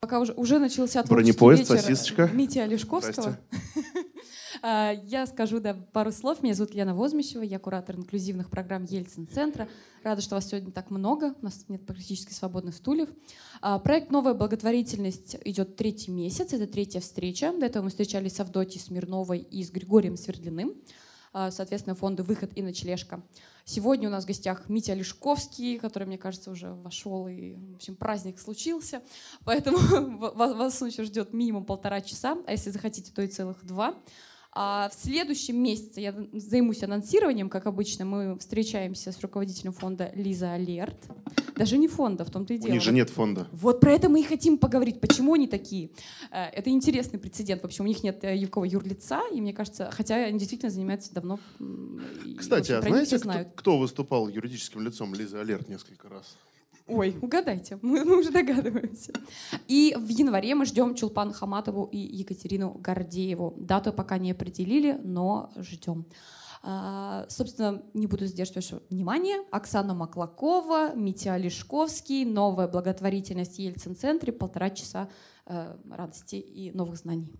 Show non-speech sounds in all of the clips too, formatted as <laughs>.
Пока уже, уже начался Бронепоезд, вечер сосисочка. Мити Олешковского. <laughs> А, Я скажу да, пару слов. Меня зовут Лена Возмещева, я куратор инклюзивных программ Ельцин-центра. Рада, что вас сегодня так много. У нас нет практически свободных стульев. А, Проект «Новая благотворительность» идет третий месяц. Это третья встреча. До этого мы встречались с Авдотьей Смирновой и с Григорием Свердлиным. А, Соответственно, фонды «Выход» и «Ночлежка». Сегодня у нас в гостях Митя Лешковский, который, мне кажется, уже вошел, и, в общем, праздник случился. Поэтому <laughs> вас, вас еще ждет минимум полтора часа, а если захотите, то и целых два. А в следующем месяце я займусь анонсированием, как обычно. Мы встречаемся с руководителем фонда Лиза Алерт. Даже не фонда, в том-то и У дело. них же нет фонда. Вот про это мы и хотим поговорить. Почему они такие? Э, Это интересный прецедент. В общем, у них нет э, никакого юрлица, и мне кажется, хотя они действительно занимаются давно. Кстати, общем, а знаете, кто, кто выступал юридическим лицом Лизы Алерт несколько раз? Ой, угадайте, мы, мы уже догадываемся. И в январе мы ждем Чулпан Хаматову и Екатерину Гордееву. Дату пока не определили, но ждем. А, собственно, не буду сдерживать ваше внимание. Оксана Маклакова, Митя Лешковский, новая благотворительность в Ельцин-центре, полтора часа э, радости и новых знаний.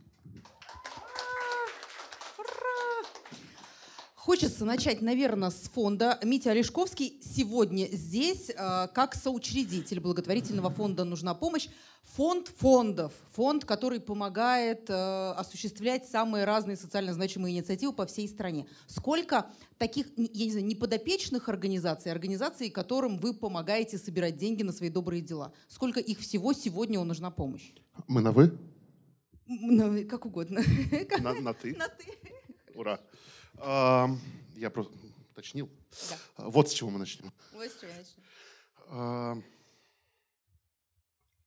Хочется начать, наверное, с фонда. Митя Олешковский сегодня здесь э, как соучредитель благотворительного фонда «Нужна помощь». Фонд фондов. Фонд, который помогает э, осуществлять самые разные социально значимые инициативы по всей стране. Сколько таких, я не знаю, неподопечных организаций, организаций, которым вы помогаете собирать деньги на свои добрые дела? Сколько их всего сегодня у «Нужна помощь»? Мы на «вы»? Ну, как угодно. На, на «ты»? <laughs> На «ты». Ура. Я просто уточнил. Да. А, Вот с чего мы начнем. Вот с чего начнем.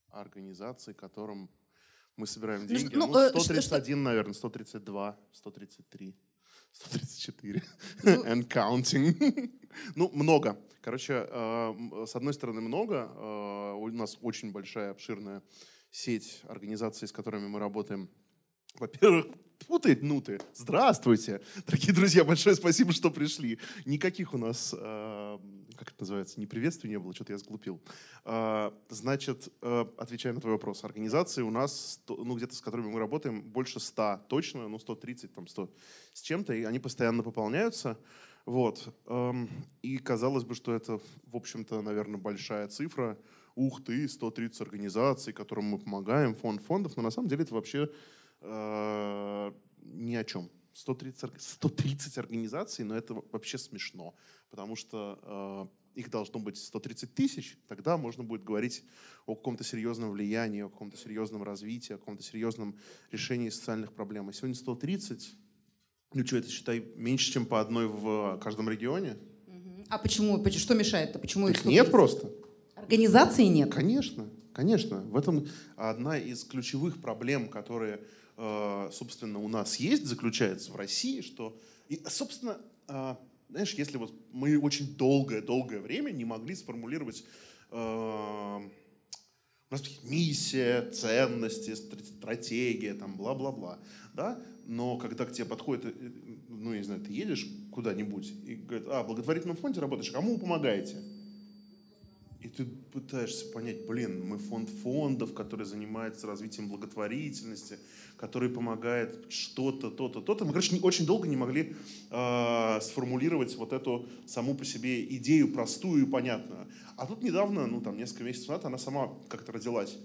Организации, которым мы собираем Ну, деньги. ну, Ну, что- 131, наверное, 132, 133, 134. Ну- <laughs> And counting. <laughs> Ну, много. Короче, э, с одной стороны, много. Э, У нас очень большая, обширная сеть организаций, с которыми мы работаем. Во-первых, тьфу ты, ну ты, здравствуйте. Дорогие друзья, большое спасибо, что пришли. Никаких у нас, э, как это называется, не приветствий не было, что-то я сглупил. Э, Значит, э, отвечая на твой вопрос, организации у нас, ну где-то с которыми мы работаем, больше 100 точно, ну 130, там 100 с чем-то, и они постоянно пополняются. Вот. Эм, И казалось бы, что это, в общем-то, наверное, большая цифра. Ух ты, 130 организаций, которым мы помогаем, фонд фондов, но на самом деле это вообще э, ни о чем. 130, орг- 130 организаций, но это вообще смешно, потому что э, их должно быть 130 тысяч, тогда можно будет говорить о каком-то серьезном влиянии, о каком-то серьезном развитии, о каком-то серьезном решении социальных проблем. А сегодня 130, ну что, это считай меньше, чем по одной в каждом регионе? А почему? Поч- Что мешает-то? Почему их нет 130? просто. Организации нет. Конечно, конечно. В этом одна из ключевых проблем, которые, э, собственно, у нас есть, заключается в России, что, и, собственно, э, знаешь, если вот мы очень долгое-долгое время не могли сформулировать э, у нас миссия, ценности, стр- стратегия, там, бла-бла-бла, да, но когда к тебе подходит, э, ну, я не знаю, ты едешь куда-нибудь и говорит, а, в благотворительном фонде работаешь, кому вы помогаете? И ты пытаешься понять, блин, мы фонд фондов, который занимается развитием благотворительности, который помогает что-то, то-то, то-то. Мы, короче, не- очень долго не могли э, сформулировать вот эту саму по себе идею простую и понятную. А тут недавно, ну там несколько месяцев назад, она сама как-то родилась.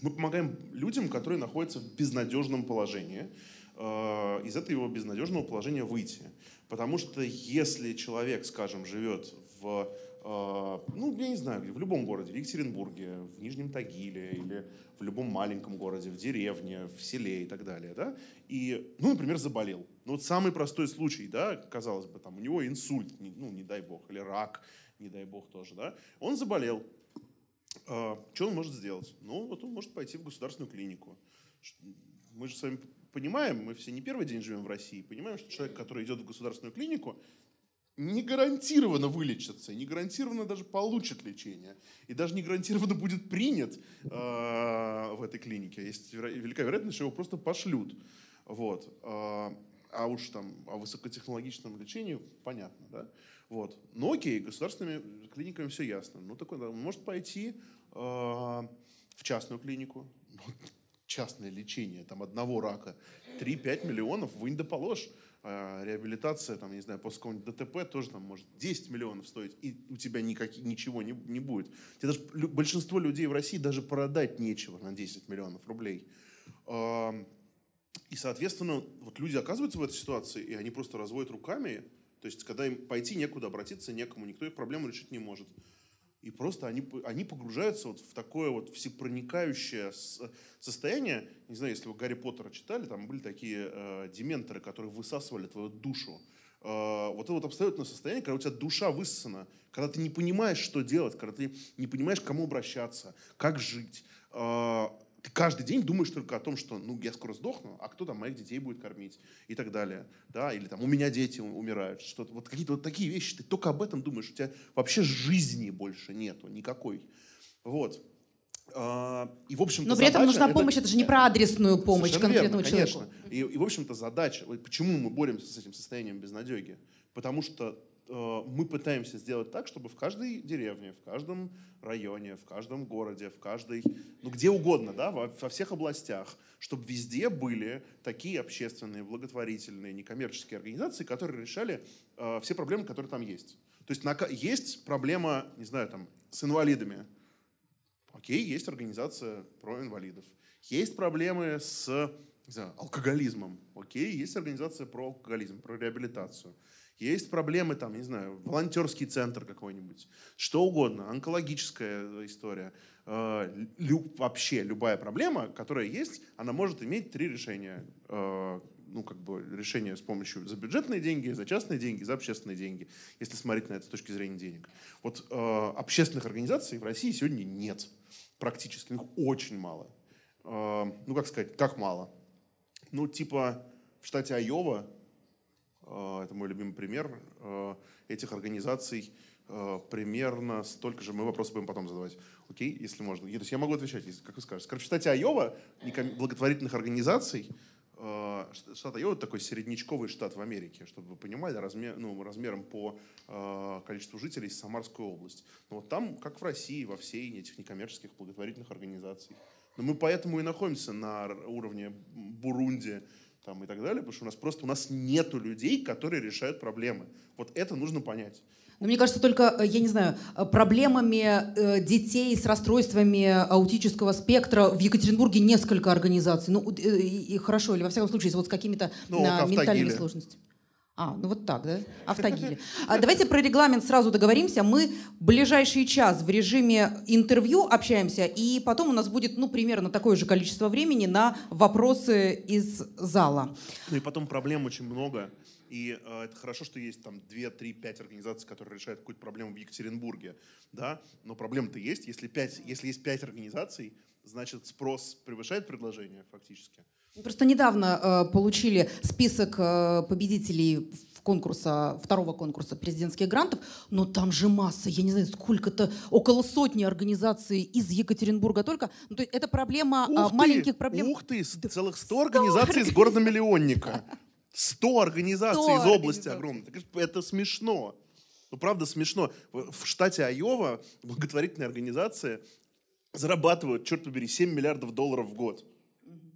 Мы помогаем людям, которые находятся в безнадежном положении, э, из этого безнадежного положения выйти. Потому что если человек, скажем, живет в, ну, я не знаю, в любом городе, в Екатеринбурге, в Нижнем Тагиле или в любом маленьком городе, в деревне, в селе и так далее, да, и, ну, например, заболел. Ну, вот самый простой случай, да, казалось бы, там, у него инсульт, ну, не дай бог, или рак, не дай бог тоже, да, он заболел, что он может сделать? Ну, вот он может пойти в государственную клинику. Мы же с вами понимаем, мы все не первый день живем в России, понимаем, что человек, который идет в государственную клинику, не гарантированно вылечится, не гарантированно даже получит лечение, и даже не гарантированно будет принят э, в этой клинике. Есть велика вероятность, что его просто пошлют. Вот. А а уж там о высокотехнологичном лечении понятно, да? Вот. Но окей, государственными клиниками все ясно. Ну, такой, он может пойти э, в частную клинику, <laughs> частное лечение там одного рака 3-5 миллионов, вынь да положь. А реабилитация, там, не знаю, после какого-нибудь ДТП тоже там может 10 миллионов стоить, и у тебя никак, ничего не, не будет. Тебе даже, большинство людей в России даже продать нечего на 10 миллионов рублей. И, соответственно, вот люди оказываются в этой ситуации, и они просто разводят руками. То есть, когда им пойти некуда, обратиться некому, никто их проблему решить не может. И просто они, они погружаются вот в такое вот всепроникающее состояние. Не знаю, если вы Гарри Поттера читали, там были такие э, дементоры, которые высасывали твою душу. Э, вот это вот абсолютное состояние, когда у тебя душа высосана, когда ты не понимаешь, что делать, когда ты не понимаешь, к кому обращаться, как жить. Э, ты каждый день думаешь только о том, что ну, я скоро сдохну, а кто там моих детей будет кормить и так далее. Да? Или там у меня дети умирают. Что-то, вот какие-то вот такие вещи. Ты только об этом думаешь. У тебя вообще жизни больше нету никакой. Вот. А, и, в общем Но при этом нужна это, помощь, это же не про адресную помощь конкретному верно, человеку. Конечно. И, и, в общем-то, задача, почему мы боремся с этим состоянием безнадеги? Потому что мы пытаемся сделать так, чтобы в каждой деревне, в каждом районе, в каждом городе, в каждой, ну где угодно, да, во, во всех областях, чтобы везде были такие общественные, благотворительные, некоммерческие организации, которые решали э, все проблемы, которые там есть. То есть на, есть проблема, не знаю, там, с инвалидами. Окей, есть организация про инвалидов. Есть проблемы с не знаю, алкоголизмом. Окей, есть организация про алкоголизм, про реабилитацию. Есть проблемы, там, не знаю, волонтерский центр какой-нибудь, что угодно, онкологическая история. Э, лю, вообще любая проблема, которая есть, она может иметь три решения. Э, ну, как бы решение с помощью за бюджетные деньги, за частные деньги, за общественные деньги, если смотреть на это с точки зрения денег. Вот э, общественных организаций в России сегодня нет. Практически. Их очень мало. Э, ну, как сказать, как мало? Ну, типа в штате Айова Э, это мой любимый пример, э, этих организаций э, примерно столько же. Мы вопросы будем потом задавать. Окей, если можно. То есть я могу отвечать, как вы скажете. Короче, в Айова благотворительных организаций штат Айова такой середнячковый штат в Америке, чтобы вы понимали, размер, ну, размером по э, количеству жителей Самарскую область. Но вот там, как в России, во всей этих некоммерческих благотворительных организаций. Но мы поэтому и находимся на уровне Бурунди, там, и так далее, потому что у нас просто у нас нету людей, которые решают проблемы. Вот это нужно понять. Но мне кажется, только, э, я не знаю, э, проблемами э, детей с расстройствами аутического спектра в Екатеринбурге несколько организаций. Ну, и хорошо, или во всяком случае, вот с какими-то ну, ментальными сложностями. А, ну вот так, да? <laughs> Автогили. А давайте про регламент сразу договоримся. Мы ближайший час в режиме интервью общаемся, и потом у нас будет, ну, примерно такое же количество времени на вопросы из зала. Ну и потом проблем очень много. И э, это хорошо, что есть там 2, 3, 5 организаций, которые решают какую-то проблему в Екатеринбурге. Да? Но проблема-то есть. Если, 5, если есть 5 организаций, значит спрос превышает предложение фактически. Просто недавно э, получили список э, победителей конкурса, второго конкурса президентских грантов, но там же масса, я не знаю, сколько-то, около сотни организаций из Екатеринбурга только. Ну, то есть это проблема ух а, маленьких проблем. Ух ты, целых 100 организаций из города-миллионника. 100 организаций 100 из области огромной. Это смешно. Ну, правда, смешно. В штате Айова благотворительные организации зарабатывают, черт побери, 7 миллиардов долларов в год.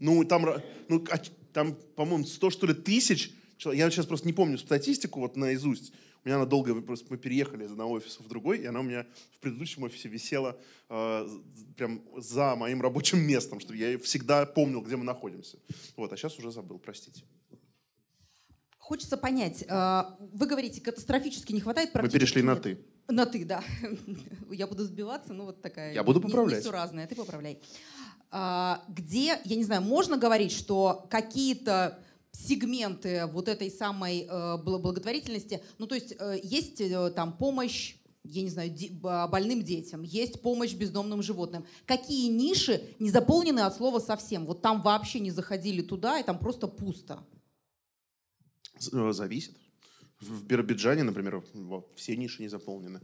Ну, там, ну, а там по-моему, 100, что ли, тысяч я сейчас просто не помню статистику вот наизусть. У меня она долго, просто мы переехали из одного офиса в другой, и она у меня в предыдущем офисе висела э, прям за моим рабочим местом, чтобы я всегда помнил, где мы находимся. Вот, а сейчас уже забыл, простите. Хочется понять, э, вы говорите, катастрофически не хватает Мы перешли на «ты». На «ты», да. <laughs> Я буду сбиваться, ну вот такая... Я буду поправлять. Не, все разное, ты поправляй. А, где, я не знаю, можно говорить, что какие-то сегменты вот этой самой э, благотворительности, ну то есть э, есть э, там помощь я не знаю, больным детям, есть помощь бездомным животным. Какие ниши не заполнены от слова совсем? Вот там вообще не заходили туда, и там просто пусто. Зависит. В Биробиджане, например, все ниши не заполнены.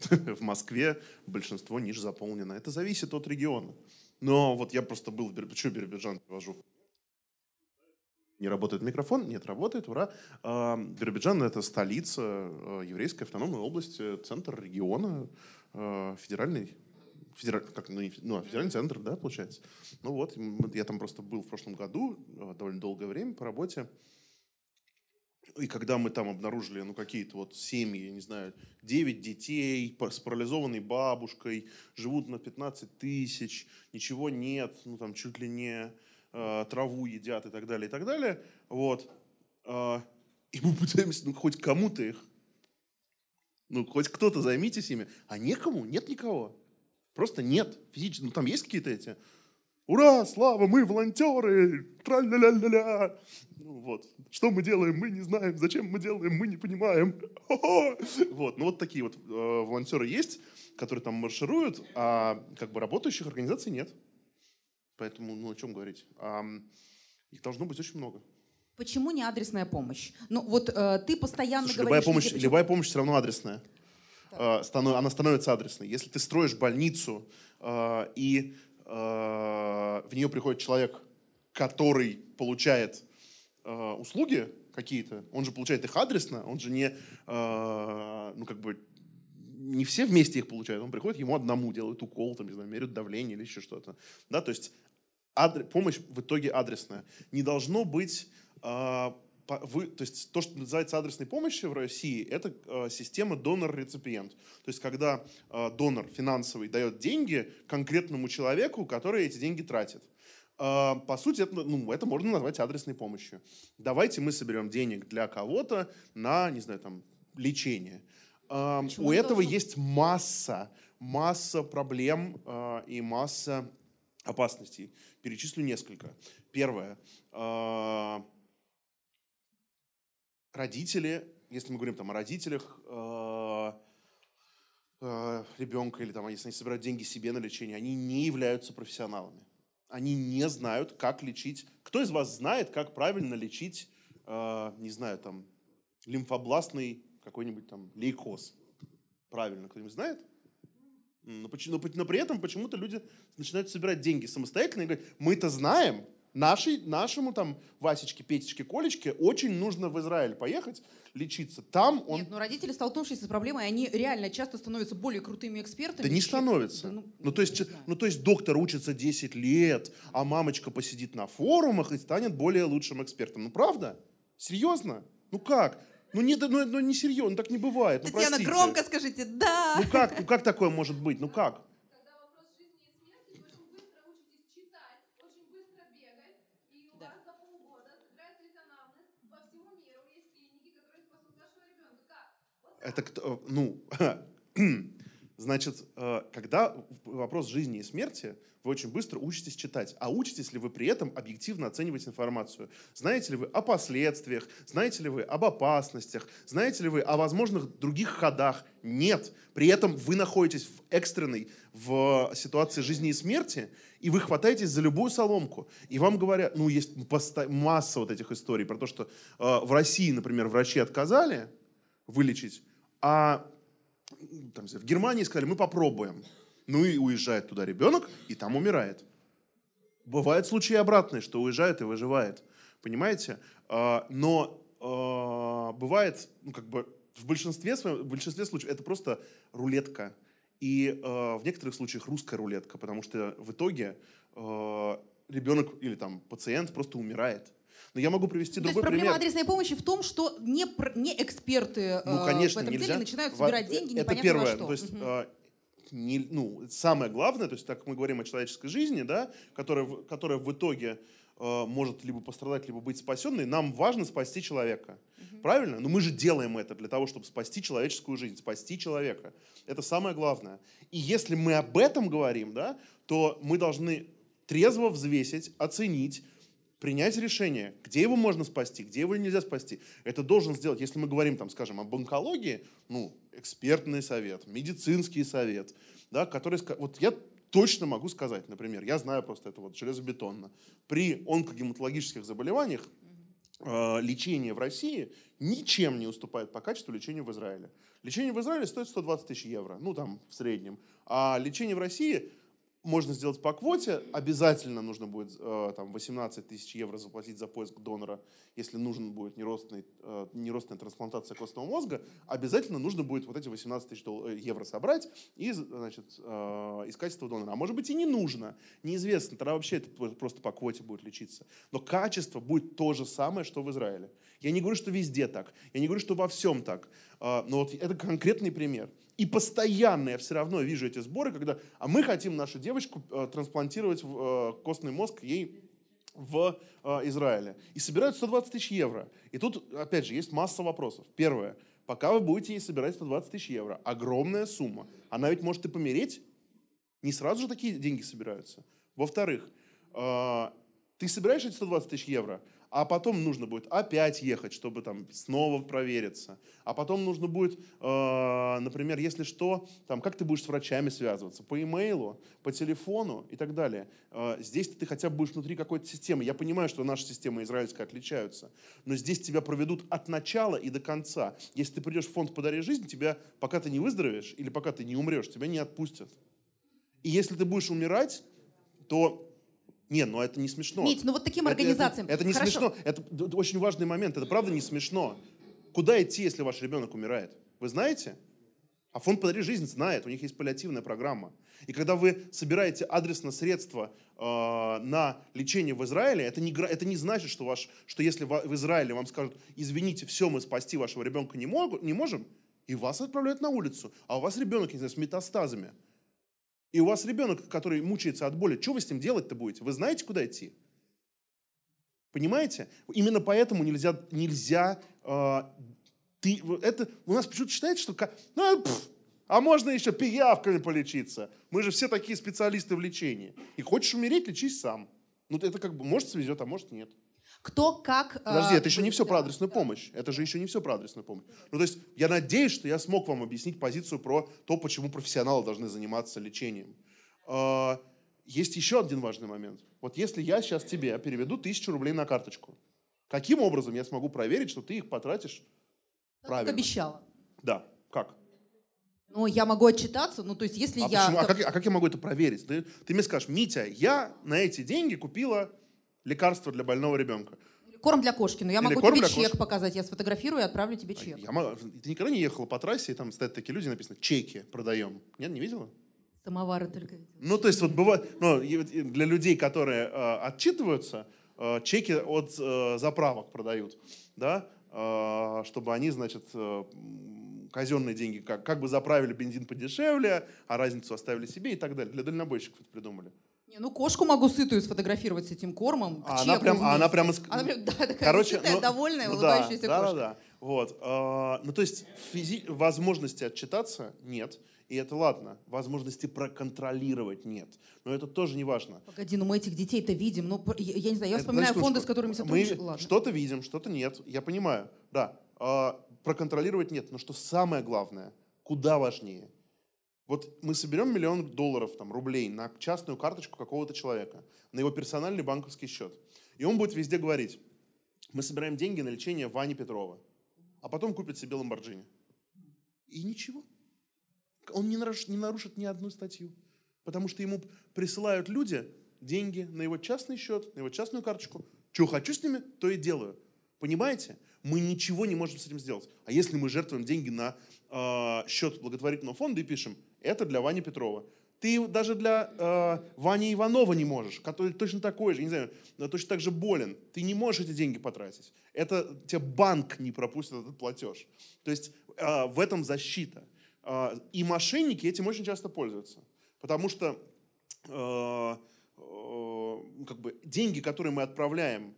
<laughs> В Москве большинство ниш заполнено. Это зависит от региона. Но вот я просто был почему Биробиджан привожу? Не работает микрофон? Нет, работает, ура. А, Биробиджан – это столица еврейской автономной области, центр региона, федеральный федераль, как, ну, ну, федеральный центр, да, получается. Ну вот, я там просто был в прошлом году довольно долгое время по работе. И когда мы там обнаружили, ну, какие-то вот семьи, не знаю, 9 детей с парализованной бабушкой, живут на 15 тысяч, ничего нет, ну, там чуть ли не э, траву едят и так далее, и так далее, вот. Э, и мы <laughs> пытаемся, ну, хоть кому-то их, ну, хоть кто-то займитесь ими, а некому, нет никого. Просто нет физически. Ну, там есть какие-то эти Ура, слава, мы волонтеры, тра-ля-ля-ля-ля. Ну, вот. Что мы делаем, мы не знаем. Зачем мы делаем, мы не понимаем. Вот. Ну, вот такие вот э, волонтеры есть, которые там маршируют, а как бы работающих организаций нет. Поэтому, ну, о чем говорить? А, их должно быть очень много. Почему не адресная помощь? Ну, вот э, ты постоянно Слушай, говоришь... Любая помощь, почему... любая помощь все равно адресная. Э, она становится адресной. Если ты строишь больницу э, и в нее приходит человек, который получает э, услуги какие-то, он же получает их адресно, он же не, э, ну как бы, не все вместе их получают, он приходит ему одному, делает укол, там, не знаю, меряют давление или еще что-то. Да, то есть адрес, помощь в итоге адресная. Не должно быть вы, то есть то, что называется адресной помощью в России, это э, система донор-реципиент. То есть когда э, донор финансовый дает деньги конкретному человеку, который эти деньги тратит. Э, по сути, это, ну, это можно назвать адресной помощью. Давайте мы соберем денег для кого-то на, не знаю, там, лечение. Э, у этого должен... есть масса, масса проблем э, и масса опасностей. Перечислю несколько. Первое. Э, родители, если мы говорим там о родителях э, э, ребенка или там, если они собирают деньги себе на лечение, они не являются профессионалами. Они не знают, как лечить. Кто из вас знает, как правильно лечить, э, не знаю, там, лимфобластный какой-нибудь там лейкоз? Правильно, кто-нибудь знает? Но, но, но при этом почему-то люди начинают собирать деньги самостоятельно и говорят, мы-то знаем, Нашей, нашему там Васечке, Петечке, Колечке очень нужно в Израиль поехать лечиться. Там он... Нет, но родители, столкнувшись с проблемой, они реально часто становятся более крутыми экспертами. Да не становятся. Да, ну, ну, то есть, ну, то есть доктор учится 10 лет, а мамочка посидит на форумах и станет более лучшим экспертом. Ну правда? Серьезно? Ну как? Ну не, ну, ну, не серьезно, так не бывает. Ну, Татьяна, простите. громко скажите «да». Ну как, <laughs> ну как такое может быть? Ну как? Это кто, ну, <clears throat> значит, э, когда вопрос жизни и смерти, вы очень быстро учитесь читать. А учитесь ли вы при этом объективно оценивать информацию? Знаете ли вы о последствиях? Знаете ли вы об опасностях? Знаете ли вы о возможных других ходах? Нет. При этом вы находитесь в экстренной, в ситуации жизни и смерти, и вы хватаетесь за любую соломку. И вам говорят, ну, есть масса вот этих историй про то, что э, в России, например, врачи отказали вылечить а там, в Германии сказали, мы попробуем. Ну и уезжает туда ребенок, и там умирает. Бывают случаи обратные, что уезжает и выживает. Понимаете? А, но а, бывает, ну, как бы, в большинстве, в большинстве случаев это просто рулетка. И э, в некоторых случаях русская рулетка, потому что в итоге ребенок или там пациент просто умирает. Но я могу привести другой То есть проблема адресной помощи в том, что не, не эксперты ну, конечно, в этом нельзя. деле начинают собирать деньги Это первое. На что. То есть, угу. не, ну, самое главное, то есть так мы говорим о человеческой жизни, да, которая, которая в итоге э, может либо пострадать, либо быть спасенной, нам важно спасти человека. Угу. Правильно? Но мы же делаем это для того, чтобы спасти человеческую жизнь, спасти человека. Это самое главное. И если мы об этом говорим, да, то мы должны трезво взвесить, оценить, принять решение, где его можно спасти, где его нельзя спасти. Это должен сделать, если мы говорим, там, скажем, об онкологии, ну, экспертный совет, медицинский совет, да, который, вот я точно могу сказать, например, я знаю просто это вот железобетонно, при онкогематологических заболеваниях э, лечение в России ничем не уступает по качеству лечения в Израиле. Лечение в Израиле стоит 120 тысяч евро, ну там в среднем, а лечение в России можно сделать по квоте, обязательно нужно будет э, там 18 тысяч евро заплатить за поиск донора, если нужен будет неродственный, э, неродственная трансплантация костного мозга, обязательно нужно будет вот эти 18 тысяч э, евро собрать и значит, э, искать этого донора. А может быть и не нужно, неизвестно, тогда вообще это просто по квоте будет лечиться. Но качество будет то же самое, что в Израиле. Я не говорю, что везде так, я не говорю, что во всем так, э, но вот это конкретный пример. И постоянно я все равно вижу эти сборы, когда а мы хотим нашу девочку э, трансплантировать в э, костный мозг ей в э, Израиле. И собирают 120 тысяч евро. И тут, опять же, есть масса вопросов. Первое. Пока вы будете ей собирать 120 тысяч евро, огромная сумма. Она ведь может и помереть. Не сразу же такие деньги собираются. Во-вторых, э, ты собираешь эти 120 тысяч евро, а потом нужно будет опять ехать, чтобы там снова провериться. А потом нужно будет, э, например, если что, там, как ты будешь с врачами связываться? По имейлу, по телефону и так далее. Э, здесь ты хотя бы будешь внутри какой-то системы. Я понимаю, что наши системы израильские отличаются, но здесь тебя проведут от начала и до конца. Если ты придешь в фонд «Подари жизнь», тебя, пока ты не выздоровеешь или пока ты не умрешь, тебя не отпустят. И если ты будешь умирать, то не, ну это не смешно. Мить, ну вот таким организациям. Это, это, это не Хорошо. смешно. Это, это очень важный момент. Это правда не смешно. Куда идти, если ваш ребенок умирает? Вы знаете? А фонд «Подари жизнь» знает, у них есть паллиативная программа. И когда вы собираете адресно средства э, на лечение в Израиле, это не, это не значит, что, ваш, что если в, в Израиле вам скажут, извините, все, мы спасти вашего ребенка не, мог, не можем, и вас отправляют на улицу, а у вас ребенок, не знаю, с метастазами – и у вас ребенок, который мучается от боли, что вы с ним делать-то будете? Вы знаете, куда идти? Понимаете? Именно поэтому нельзя, нельзя э, ты, это, у нас почему-то считается, что ну, пф, а можно еще пиявками полечиться. Мы же все такие специалисты в лечении. И хочешь умереть, лечись сам. Ну, это как бы, может, свезет, а может, нет. Кто как... Подожди, э, это еще не все про адресную помощь. Это же еще не все про адресную помощь. Ну, то есть я надеюсь, что я смог вам объяснить позицию про то, почему профессионалы должны заниматься лечением. Э, есть еще один важный момент. Вот если я сейчас тебе переведу тысячу рублей на карточку, каким образом я смогу проверить, что ты их потратишь правильно? Как обещала. Да. Как? Ну, я могу отчитаться, ну, то есть, если а я... Почему? А, как, а как я могу это проверить? Ты, ты мне скажешь, Митя, я на эти деньги купила лекарство для больного ребенка. Корм для кошки. Но я Или могу тебе чек кошки. показать. Я сфотографирую и отправлю тебе чек. Я могу... Ты никогда не ехала по трассе, и там стоят такие люди, написано «чеки продаем». Нет, не видела? Самовары только Ну, то есть вот бывает... Ну, для людей, которые э, отчитываются, э, чеки от э, заправок продают, да, э, чтобы они, значит, э, казенные деньги как, как бы заправили бензин подешевле, а разницу оставили себе и так далее. Для дальнобойщиков это придумали. Не, ну кошку могу сытую сфотографировать с этим кормом. А она прям, а она прямо... Она прям, да, такая Короче, сытая, ну, довольная, улыбающаяся да, кошка. Да, да, Вот. А, ну, то есть физи... возможности отчитаться нет. И это ладно. Возможности проконтролировать нет. Но это тоже не важно. Погоди, ну мы этих детей-то видим. Ну, я, я не знаю, я это, вспоминаю значит, фонды, с которыми сотрудничаем. Мы что-то видим, что-то нет. Я понимаю. Да. А, проконтролировать нет. Но что самое главное, куда важнее, вот мы соберем миллион долларов, там, рублей на частную карточку какого-то человека, на его персональный банковский счет. И он будет везде говорить, мы собираем деньги на лечение Вани Петрова, а потом купит себе Ламборджини. И ничего. Он не нарушит, не нарушит ни одну статью. Потому что ему присылают люди деньги на его частный счет, на его частную карточку. Что хочу с ними, то и делаю. Понимаете? Мы ничего не можем с этим сделать. А если мы жертвуем деньги на э, счет благотворительного фонда и пишем, это для Вани Петрова. Ты даже для э, Вани Иванова не можешь, который точно такой же, не знаю, точно так же болен. Ты не можешь эти деньги потратить. Это тебе банк не пропустит этот платеж. То есть э, в этом защита. Э, и мошенники этим очень часто пользуются. Потому что э, э, как бы деньги, которые мы отправляем,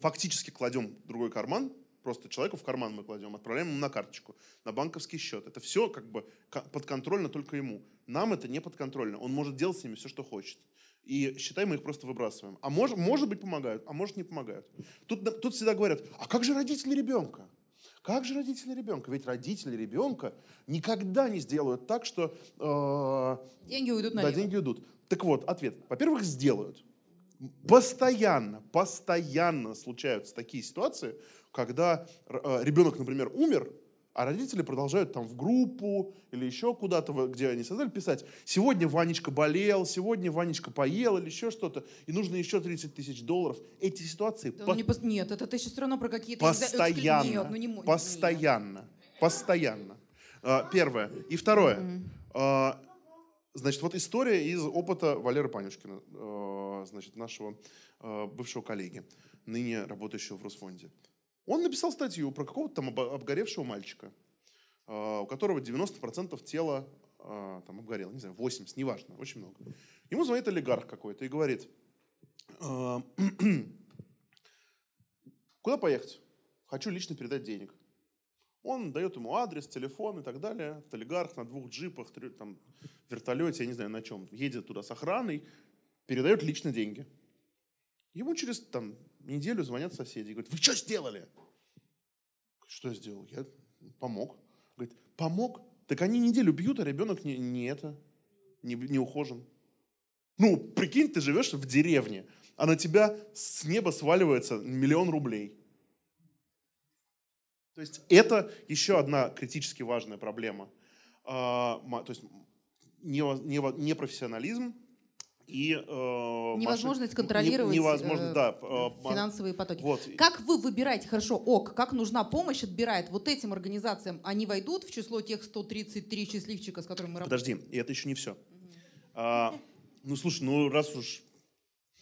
фактически кладем в другой карман, просто человеку в карман мы кладем, отправляем ему на карточку, на банковский счет. Это все как бы подконтрольно только ему. Нам это не подконтрольно. Он может делать с ними все, что хочет. И считай, мы их просто выбрасываем. А может, может быть помогают, а может не помогают. Тут, тут всегда говорят, а как же родители ребенка? Как же родители ребенка? Ведь родители ребенка никогда не сделают так, что... Э, деньги уйдут налево. Да, деньги уйдут. Так вот, ответ. Во-первых, сделают. Постоянно, постоянно случаются такие ситуации, когда э, ребенок, например, умер, А родители продолжают там в группу или еще куда-то, где они создали, писать, сегодня Ванечка болел, сегодня Ванечка поел или еще что-то, и нужно еще 30 тысяч долларов. Эти ситуации... Да, по... не пос... Нет, это ты сейчас все равно про какие-то... Постоянно. Нет, ну, не... Постоянно. Нет. Постоянно. А, первое. И второе. Mm-hmm. Значит, вот история из опыта Валеры Панюшкина, а, значит, нашего бывшего коллеги, ныне работающего в Росфонде. Он написал статью про какого-то там обгоревшего мальчика, а, у которого 90% тела а, там обгорело, не знаю, 80, неважно, очень много. Ему звонит олигарх какой-то и говорит, «А, <clears throat> куда поехать? Хочу лично передать денег. Он дает ему адрес, телефон и так далее. Этот олигарх на двух джипах, там, вертолете, я не знаю на чем, едет туда с охраной, передает лично деньги. Ему через там, неделю звонят соседи говорят, вы что сделали? Что я сделал? Я помог. Говорит, помог? Так они неделю бьют, а ребенок не, не это, не, не ухожен. Ну, прикинь, ты живешь в деревне, а на тебя с неба сваливается миллион рублей. То есть это еще одна критически важная проблема. А, то есть непрофессионализм, и э, невозможность контролировать невозможно, э, да, э, финансовые потоки. Вот. Как вы выбираете, хорошо, ок, как нужна помощь отбирает вот этим организациям, они войдут в число тех 133 счастливчика, с которыми мы работаем? Подожди, и это еще не все. Угу. А, ну слушай, ну раз уж...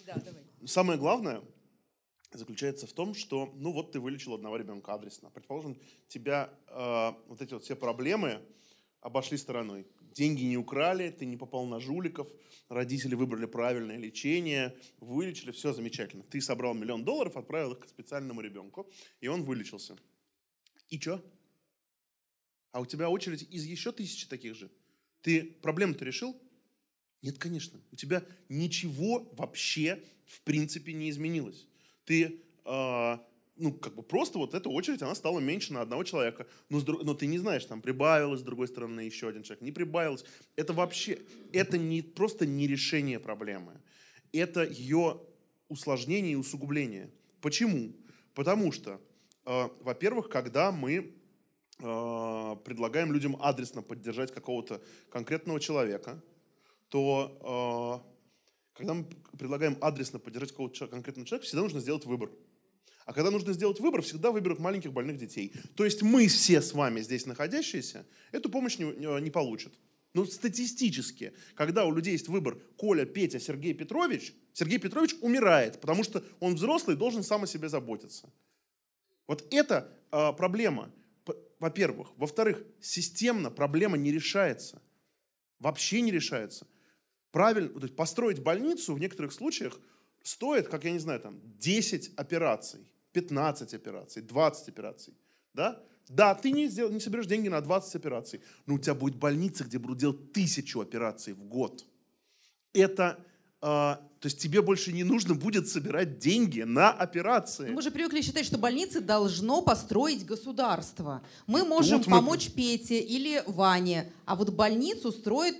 Да, давай. Самое главное заключается в том, что, ну вот ты вылечил одного ребенка адресно. Предположим, тебя э, вот эти вот все проблемы обошли стороной деньги не украли, ты не попал на жуликов, родители выбрали правильное лечение, вылечили, все замечательно. Ты собрал миллион долларов, отправил их к специальному ребенку, и он вылечился. И что? А у тебя очередь из еще тысячи таких же. Ты проблему-то решил? Нет, конечно. У тебя ничего вообще в принципе не изменилось. Ты э, ну, как бы просто вот эта очередь, она стала меньше на одного человека. Но, но ты не знаешь, там прибавилось, с другой стороны, еще один человек, не прибавилось. Это вообще, это не, просто не решение проблемы. Это ее усложнение и усугубление. Почему? Потому что, э, во-первых, когда мы э, предлагаем людям адресно поддержать какого-то конкретного человека, то э, когда мы предлагаем адресно поддержать какого-то конкретного человека, всегда нужно сделать выбор. А когда нужно сделать выбор, всегда выберут маленьких больных детей. То есть мы все с вами здесь находящиеся эту помощь не, не получат. Но статистически, когда у людей есть выбор Коля, Петя, Сергей Петрович, Сергей Петрович умирает, потому что он взрослый должен сам о себе заботиться. Вот это э, проблема, во-первых. Во-вторых, системно проблема не решается. Вообще не решается. Правильно, то есть построить больницу в некоторых случаях стоит, как я не знаю, там 10 операций. 15 операций, 20 операций. Да? Да, ты не, сделал, не соберешь деньги на 20 операций, но у тебя будет больница, где будут делать тысячу операций в год. Это, э, то есть тебе больше не нужно будет собирать деньги на операции. Мы же привыкли считать, что больницы должно построить государство. Мы можем Тут помочь мы... Пете или Ване, а вот больницу строит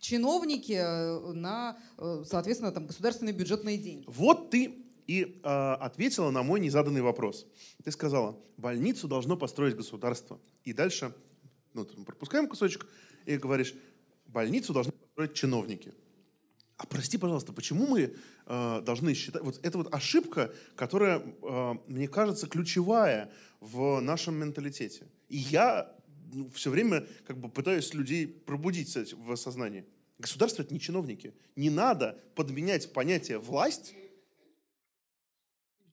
чиновники э, на, э, соответственно, там, государственные бюджетные деньги. Вот ты и э, ответила на мой незаданный вопрос. Ты сказала, больницу должно построить государство. И дальше, ну, пропускаем кусочек, и говоришь, больницу должны построить чиновники. А прости, пожалуйста, почему мы э, должны считать... Вот это вот ошибка, которая, э, мне кажется, ключевая в нашем менталитете. И я ну, все время как бы пытаюсь людей пробудить в сознании. Государство — это не чиновники. Не надо подменять понятие «власть»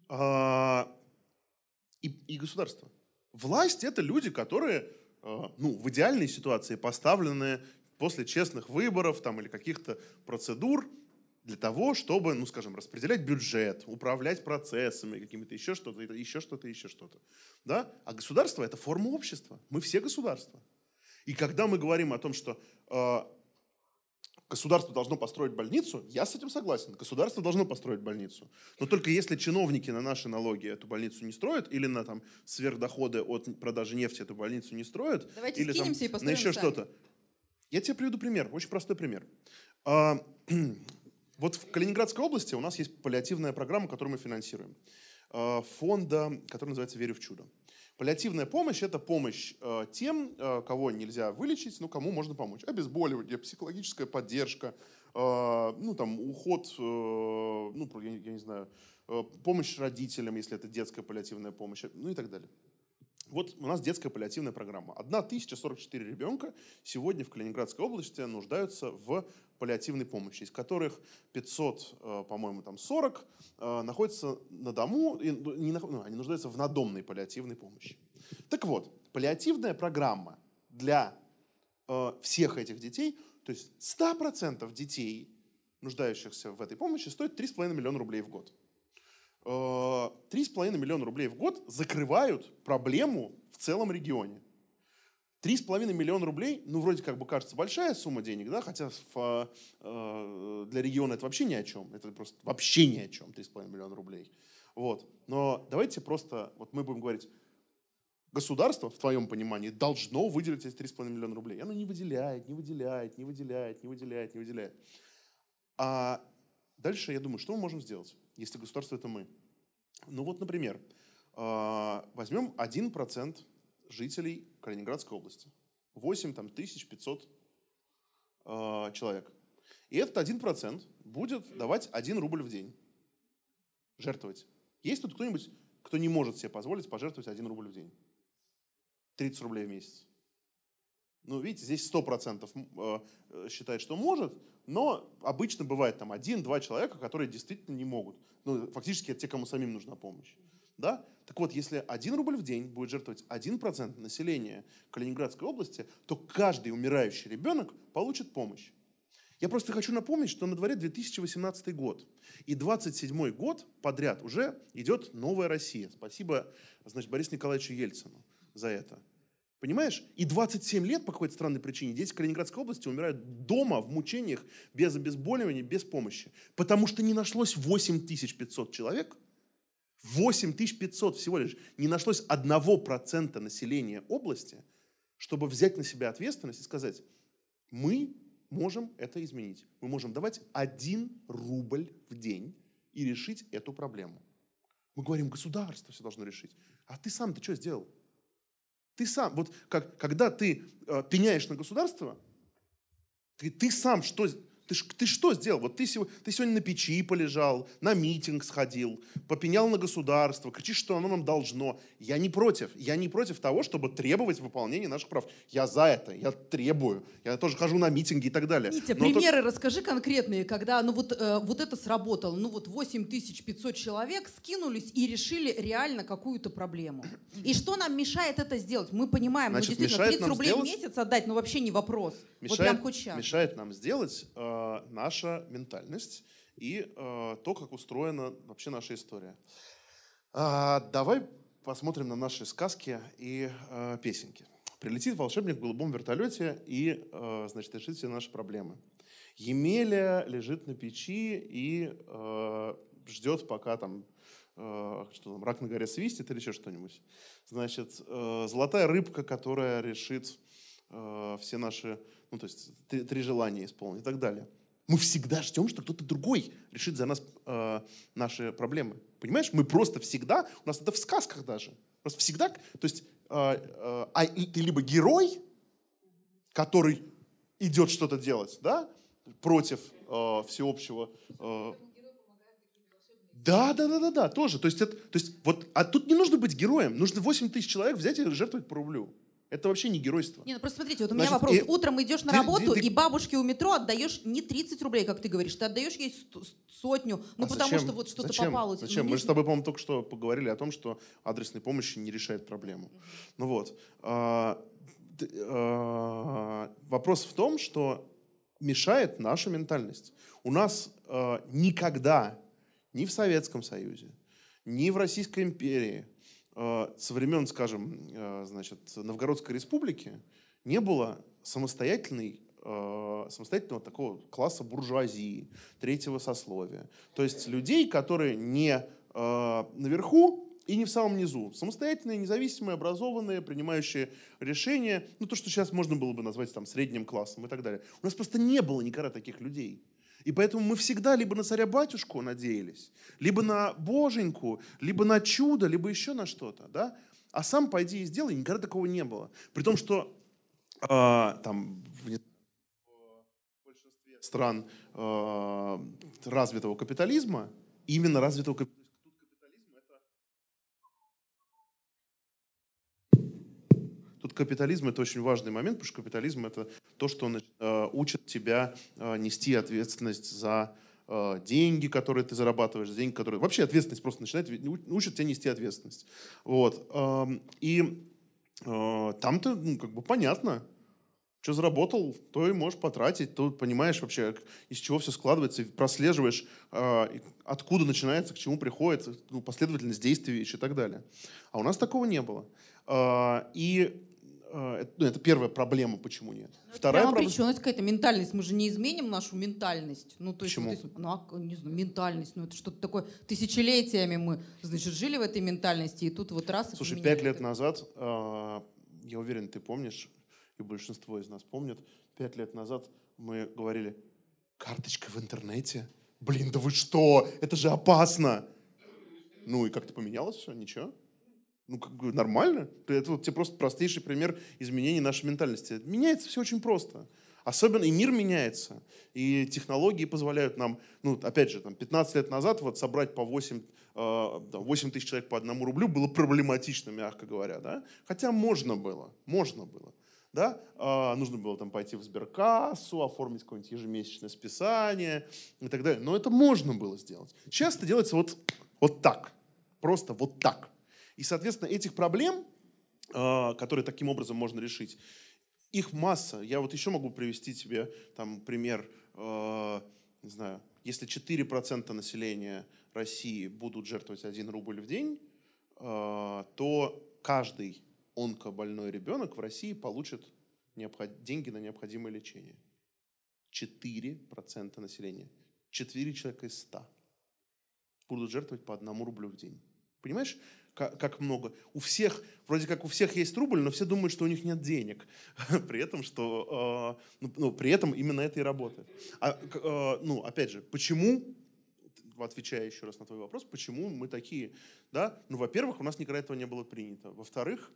а, и, и государство. Власть — это люди, которые а, ну, в идеальной ситуации поставлены после честных выборов там, или каких-то процедур для того, чтобы, ну, скажем, распределять бюджет, управлять процессами, какими-то еще что-то, еще что-то, еще что-то. Да? А государство — это форма общества. Мы все государства. И когда мы говорим о том, что э, государство должно построить больницу, я с этим согласен. Государство должно построить больницу. Но только если чиновники на наши налоги эту больницу не строят, или на там, сверхдоходы от продажи нефти эту больницу не строят, Давайте или там, и на еще что-то. Я тебе приведу пример, очень простой пример. А, <clears throat> вот в Калининградской области у нас есть паллиативная программа, которую мы финансируем. А, фонда, который называется «Верю в чудо». Паллиативная помощь – это помощь э, тем, э, кого нельзя вылечить, но кому можно помочь. Обезболивание, психологическая поддержка, э, ну, там, уход, э, ну, я, я не знаю, э, помощь родителям, если это детская паллиативная помощь, ну и так далее. Вот у нас детская паллиативная программа. 1044 ребенка сегодня в Калининградской области нуждаются в паллиативной помощи, из которых 500, э, по-моему, там 40 э, находятся на дому, ну, не, ну, они нуждаются в надомной паллиативной помощи. Так вот, паллиативная программа для э, всех этих детей, то есть 100% детей, нуждающихся в этой помощи, стоит 3,5 миллиона рублей в год. 3,5 миллиона рублей в год закрывают проблему в целом регионе. 3,5 миллиона рублей, ну, вроде как бы кажется большая сумма денег, да, хотя в, э, для региона это вообще ни о чем. Это просто вообще ни о чем, 3,5 миллиона рублей. Вот. Но давайте просто, вот мы будем говорить, государство, в твоем понимании, должно выделить эти 3,5 миллиона рублей. Оно не выделяет, не выделяет, не выделяет, не выделяет, не выделяет. А дальше, я думаю, что мы можем сделать? Если государство это мы. Ну вот, например, а, возьмем 1% жителей Калининградской области. 8 там, 1500 а, человек. И этот 1% будет давать 1 рубль в день. Жертвовать. Есть тут кто-нибудь, кто не может себе позволить пожертвовать 1 рубль в день? 30 рублей в месяц. Ну, видите, здесь 100% э, считает, что может, но обычно бывает там один-два человека, которые действительно не могут. Ну, фактически это те, кому самим нужна помощь. Да? Так вот, если 1 рубль в день будет жертвовать 1% населения Калининградской области, то каждый умирающий ребенок получит помощь. Я просто хочу напомнить, что на дворе 2018 год. И 27 год подряд уже идет новая Россия. Спасибо, значит, Борису Николаевичу Ельцину за это. Понимаешь? И 27 лет по какой-то странной причине дети Калининградской области умирают дома в мучениях, без обезболивания, без помощи. Потому что не нашлось 8500 человек, 8500 всего лишь, не нашлось одного процента населения области, чтобы взять на себя ответственность и сказать, мы можем это изменить. Мы можем давать 1 рубль в день и решить эту проблему. Мы говорим, государство все должно решить. А ты сам-то что сделал? Ты сам, вот как, когда ты э, пеняешь на государство, ты, ты сам что, ты, ты что сделал? Вот ты, ты сегодня на печи полежал, на митинг сходил, попенял на государство, кричишь, что оно нам должно. Я не против. Я не против того, чтобы требовать выполнения наших прав. Я за это, я требую. Я тоже хожу на митинги и так далее. Митя, Но примеры то... расскажи конкретные, когда ну вот, э, вот это сработало. Ну вот 8500 человек скинулись и решили реально какую-то проблему. И что нам мешает это сделать? Мы понимаем, ну, Значит, ну действительно, 30 рублей сделать... в месяц отдать, ну вообще не вопрос. Мешает, вот прям хоть сейчас. Мешает нам сделать... Э, наша ментальность и э, то, как устроена вообще наша история. А, давай посмотрим на наши сказки и э, песенки. Прилетит волшебник в голубом вертолете и, значит, решит все наши проблемы. Емеля лежит на печи и ждет, пока там что там, рак на горе свистит или еще что-нибудь. Значит, золотая рыбка, которая решит все наши, ну, то есть три, три желания исполнить и так далее. Мы всегда ждем, что кто-то другой решит за нас э, наши проблемы. Понимаешь? Мы просто всегда, у нас это в сказках даже, просто всегда, то есть э, э, а ты либо герой, который идет что-то делать, да, против э, всеобщего... Э, да, да, да, да, да, тоже. То есть, это, то есть вот, а тут не нужно быть героем, нужно 8 тысяч человек взять и жертвовать по рублю. Это вообще не геройство. Не, ну просто смотрите, вот у меня Значит, вопрос. И... Утром идешь на ты, работу, ты, ты... и бабушке у метро отдаешь не 30 рублей, как ты говоришь, ты отдаешь ей сотню, ну а потому зачем? что вот что-то зачем? попало. Зачем? Ну, Мы же с тобой, по-моему, только что поговорили о том, что адресной помощи не решает проблему. Mm-hmm. Ну вот. А, а, вопрос в том, что мешает наша ментальность. У нас а, никогда ни в Советском Союзе, ни в Российской империи со времен, скажем, э, значит, Новгородской республики не было самостоятельной э, самостоятельного такого класса буржуазии, третьего сословия. То есть людей, которые не наверху и не в самом низу. Самостоятельные, независимые, образованные, принимающие решения. Ну, то, что сейчас можно было бы назвать там средним классом и так далее. У нас просто не было никогда таких людей. И поэтому мы всегда либо на царя-батюшку надеялись, либо на боженьку, либо на чудо, либо еще на что-то. Да? А сам пойди и сделай, никогда такого не было. При том, что э, там в большинстве стран э, развитого капитализма, именно развитого капитализма, Тут капитализм это очень важный момент, потому что капитализм это то, что э, учит тебя э, нести ответственность за э, деньги, которые ты зарабатываешь, за деньги, которые... Вообще ответственность просто начинает, учат тебя нести ответственность. Вот. Э, и э, там-то, ну, как бы понятно, что заработал, то и можешь потратить, то понимаешь вообще, из чего все складывается, прослеживаешь, э, откуда начинается, к чему приходит, ну, последовательность действий и так далее. А у нас такого не было. Э, и а, ну, это первая проблема, почему нет. Ну, Вторая проблема... обреченность какая-то, ментальность. Мы же не изменим нашу ментальность. Ну, то есть, почему? Вот, ну, а, не знаю, ментальность, ну, это что-то такое. Тысячелетиями мы, значит, жили в этой ментальности, и тут вот раз... Слушай, пять лет это. назад, э, я уверен, ты помнишь, и большинство из нас помнят, пять лет назад мы говорили, карточка в интернете? Блин, да вы что? Это же опасно! Ну и как-то поменялось все? Ничего? Ну, как бы нормально. Это вот тебе просто простейший пример изменения нашей ментальности. Меняется все очень просто. Особенно и мир меняется, и технологии позволяют нам, ну, опять же, там, 15 лет назад вот собрать по 8, 8 э, тысяч человек по одному рублю было проблематично, мягко говоря, да? Хотя можно было, можно было, да? А, нужно было там пойти в сберкассу, оформить какое-нибудь ежемесячное списание и так далее. Но это можно было сделать. Сейчас это делается вот, вот так, просто вот так. И, соответственно, этих проблем, а, которые таким образом можно решить, их масса. Я вот еще могу привести тебе там пример, а, не знаю, если 4% населения России будут жертвовать 1 рубль в день, а, то каждый онкобольной ребенок в России получит деньги на необходимое лечение. 4% населения. 4 человека из 100 будут жертвовать по одному рублю в день. Понимаешь, как, много. У всех, вроде как у всех есть рубль, но все думают, что у них нет денег. <laughs> При этом, что, э, ну, ну, при этом именно это и работает. А, э, ну, опять же, почему, отвечая еще раз на твой вопрос, почему мы такие, да? Ну, во-первых, у нас никогда этого не было принято. Во-вторых,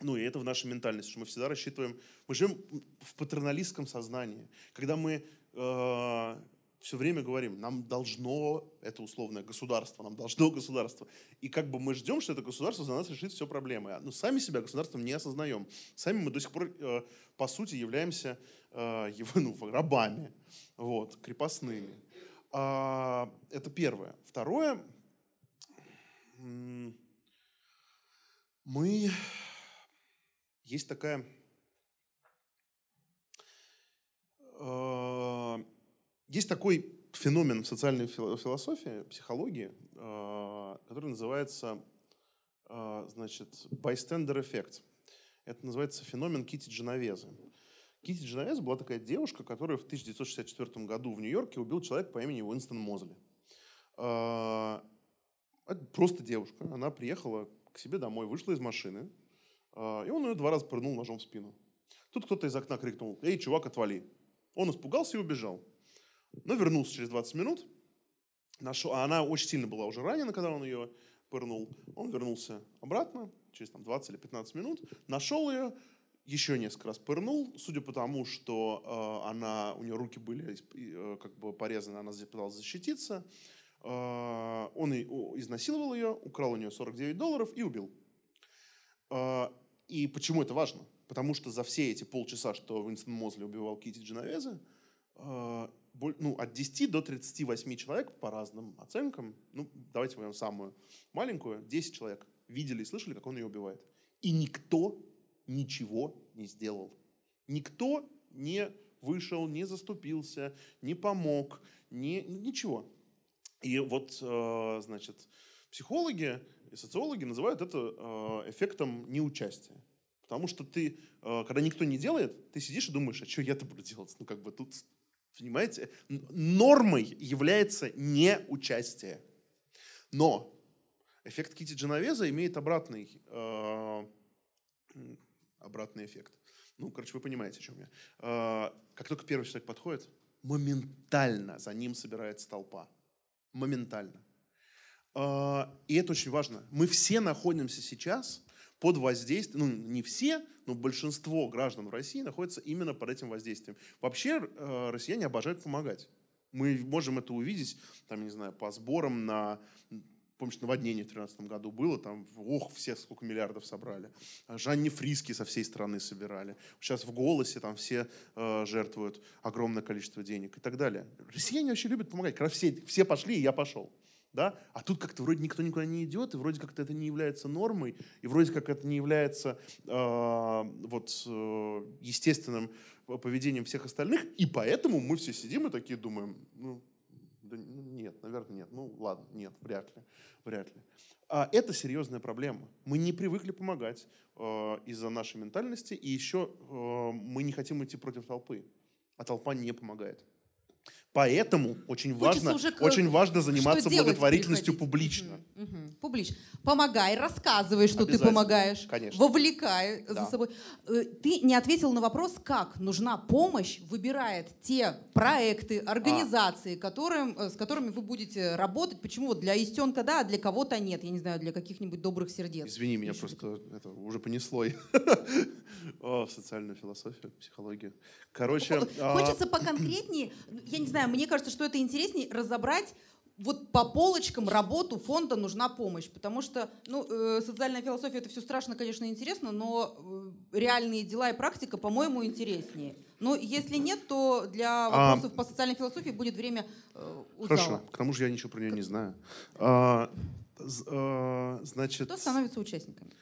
ну, и это в нашей ментальности, что мы всегда рассчитываем, мы живем в патерналистском сознании, когда мы э, все время говорим, нам должно, это условное государство, нам должно государство. И как бы мы ждем, что это государство за нас решит все проблемы. Но сами себя государством не осознаем. Сами мы до сих пор, э, по сути, являемся э, его, ну, рабами, вот, крепостными. А, это первое. Второе, мы... Есть такая э, есть такой феномен в социальной философии, психологии, а, который называется а, значит, bystander эффект. Это называется феномен Кити Дженовезы. Кити Дженовеза была такая девушка, которая в 1964 году в Нью-Йорке убил человека по имени Уинстон Мозли. А, просто девушка. Она приехала к себе домой, вышла из машины, и он ее два раза пырнул ножом в спину. Тут кто-то из окна крикнул, «Эй, чувак, отвали!» Он испугался и убежал. Но вернулся через 20 минут. Нашел, а она очень сильно была уже ранена, когда он ее пырнул. Он вернулся обратно через там, 20 или 15 минут, нашел ее, еще несколько раз пырнул, судя по тому, что э, она, у нее руки были э, как бы порезаны, она пыталась защититься. Э, он и, о, изнасиловал ее, украл у нее 49 долларов и убил. Э, и почему это важно? Потому что за все эти полчаса, что Винстон Мозли убивал Кити Дженовезе, э, ну, от 10 до 38 человек по разным оценкам, ну, давайте возьмем самую маленькую, 10 человек видели и слышали, как он ее убивает. И никто ничего не сделал. Никто не вышел, не заступился, не помог, не, ничего. И вот, э, значит, психологи и социологи называют это э, эффектом неучастия. Потому что ты, э, когда никто не делает, ты сидишь и думаешь, а что я-то буду делать? Ну, как бы тут Понимаете? Нормой является неучастие. Но эффект Кити Дженовеза имеет обратный, э, обратный эффект. Ну, короче, вы понимаете, о чем я. Э, как только первый человек подходит, моментально за ним собирается толпа. Моментально. Э, и это очень важно. Мы все находимся сейчас под воздействием, ну не все, но большинство граждан в России находятся именно под этим воздействием. Вообще э, россияне обожают помогать. Мы можем это увидеть, там, не знаю, по сборам на помнишь, наводнение в 2013 году было, там, ох, все сколько миллиардов собрали. А Жанни Фриски со всей страны собирали. Сейчас в «Голосе» там все э, жертвуют огромное количество денег и так далее. Россияне вообще любят помогать. Когда все, все пошли, и я пошел. Да? А тут как-то вроде никто никуда не идет, и вроде как-то это не является нормой, и вроде как это не является э, вот, э, естественным поведением всех остальных, и поэтому мы все сидим и такие думаем, ну, да нет, наверное, нет. Ну, ладно, нет, вряд ли. Вряд ли. А это серьезная проблема. Мы не привыкли помогать э, из-за нашей ментальности, и еще э, мы не хотим идти против толпы, а толпа не помогает. Поэтому очень важно, уже к... очень важно заниматься благотворительностью публично. Угу, угу. Публично. Помогай, рассказывай, что ты помогаешь. Конечно. Вовлекай да. за собой. Э, ты не ответил на вопрос, как нужна помощь, выбирает те проекты, организации, а. которым, э, с которыми вы будете работать. Почему для истенка да, а для кого-то нет? Я не знаю, для каких-нибудь добрых сердец. Извини, меня просто это уже понесло. <laughs> О, социальную философию, психологию. Короче... А хочется <clears throat> поконкретнее. Я не знаю, знаю, мне кажется, что это интереснее разобрать вот по полочкам работу фонда нужна помощь, потому что ну, э, социальная философия это все страшно, конечно, интересно, но э, реальные дела и практика, по-моему, интереснее. Но если нет, то для а, вопросов а, по социальной философии будет время э, у Хорошо, зала. к тому же я ничего про нее не знаю. А, а, значит, Кто становится участниками?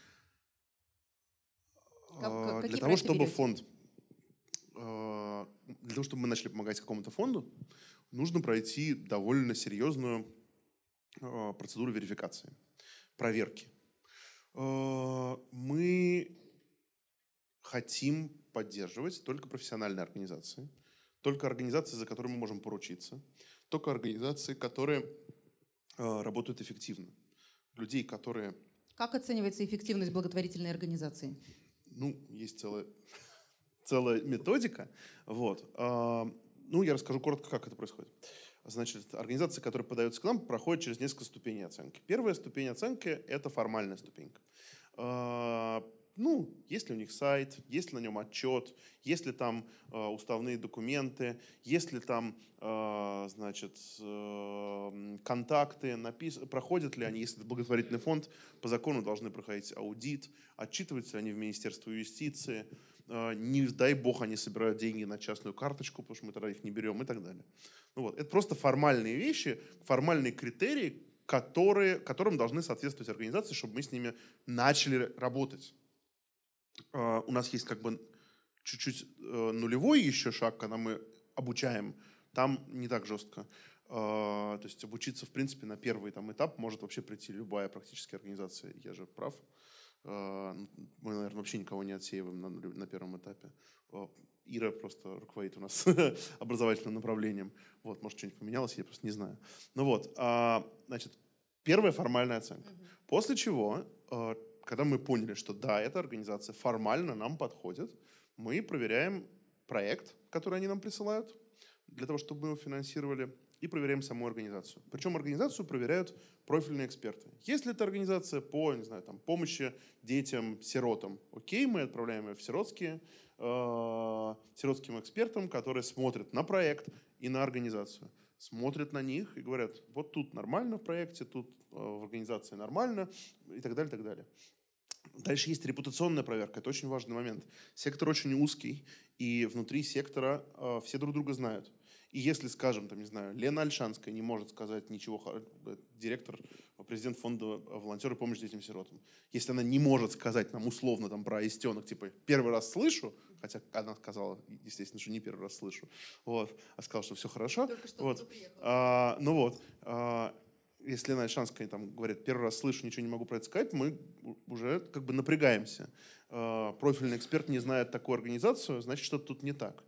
Как, а, для того, чтобы берете? фонд для того, чтобы мы начали помогать какому-то фонду, нужно пройти довольно серьезную а, процедуру верификации, проверки. А, мы хотим поддерживать только профессиональные организации, только организации, за которые мы можем поручиться, только организации, которые работают эффективно. Людей, которые... Как оценивается эффективность благотворительной организации? Ну, есть целая целая методика. Вот. А, ну, я расскажу коротко, как это происходит. Значит, организации, которые подаются к нам, проходят через несколько ступеней оценки. Первая ступень оценки – это формальная ступенька. А, ну, есть ли у них сайт, есть ли на нем отчет, есть ли там э, уставные документы, есть ли там, э, значит, э, контакты, напис... проходят ли они, если это благотворительный фонд, по закону должны проходить аудит, отчитываются ли они в Министерство юстиции, не дай бог они собирают деньги на частную карточку, потому что мы тогда их не берем и так далее. Ну вот. Это просто формальные вещи, формальные критерии, которые, которым должны соответствовать организации, чтобы мы с ними начали работать. Uh, у нас есть как бы чуть-чуть uh, нулевой еще шаг, когда мы обучаем. Там не так жестко. Uh, то есть обучиться, в принципе, на первый там, этап может вообще прийти любая практически организация. Я же прав. А, мы, наверное, вообще никого не отсеиваем на, на первом этапе. Ира просто руководит у нас <laughs> образовательным направлением. Вот, может, что-нибудь поменялось, я просто не знаю. Ну вот, а, значит, первая формальная оценка. Угу. После чего, а, когда мы поняли, что да, эта организация формально нам подходит, мы проверяем проект, который они нам присылают, для того, чтобы мы его финансировали и проверяем саму организацию. Причем организацию проверяют профильные эксперты. Если это организация по не знаю, там, помощи детям, сиротам, окей, мы отправляем ее в сиротские, э, сиротским экспертам, которые смотрят на проект и на организацию. Смотрят на них и говорят, вот тут нормально в проекте, тут э, в организации нормально и так далее, и так далее. Дальше есть репутационная проверка. Это очень важный момент. Сектор очень узкий, и внутри сектора э, все друг друга знают. И если, скажем, там, не знаю, Лена Альшанская не может сказать ничего, э, директор, президент фонда волонтеры помощи детям-сиротам, если она не может сказать нам условно там про истенок, типа, первый раз слышу, хотя она сказала, естественно, что не первый раз слышу, вот, а сказала, что все хорошо. вот. А, ну вот, а, если Лена Альшанская там говорит, первый раз слышу, ничего не могу про это сказать, мы уже как бы напрягаемся. А, профильный эксперт не знает такую организацию, значит, что-то тут не так.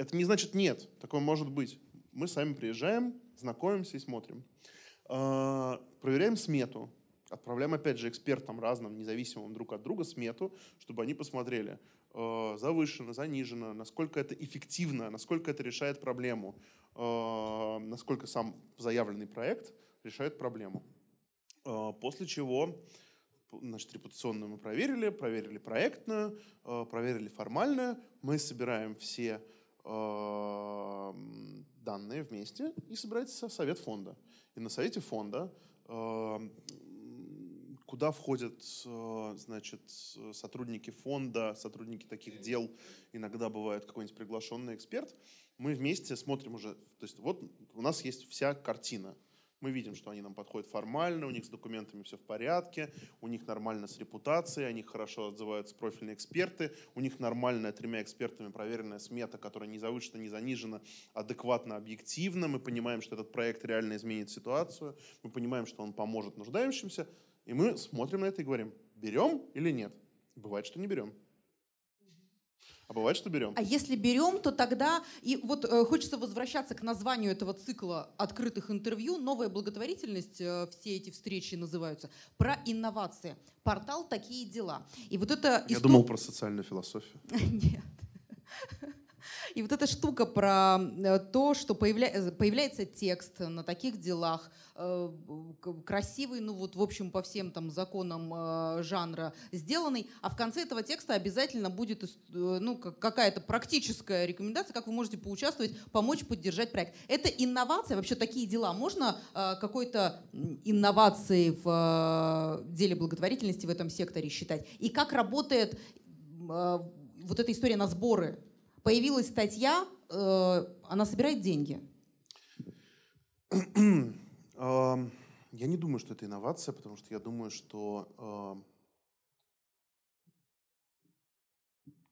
Это не значит нет, такое может быть. Мы сами приезжаем, знакомимся и смотрим. А, проверяем смету. Отправляем, опять же, экспертам разным, независимым друг от друга смету, чтобы они посмотрели, а, завышено, занижено, насколько это эффективно, насколько это решает проблему, а, насколько сам заявленный проект решает проблему. После чего значит, репутационную мы проверили, проверили проектную, проверили формальную. Мы собираем все данные вместе и собирается совет фонда. И на совете фонда э, куда входят значит, сотрудники фонда, сотрудники таких дел, иногда бывает какой-нибудь приглашенный эксперт, мы вместе смотрим уже, то есть вот у нас есть вся картина, мы видим, что они нам подходят формально, у них с документами все в порядке, у них нормально с репутацией, они хорошо отзываются профильные эксперты, у них нормальная тремя экспертами проверенная смета, которая не завышена, не занижена, адекватно, объективно. Мы понимаем, что этот проект реально изменит ситуацию, мы понимаем, что он поможет нуждающимся, и мы смотрим на это и говорим, берем или нет. Бывает, что не берем. А бывает, что берем. А если берем, то тогда... И вот э, хочется возвращаться к названию этого цикла открытых интервью. Новая благотворительность, э, все эти встречи называются, про инновации. Портал «Такие дела». И вот это... Я истор... думал про социальную философию. <laughs> Нет. И вот эта штука про э, то, что появля... Э, появляется текст на таких делах, э, красивый, ну вот в общем по всем там законам жанра сделанный, а в конце этого текста обязательно будет ну, какая-то практическая рекомендация, как вы можете поучаствовать, помочь поддержать проект. Это инновация, вообще такие дела. Можно какой-то инновации в деле благотворительности в этом секторе считать? И как работает вот эта история на сборы появилась статья, э, она собирает деньги. Я не думаю, что это инновация, потому что я думаю, что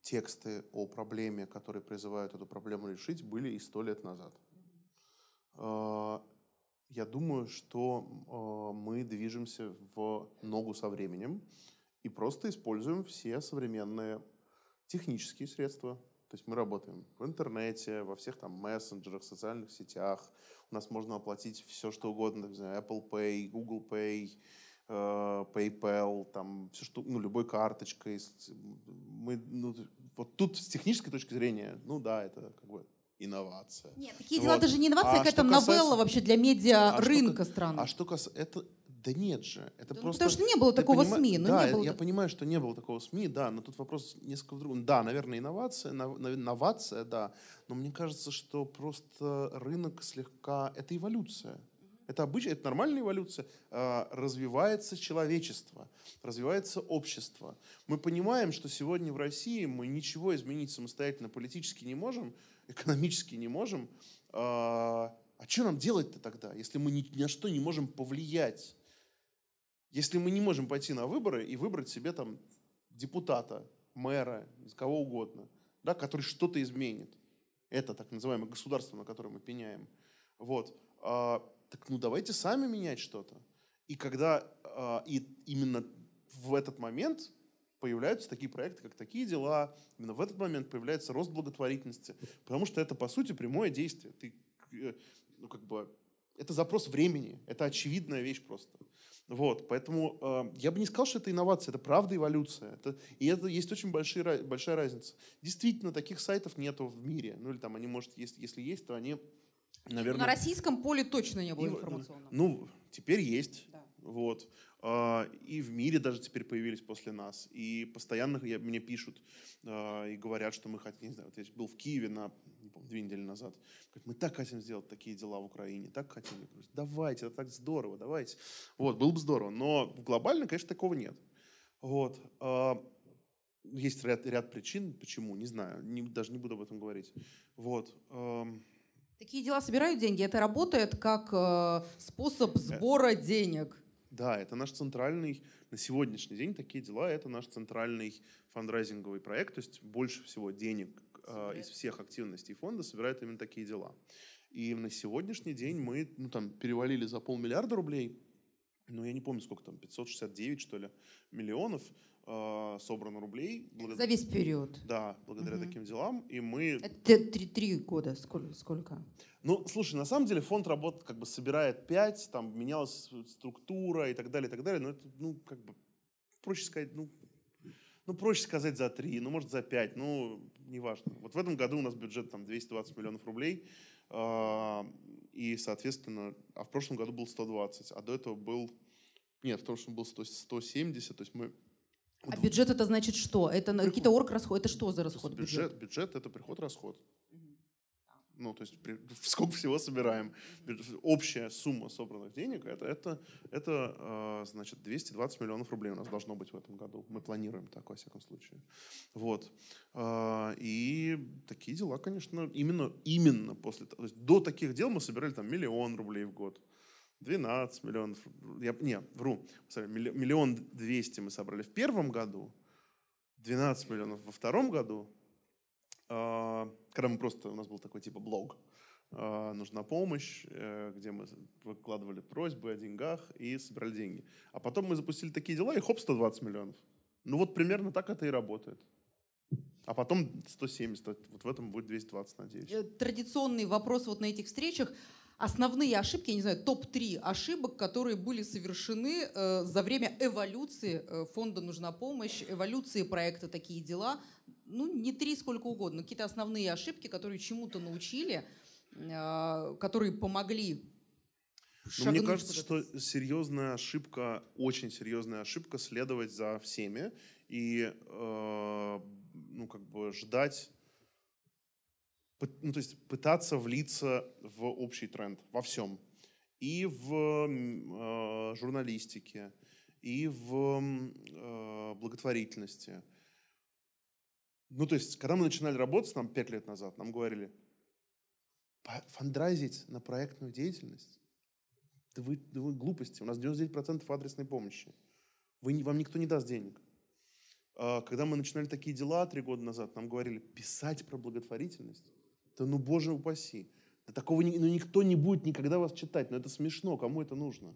тексты о проблеме, которые призывают эту проблему решить, были и сто лет назад. А, я думаю, что мы движемся в ногу со временем и просто используем все современные технические средства, то есть мы работаем в интернете, во всех там мессенджерах, социальных сетях. У нас можно оплатить все, что угодно, не знаю, Apple Pay, Google Pay, э, PayPal, там все что, ну любой карточкой. Мы, ну, вот тут с технической точки зрения, ну да, это как бы инновация. Нет, такие дела вот. даже не инновация, а какая-то касается... новелла вообще для медиа а рынка что, страны. А что касается, это да нет же, это да, просто... Потому что не было такого поним... СМИ. Ну, да, не было... я понимаю, что не было такого СМИ, да, но тут вопрос несколько в другом. Да, наверное, инновация, инновация, да, но мне кажется, что просто рынок слегка... Это эволюция. Это обычно, это нормальная эволюция. А, развивается человечество, развивается общество. Мы понимаем, что сегодня в России мы ничего изменить самостоятельно политически не можем, экономически не можем. А, а что нам делать-то тогда, если мы ни на что не можем повлиять? Если мы не можем пойти на выборы и выбрать себе там депутата, мэра, из кого угодно, да, который что-то изменит. Это так называемое государство, на которое мы пеняем. Вот. А, так ну давайте сами менять что-то. И когда а, и именно в этот момент появляются такие проекты, как такие дела, именно в этот момент появляется рост благотворительности, потому что это, по сути, прямое действие. Ты, э, ну, как бы, это запрос времени, это очевидная вещь просто. Вот, поэтому э, я бы не сказал, что это инновация, это правда эволюция. Это, и это есть очень большие, большая разница. Действительно, таких сайтов нету в мире. Ну или там они, может, если, если есть, то они, наверное... На российском поле точно не было и, информационного. Ну, теперь есть. Да. Вот. А, и в мире даже теперь появились после нас. И постоянно я, мне пишут а, и говорят, что мы хотим, не знаю, вот я был в Киеве на, две недели назад. Говорят, мы так хотим сделать такие дела в Украине, так хотим. Я говорю, давайте, это так здорово, давайте. Вот, было бы здорово. Но глобально, конечно, такого нет. Вот. А, есть ряд, ряд причин, почему, не знаю, не, даже не буду об этом говорить. Вот. Такие дела собирают деньги, это работает как э, способ э, сбора денег. Да, это наш центральный, на сегодняшний день такие дела, это наш центральный фандрайзинговый проект, то есть больше всего денег э, из всех активностей фонда собирают именно такие дела. И на сегодняшний день мы ну, там, перевалили за полмиллиарда рублей, ну, я не помню, сколько там, 569, что ли, миллионов э, собрано рублей. Благодаря, За весь период? Да, благодаря угу. таким делам. И мы... Это три, три года, сколько? сколько? Ну, слушай, на самом деле фонд работает, как бы собирает пять, там менялась структура и так далее, и так далее. Но это, ну, как бы, проще сказать, ну, ну, проще сказать за три, ну, может, за пять, ну, неважно. Вот в этом году у нас бюджет там 220 миллионов рублей, э, и, соответственно, а в прошлом году был 120, а до этого был Нет, в том, что был 100, 170, то есть мы... А бюджет это значит что? Это какие-то орг расходы? Это что за расход бюджета? бюджет, бюджет это приход-расход. Ну, то есть <laughs> сколько всего собираем. Общая сумма собранных денег это, это, это э, значит, 220 миллионов рублей у нас должно быть в этом году. Мы планируем так, во всяком случае. Вот. А, И такие дела, конечно, именно, именно после. То есть до таких дел мы собирали там миллион рублей в год. 12 миллионов. Я, не, вру. Миллион двести мы собрали в первом году, 12 миллионов во втором году, а, когда мы просто, у нас был такой типа блог, а, нужна помощь, э, где мы выкладывали просьбы о деньгах и собирали деньги. А потом мы запустили такие дела, и хоп, 120 миллионов. Ну вот примерно так это и работает. А потом 170, вот в этом будет 220, надеюсь. Э, Традиционный вопрос вот на этих встречах. Основные ошибки, я не знаю, топ-3 ошибок, которые были совершены э, за время эволюции э, фонда «Нужна помощь», эволюции проекта «Такие дела». Ну, не три, сколько угодно. но Какие-то основные ошибки, которые чему-то научили, э, которые помогли Но Ну, мне кажется, что серьезная ошибка, очень серьезная ошибка следовать за всеми и э, ну, как бы ждать, ну, то есть пытаться влиться в общий тренд во всем. И в э, журналистике, и в э, благотворительности. Ну, то есть, когда мы начинали работать, нам пять лет назад, нам говорили, «По- фандрайзить на проектную деятельность да вы, да вы глупости. У нас 99% адресной помощи. Вы, вам никто не даст денег. А, Когда мы начинали такие дела три года назад, нам говорили, писать про благотворительность? Да ну, боже упаси. Да такого ну, никто не будет никогда вас читать. Но это смешно. Кому это нужно?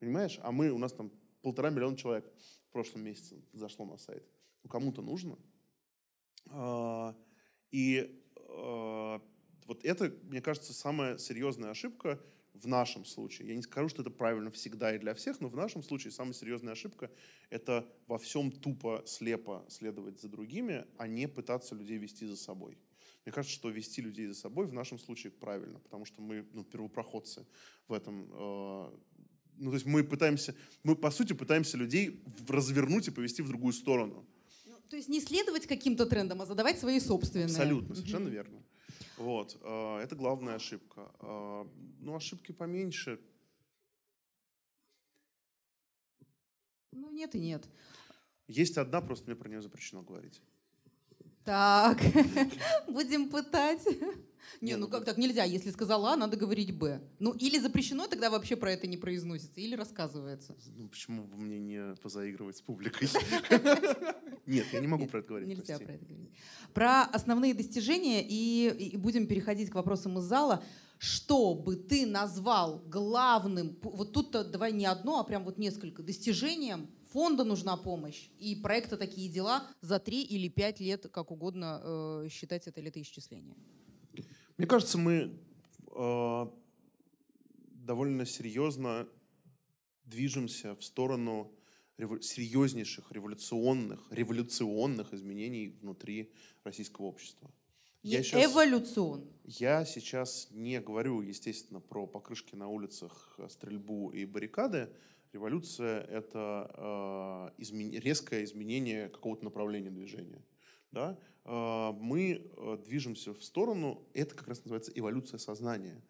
Понимаешь? А мы, у нас там полтора миллиона человек в прошлом месяце зашло на сайт. Ну, кому-то нужно. А, И а, вот это, мне кажется, самая серьезная ошибка в нашем случае. Я не скажу, что это правильно всегда и для всех, но в нашем случае самая серьезная ошибка – это во всем тупо, слепо следовать за другими, а не пытаться людей вести за собой. Мне кажется, что вести людей за собой в нашем случае правильно, потому что мы ну, первопроходцы в этом. э, ну, то есть мы пытаемся, мы по сути пытаемся людей развернуть и повести в другую сторону. То есть не следовать каким-то трендам, а задавать свои собственные. Абсолютно, совершенно верно. Вот, э, это главная ошибка. Э, Ну, ошибки поменьше. Ну, нет и нет. Есть одна, просто мне про нее запрещено говорить. Так, <laughs> будем пытать. Не, ну ну, как так нельзя? Если сказала А, надо говорить Б. Ну или запрещено, тогда вообще про это не произносится, или рассказывается. Ну, почему бы мне не позаигрывать с публикой? <laughs> Нет, я не могу про это говорить. Нельзя про это говорить. Про основные достижения и, будем переходить к вопросам из зала. Что бы ты назвал главным, вот тут-то давай не одно, а прям вот несколько, достижением фонда нужна помощь и проекта такие дела за три или пять лет, как угодно э, считать это летоисчисление. Мне кажется, мы э, довольно серьезно движемся в сторону реву- серьезнейших революционных, революционных изменений внутри российского общества. Не Я щас- эволюционно. Я сейчас не говорю, естественно, про покрышки на улицах, э, стрельбу и баррикады. Революция — это э, измен- резкое изменение какого-то направления движения. Да? Э, мы э, движемся в сторону, это как раз называется эволюция сознания.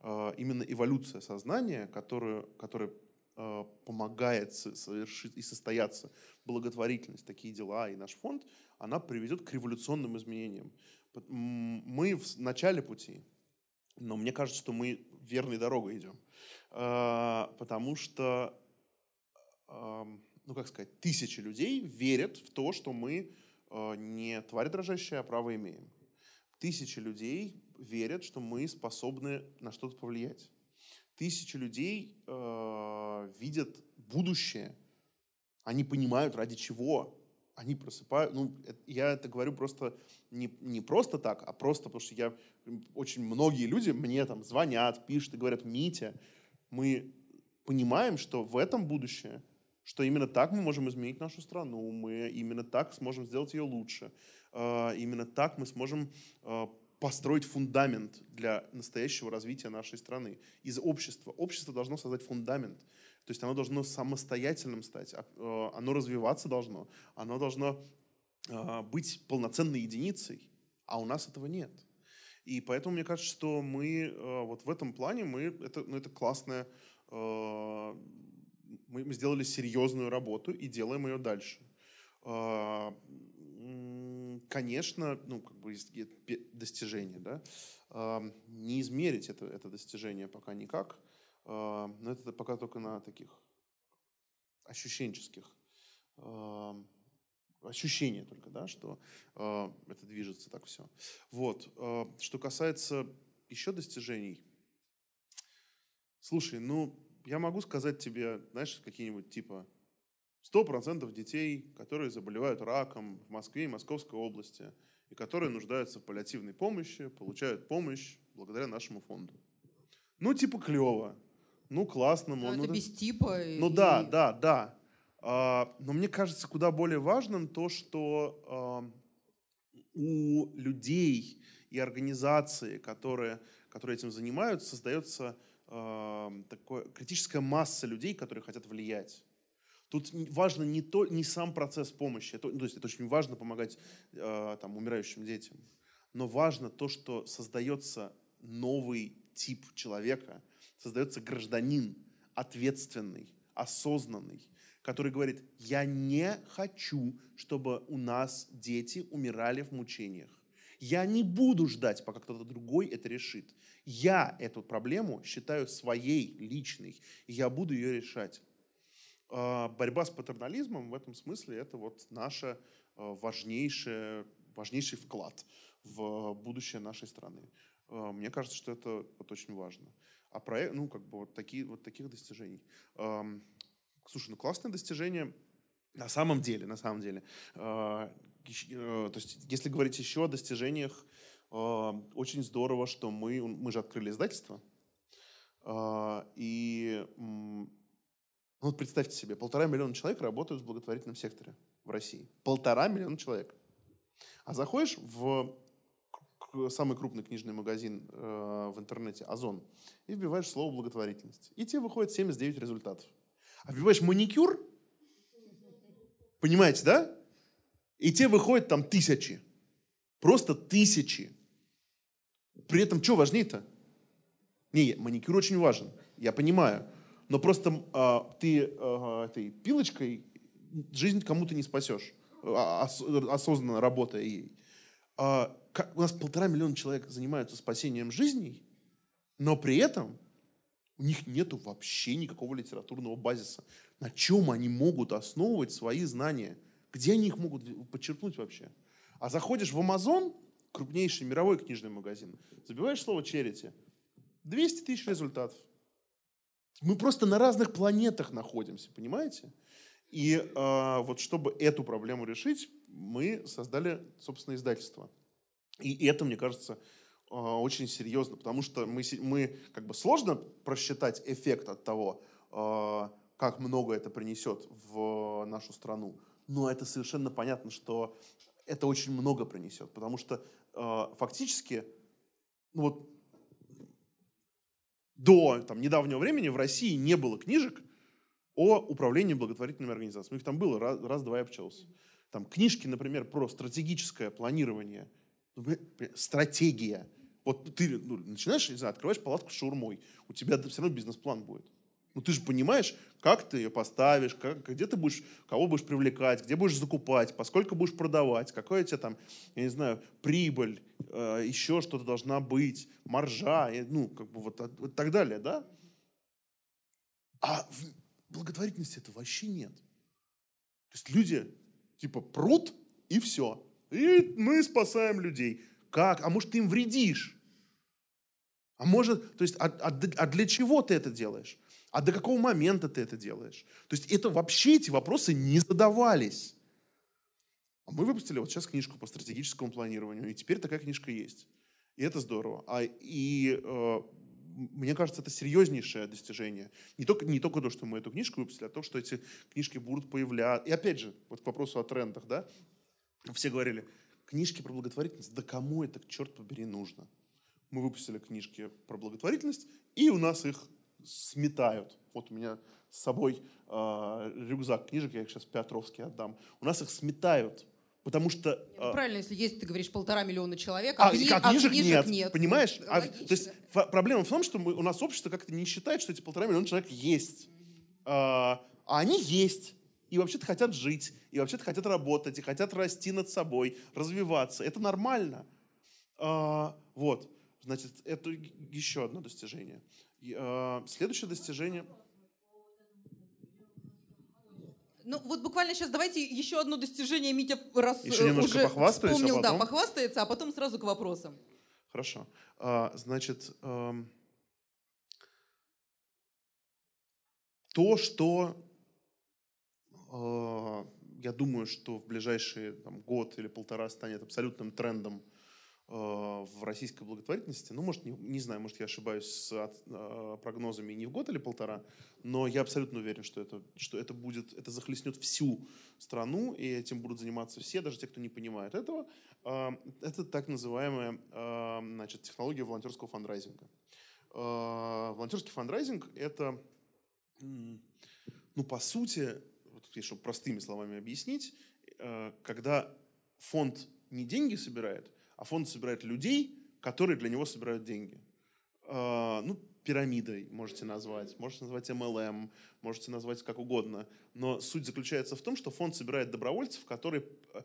Э, именно эволюция сознания, которая э, помогает со- совершить и состояться благотворительность, такие дела и наш фонд, она приведет к революционным изменениям. Мы в начале пути, но мне кажется, что мы верной дорогой идем. А, Потому что, ну как сказать, тысячи людей верят в то, что мы а, не твари дрожащие, а право имеем. Тысячи людей верят, что мы способны на что-то повлиять. Тысячи людей а, видят будущее. Они понимают, ради чего они просыпают. Ну, э- я это говорю просто не, не просто так, а просто потому что я очень многие люди мне там звонят, пишут и говорят, Митя, мы понимаем, что в этом будущее, что именно так мы можем изменить нашу страну, мы именно так сможем сделать ее лучше, э, именно так мы сможем э, построить фундамент для настоящего развития нашей страны из общества. Общество должно создать фундамент. То есть оно должно самостоятельным стать, а, оно развиваться должно, оно должно быть полноценной единицей, а у нас этого нет. И поэтому мне кажется, что мы вот в этом плане, мы, это, ну, это классная, мы, сделали серьезную работу и делаем ее дальше. Конечно, ну, как бы достижение, да, не измерить это, это достижение пока никак, но это пока только на таких ощущенческих ощущение только, да, что э, это движется так все. Вот. Э, что касается еще достижений, слушай, ну, я могу сказать тебе, знаешь, какие-нибудь типа 100% детей, которые заболевают раком в Москве и Московской области, и которые нуждаются в паллиативной помощи, получают помощь благодаря нашему фонду. Ну, типа клево. Ну, классно. Ну, ну, это без типа. Ну, и... да, да, да. А, но мне кажется куда более важным то, что а, у людей и организаций, которые, которые этим занимаются, создается а, такое, критическая масса людей, которые хотят влиять. Тут важно не, то, не сам процесс помощи, это, то есть это очень важно помогать там, умирающим детям, но важно то, что создается новый тип человека, создается гражданин, ответственный, осознанный, который говорит, я не хочу, чтобы у нас дети умирали в мучениях. Я не буду ждать, пока кто-то другой это решит. Я эту проблему считаю своей, личной, и я буду ее решать. А, борьба с патернализмом в этом смысле это вот наш а, важнейший, важнейший вклад в будущее нашей страны. А, мне кажется, что это вот очень важно. А проект, ну, как бы вот, такие, вот таких достижений. Слушай, ну классное достижение на самом деле, на самом деле. Э, то есть, если говорить еще о достижениях, очень здорово, что мы, мы же открыли издательство. И ну, вот представьте себе, полтора миллиона человек работают в благотворительном секторе в России. Полтора миллиона человек. А заходишь в самый крупный книжный магазин в интернете, Озон, и вбиваешь слово благотворительность. И тебе выходит 79 результатов. А вбиваешь маникюр, понимаете, да? И те выходят там тысячи. Просто тысячи. При этом что важнее-то? Не, маникюр очень важен, я понимаю. Но просто а, ты а, этой пилочкой жизнь кому-то не спасешь, а, ос, осознанно работая ей. А, как, у нас полтора миллиона человек занимаются спасением жизней, но при этом у них нет вообще никакого литературного базиса. На чем они могут основывать свои знания? Где они их могут подчеркнуть вообще? А заходишь в Amazon, крупнейший мировой книжный магазин, забиваешь слово charity, 200 тысяч результатов. Мы просто на разных планетах находимся, понимаете? И э, вот чтобы эту проблему решить, мы создали, собственно, издательство. И это, мне кажется, а, очень серьезно, потому что мы, мы как бы сложно просчитать эффект от того, а, как много это принесет в нашу страну. Но это совершенно понятно, что это очень много принесет, потому что а, фактически ну вот, до там, недавнего времени в России не было книжек о управлении благотворительными организациями. Их там было раз, раз-два я обчелся. Там книжки, например, про стратегическое планирование, стратегия – вот ты ну, начинаешь, не знаю, открываешь палатку с шаурмой, у тебя все равно бизнес-план будет. Ну ты же понимаешь, как ты ее поставишь, как, где ты будешь, кого будешь привлекать, где будешь закупать, поскольку будешь продавать, какая у тебя там, я не знаю, прибыль, э, еще что-то должна быть, маржа, и, ну, как бы вот, вот так далее, да? А в благотворительности это вообще нет. То есть люди типа прут и все. И мы спасаем людей. Как? А может, ты им вредишь? А может, то есть, а, а, а для чего ты это делаешь? А до какого момента ты это делаешь? То есть это вообще эти вопросы не задавались. А мы выпустили вот сейчас книжку по стратегическому планированию, и теперь такая книжка есть. И это здорово. А, и э, мне кажется, это серьезнейшее достижение. Не только, не только то, что мы эту книжку выпустили, а то, что эти книжки будут появляться. И опять же, вот к вопросу о трендах, да, все говорили, книжки про благотворительность, да кому это, черт побери, нужно? Мы выпустили книжки про благотворительность, и у нас их сметают. Вот у меня с собой э, рюкзак книжек, я их сейчас Петровский отдам. У нас их сметают, потому что... Ну, э, правильно, если есть, ты говоришь, полтора миллиона человек, а, а, кни- а а книжек, нет, нет. понимаешь? Ну, А, логично. то есть проблема в том, что мы, у нас общество как-то не считает, что эти полтора миллиона человек есть. А, а они есть. И вообще-то хотят жить, и вообще-то хотят работать, и хотят расти над собой, развиваться. Это нормально. А, вот. Значит, это еще одно достижение. И, а, следующее достижение... Ну вот буквально сейчас давайте еще одно достижение Митя раз Еще немножко уже похвастаюсь, а вспомнил, да, потом? похвастается, а потом сразу к вопросам. Хорошо. А, значит, то, что э, я думаю, что в ближайший там, год или полтора станет абсолютным трендом в российской благотворительности, ну, может, не, не знаю, может, я ошибаюсь с от- э, прогнозами не в год или полтора, но я абсолютно уверен, что это, что это будет, это захлестнет всю страну, и этим будут заниматься все, даже те, кто не понимает этого. Э, Это так называемая э, значит, технология волонтерского фандрайзинга. Э, Волонтерский фандрайзинг – это, ну, по сути, вот, если простыми словами объяснить, э, когда фонд не деньги собирает, а фонд собирает людей, которые для него собирают деньги. Э, Ну, пирамидой можете назвать, можете назвать MLM, можете назвать как угодно. Но суть заключается в том, что фонд собирает добровольцев, которые, э,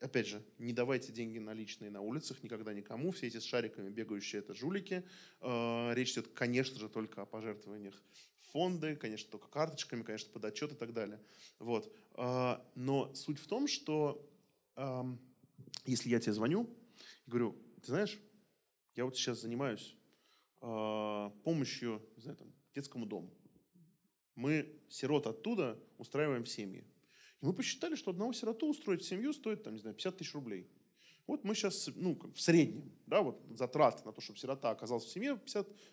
опять же, не давайте деньги наличные на улицах никогда никому. Все эти с шариками бегающие это жулики. Э, Речь идет, конечно же, только о пожертвованиях фонды, конечно, только карточками, конечно, под отчет и так далее. Вот. Э, Но суть в том, что если я тебе звоню и говорю, ты знаешь, я вот сейчас занимаюсь э, помощью не знаю, там, детскому дому. Мы сирот оттуда устраиваем семьи. И мы посчитали, что одного сироту устроить в семью стоит, там, не знаю, 50 тысяч рублей. Вот мы сейчас, ну, в среднем, да, вот затрат на то, чтобы сирота оказался в семье,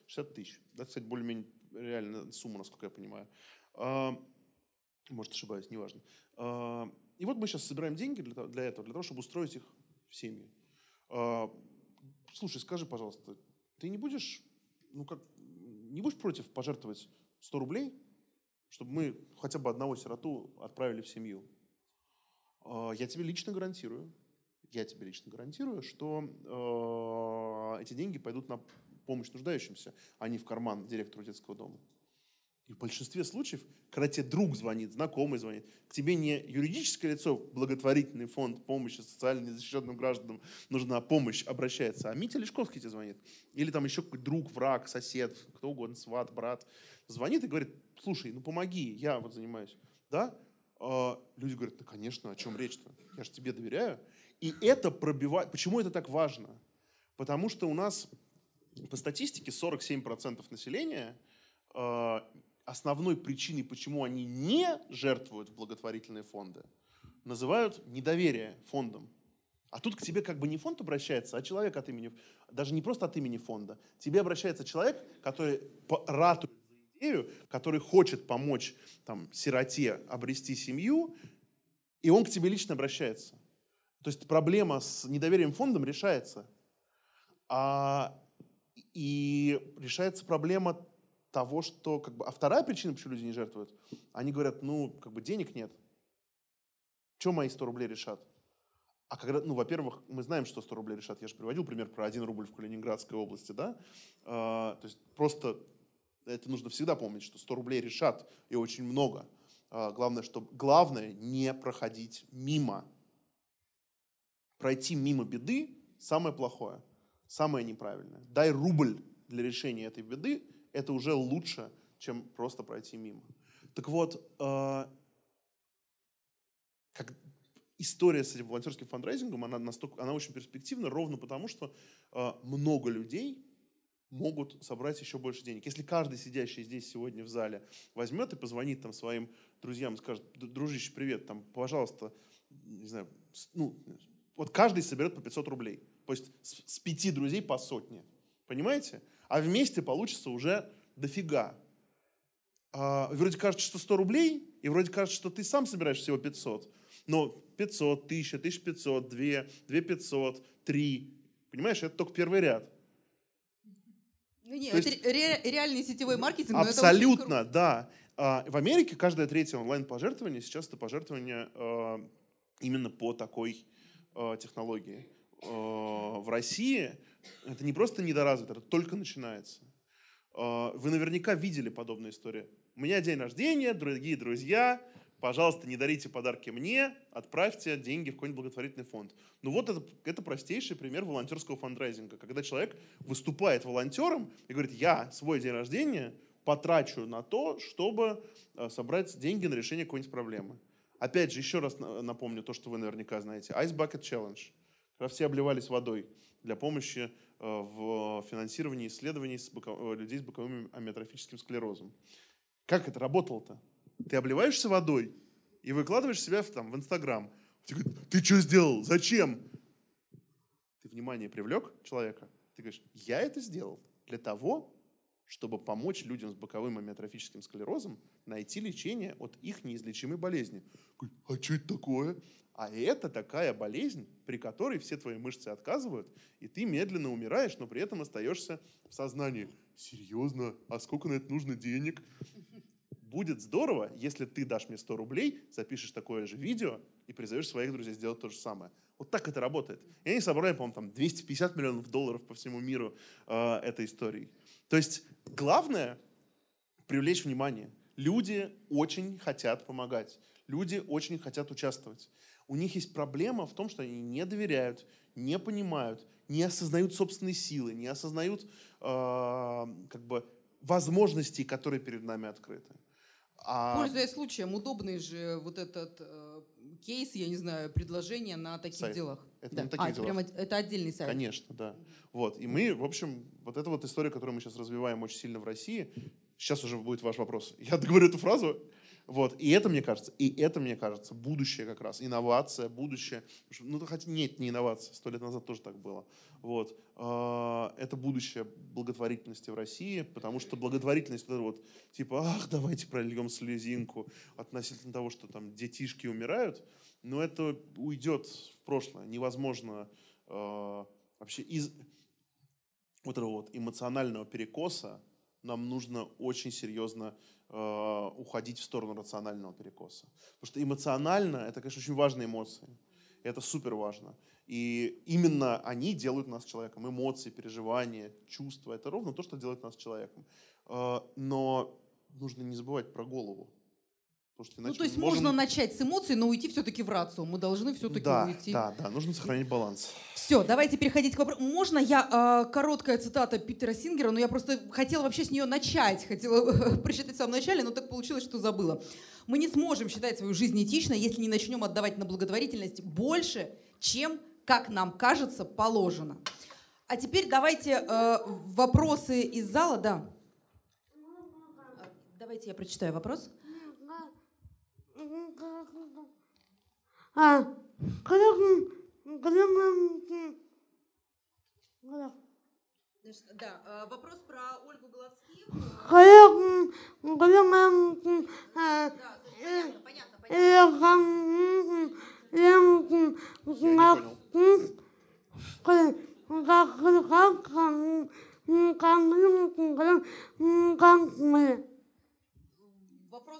50-60 тысяч. Да, кстати, более-менее реальная сумма, насколько я понимаю. А, может, ошибаюсь, неважно. А, и вот мы сейчас собираем деньги для, того- для этого, для того, чтобы устроить их в семьи. А, слушай, скажи, пожалуйста, ты не будешь, ну, как, не будешь против пожертвовать 100 рублей, чтобы мы хотя бы одного сироту отправили в семью? А, Я тебе лично гарантирую, я тебе лично гарантирую, что э, эти деньги пойдут на помощь нуждающимся, а не в карман директору детского дома. И в большинстве случаев, когда тебе друг звонит, знакомый звонит, к тебе не юридическое лицо, благотворительный фонд помощи социально незащищенным гражданам нужна помощь, обращается, а Митя Лешковский тебе звонит. Или там еще какой-то друг, враг, сосед, кто угодно, сват, брат, звонит и говорит, слушай, ну помоги, я вот занимаюсь. Да? А люди говорят, ну конечно, о чем речь-то? Я же тебе доверяю. И это пробивает... Почему это так важно? Потому что у нас по статистике 47% населения э, основной причиной, почему они не жертвуют в благотворительные фонды, называют недоверие фондам. А тут к тебе как бы не фонд обращается, а человек от имени, даже не просто от имени фонда. Тебе обращается человек, который ратует за идею, который хочет помочь там, сироте обрести семью, и он к тебе лично обращается. То есть проблема с недоверием фондом решается. А, и решается проблема того, что... Как бы, а вторая причина, почему люди не жертвуют, они говорят, ну, как бы денег нет. Что мои 100 рублей решат? А когда, ну, во-первых, мы знаем, что 100 рублей решат. Я же приводил пример про 1 рубль в Калининградской области, да? А, то есть просто это нужно всегда помнить, что 100 рублей решат, и очень много. А, главное, что, главное не проходить мимо. Пройти мимо беды – самое плохое, самое неправильное. Дай рубль для решения этой беды – это уже лучше, чем просто пройти мимо. Так вот, э, как история с этим волонтерским фандрайзингом, она, настолько, она очень перспективна, ровно потому, что э, много людей могут собрать еще больше денег. Если каждый сидящий здесь сегодня в зале возьмет и позвонит там своим друзьям, скажет, «Д- дружище, привет, там, пожалуйста, не знаю, ну, вот каждый соберет по 500 рублей. То есть с, с пяти друзей по сотне. Понимаете? А вместе получится уже дофига. А, вроде кажется, что 100 рублей, и вроде кажется, что ты сам собираешь всего 500. Но 500, 1000, 1500, 2, 2500, 3. Понимаешь, это только первый ряд. Ну, нет, это есть, ре- реальный сетевой маркетинг. Абсолютно, да. А, в Америке каждое третье онлайн-пожертвование сейчас это пожертвование а, именно по такой а, технологии. В России это не просто недоразвито, это только начинается. Вы наверняка видели подобные истории. У меня день рождения, дорогие друзья, пожалуйста, не дарите подарки мне, отправьте деньги в какой-нибудь благотворительный фонд. Ну вот это, это простейший пример волонтерского фандрайзинга, когда человек выступает волонтером и говорит, я свой день рождения потрачу на то, чтобы э, собрать деньги на решение какой-нибудь проблемы. Опять же, еще раз напомню то, что вы наверняка знаете. Ice Bucket Challenge. Когда все обливались водой для помощи э, в финансировании исследований с боков... Э, людей с боковым амиотрофическим склерозом. Как это работало-то? Ты обливаешься водой и выкладываешь себя в, там, в Инстаграм. Ты ты что сделал? Зачем? Ты внимание привлек человека. Ты говоришь, я это сделал для того, чтобы помочь людям с боковым амиотрофическим склерозом найти лечение от их неизлечимой болезни. А что это такое? А это такая болезнь, при которой все твои мышцы отказывают, и ты медленно умираешь, но при этом остаешься в сознании. Серьезно? А сколько на это нужно денег? Будет здорово, если ты дашь мне 100 рублей, запишешь такое же видео и призовешь своих друзей сделать то же самое. Вот так это работает. И они собрали, по-моему, там 250 миллионов долларов по всему миру э, этой историей. То есть главное привлечь внимание. Люди очень хотят помогать. Люди очень хотят участвовать. У них есть проблема в том, что они не доверяют, не понимают, не осознают собственные силы, не осознают э, как бы возможностей, которые перед нами открыты. А... Пользуясь случаем, удобный же вот этот э, кейс, я не знаю, предложение на таких сайт. делах. Это да. на таких а, делах. Прямо, это отдельный сайт. Конечно, да. Вот. И мы, в общем, вот эта вот история, которую мы сейчас развиваем очень сильно в России, сейчас уже будет ваш вопрос. Я <laughs> договорю эту фразу, вот. И это, мне кажется, и это, мне кажется, будущее как раз. Инновация, будущее. Ну, хотя нет, не инновация. Сто лет назад тоже так было. Вот. А, это будущее благотворительности в России, потому что благотворительность, вот, вот типа, ах, давайте прольем слезинку относительно того, что там детишки умирают, но это уйдет в прошлое. Невозможно э, вообще из вот этого вот эмоционального перекоса нам нужно очень серьезно Э, уходить в сторону рационального перекоса. Потому что эмоционально это, конечно, очень важные эмоции. Это супер важно. И именно они делают нас человеком. Эмоции, переживания, чувства. Это ровно то, что делает нас человеком. Э, но нужно не забывать про голову. Ну, то есть можем... можно начать с эмоций, но уйти все-таки в рацию. Мы должны все-таки да, уйти. Да, да, нужно сохранить баланс. Все, давайте переходить к вопросу. Можно я э, короткая цитата Питера Сингера, но я просто хотела вообще с нее начать, хотела <laughs> прочитать в самом начале, но так получилось, что забыла. Мы не сможем считать свою жизнь этичной, если не начнем отдавать на благотворительность больше, чем, как нам кажется, положено. А теперь давайте э, вопросы из зала, да. Давайте я прочитаю вопрос. А, да, а, вопрос про Ольгу Голодских. Да, понятно, понятно.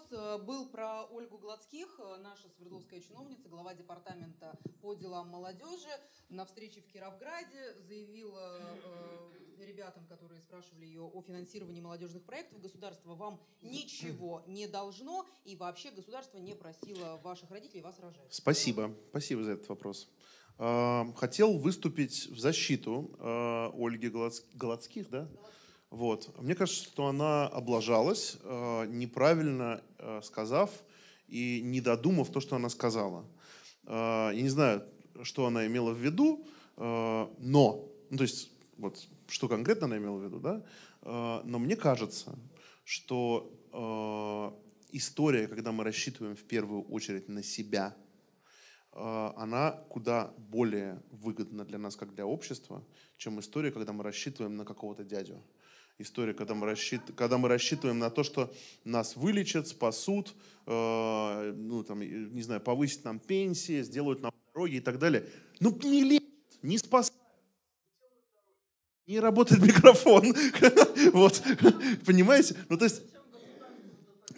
Вопрос э, был про Ольгу Гладских, э, наша Свердловская чиновница, глава департамента по делам молодежи. На встрече в Кировграде заявила э, ребятам, которые спрашивали ее о финансировании молодежных проектов, государство вам ничего не должно, и вообще государство не просило ваших родителей вас рожать. Спасибо, спасибо за этот вопрос. Хотел выступить в защиту Ольги Голодских, да? Голодских вот. Мне кажется, что она облажалась, э, неправильно э, сказав и не додумав то, что она сказала. Э, я не знаю, что она имела в виду, но, ну, то есть, вот, что конкретно она имела в виду, да, но мне кажется, что история, когда мы рассчитываем в первую очередь на себя, она куда более выгодна для нас, как для общества, чем история, когда мы рассчитываем на какого-то дядю. История, когда мы, рассчит... когда мы рассчитываем на то, что нас вылечат, спасут, э, ну, там, не знаю, повысят нам пенсии, сделают нам дороги и так далее. Ну, не лечат, не спасают. Не работает <laughs> микрофон. <laughs> вот, <laughs> понимаете? Ну, то есть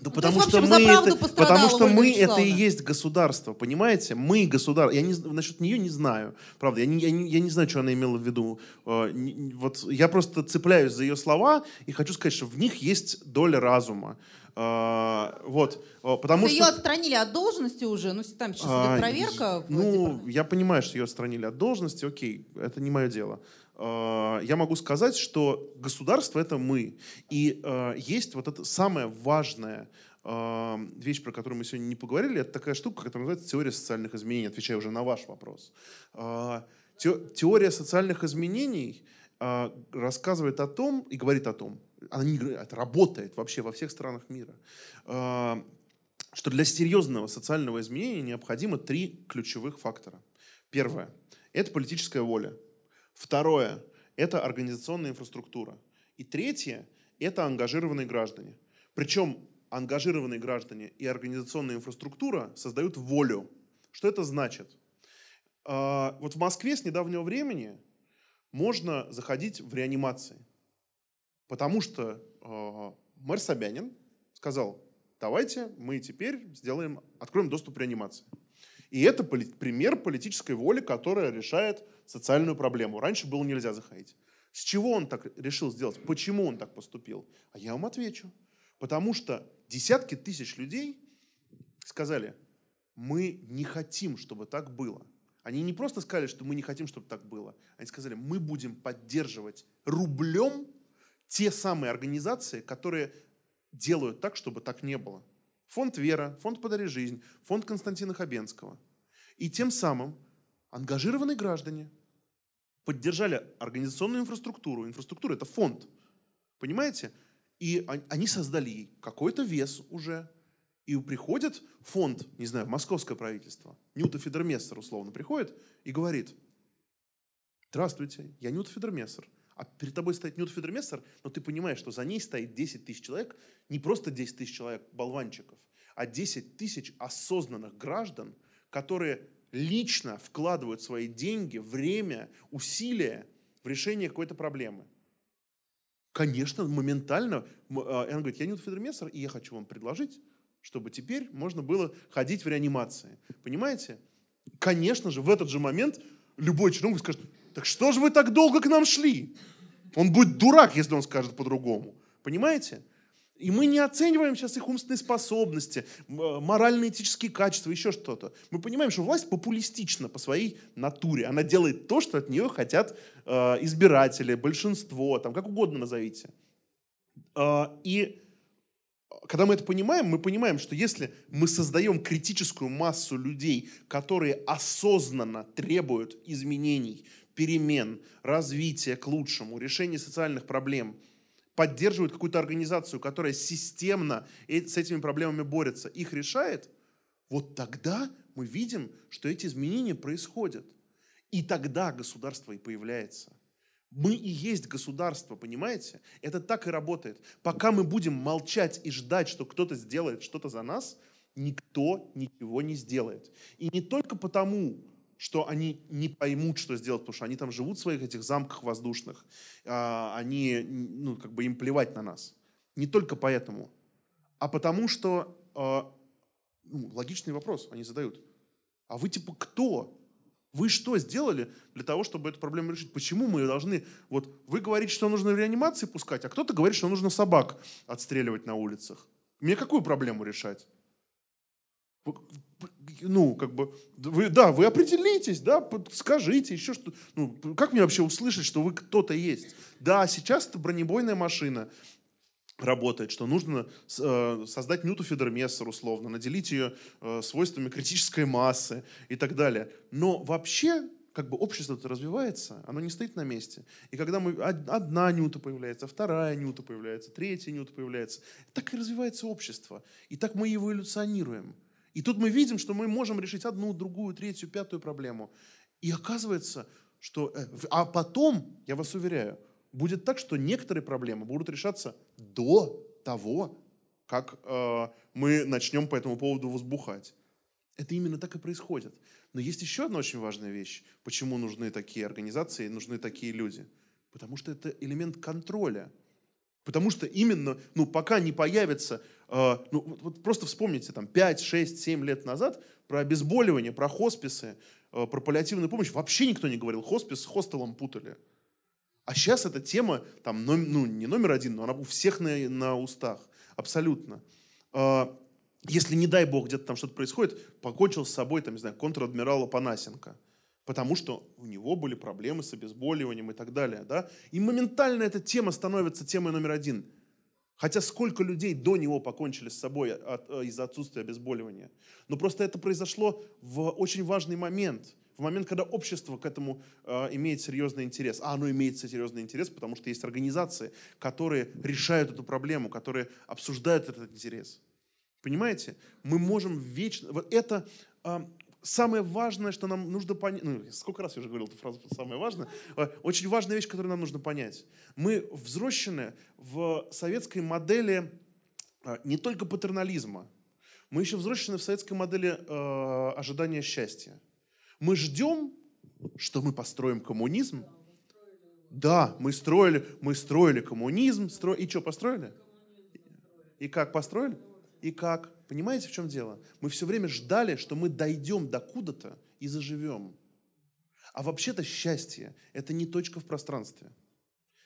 да ну, потому, есть, общем, что мы это, потому что мы это и есть государство, понимаете? Мы государство. Я не, насчет нее не знаю, правда. Я не, я, не, я не знаю, что она имела в виду. Э, вот я просто цепляюсь за ее слова и хочу сказать, что в них есть доля разума. Uh, вот, потому что... Ее отстранили от должности уже, ну там сейчас идет проверка. Ну, я понимаю, что ее отстранили от должности, окей, это не мое дело. Uh, я могу сказать, что государство это мы. И uh, есть вот это самое важное вещь, про которую мы сегодня не поговорили, это такая штука, которая называется теория социальных изменений, отвечая уже на ваш вопрос. Теория социальных изменений рассказывает о том и говорит о том, она не, это работает вообще во всех странах мира, а, что для серьезного социального изменения необходимо три ключевых фактора. Первое – это политическая воля. Второе – это организационная инфраструктура. И третье – это ангажированные граждане. Причем ангажированные граждане и организационная инфраструктура создают волю. Что это значит? А, вот в Москве с недавнего времени можно заходить в реанимации. Потому что э, мэр Собянин сказал, давайте мы теперь сделаем, откроем доступ к реанимации. И это поли- пример политической воли, которая решает социальную проблему. Раньше было нельзя заходить. С чего он так решил сделать? Почему он так поступил? А я вам отвечу. Потому что десятки тысяч людей сказали, мы не хотим, чтобы так было. Они не просто сказали, что мы не хотим, чтобы так было. Они сказали, мы будем поддерживать рублем те самые организации, которые делают так, чтобы так не было. Фонд «Вера», фонд «Подари жизнь», фонд Константина Хабенского. И тем самым ангажированные граждане поддержали организационную инфраструктуру. Инфраструктура – это фонд. Понимаете? И они создали какой-то вес уже. И приходит фонд, не знаю, московское правительство, Нюта Федермессер условно приходит и говорит, здравствуйте, я Нюта Федермессер – а перед тобой стоит Ньют Федермессер, но ты понимаешь, что за ней стоит 10 тысяч человек, не просто 10 тысяч человек болванчиков, а 10 тысяч осознанных граждан, которые лично вкладывают свои деньги, время, усилия в решение какой-то проблемы. Конечно, моментально, а, и он говорит, я Ньют Федермессер, и я хочу вам предложить, чтобы теперь можно было ходить в реанимации. Понимаете? Конечно же, в этот же момент любой чиновник скажет, так что же вы так долго к нам шли? Он будет дурак, если он скажет по-другому. Понимаете? И мы не оцениваем сейчас их умственные способности, морально-этические качества, еще что-то. Мы понимаем, что власть популистична по своей натуре. Она делает то, что от нее хотят э, избиратели, большинство, там, как угодно назовите. Э, и когда мы это понимаем, мы понимаем, что если мы создаем критическую массу людей, которые осознанно требуют изменений, перемен, развития к лучшему, решения социальных проблем, поддерживают какую-то организацию, которая системно с этими проблемами борется, их решает, вот тогда мы видим, что эти изменения происходят. И тогда государство и появляется. Мы и есть государство, понимаете? Это так и работает. Пока мы будем молчать и ждать, что кто-то сделает что-то за нас, никто ничего не сделает. И не только потому, что они не поймут, что сделать, потому что они там живут в своих этих замках воздушных, а, они, ну, как бы им плевать на нас. Не только поэтому, а потому что, а, ну, логичный вопрос они задают. А вы типа кто? Вы что сделали для того, чтобы эту проблему решить? Почему мы должны... Вот вы говорите, что нужно в реанимации пускать, а кто-то говорит, что нужно собак отстреливать на улицах. Мне какую проблему решать? Ну, как бы, вы, да, вы определитесь, да, скажите еще что. Ну, как мне вообще услышать, что вы кто-то есть? Да, сейчас это бронебойная машина работает, что нужно э, создать Ньюту Федермессер условно, наделить ее э, свойствами критической массы и так далее. Но вообще как бы общество развивается, оно не стоит на месте. И когда мы, одна нюта появляется, вторая нюта появляется, третья нюта появляется, так и развивается общество. И так мы эволюционируем. И тут мы видим, что мы можем решить одну, другую, третью, пятую проблему. И оказывается, что... Э, а потом, я вас уверяю, будет так, что некоторые проблемы будут решаться до того, как э, мы начнем по этому поводу возбухать. Это именно так и происходит. Но есть еще одна очень важная вещь. Почему нужны такие организации, нужны такие люди? Потому что это элемент контроля. Потому что именно, ну, пока не появится, ну, вот, просто вспомните, там, 5, 6, 7 лет назад про обезболивание, про хосписы, э, про паллиативную помощь вообще никто не говорил. Хоспис с хостелом путали. А сейчас эта тема, там, ну, не номер один, но она у всех на, на устах. Абсолютно. Э, если, не дай бог, где-то там что-то происходит, покончил с собой, там, не знаю, контр-адмирал Панасенко – потому что у него были проблемы с обезболиванием и так далее. Да? И моментально эта тема становится темой номер один. Хотя сколько людей до него покончили с собой от, э, из-за отсутствия обезболивания. Но просто это произошло в очень важный момент. В момент, когда общество к этому э, имеет серьезный интерес. А оно имеет серьезный интерес, потому что есть организации, которые решают эту проблему, которые обсуждают этот интерес. Понимаете? Мы можем вечно... Вот это э, самое важное, что нам нужно понять, ну, сколько раз я уже говорил эту фразу, самое важное, э, очень важная вещь, которую нам нужно понять. Мы взрослены в советской модели э, не только патернализма, мы еще взрослены в советской модели э, ожидания счастья. Мы ждем, что мы построим коммунизм. Да, мы строили, мы строили коммунизм, стро... и что, построили? И как построили? И как? Понимаете, в чем дело? Мы все время ждали, что мы дойдем до куда-то и заживем. А вообще-то счастье – это не точка в пространстве.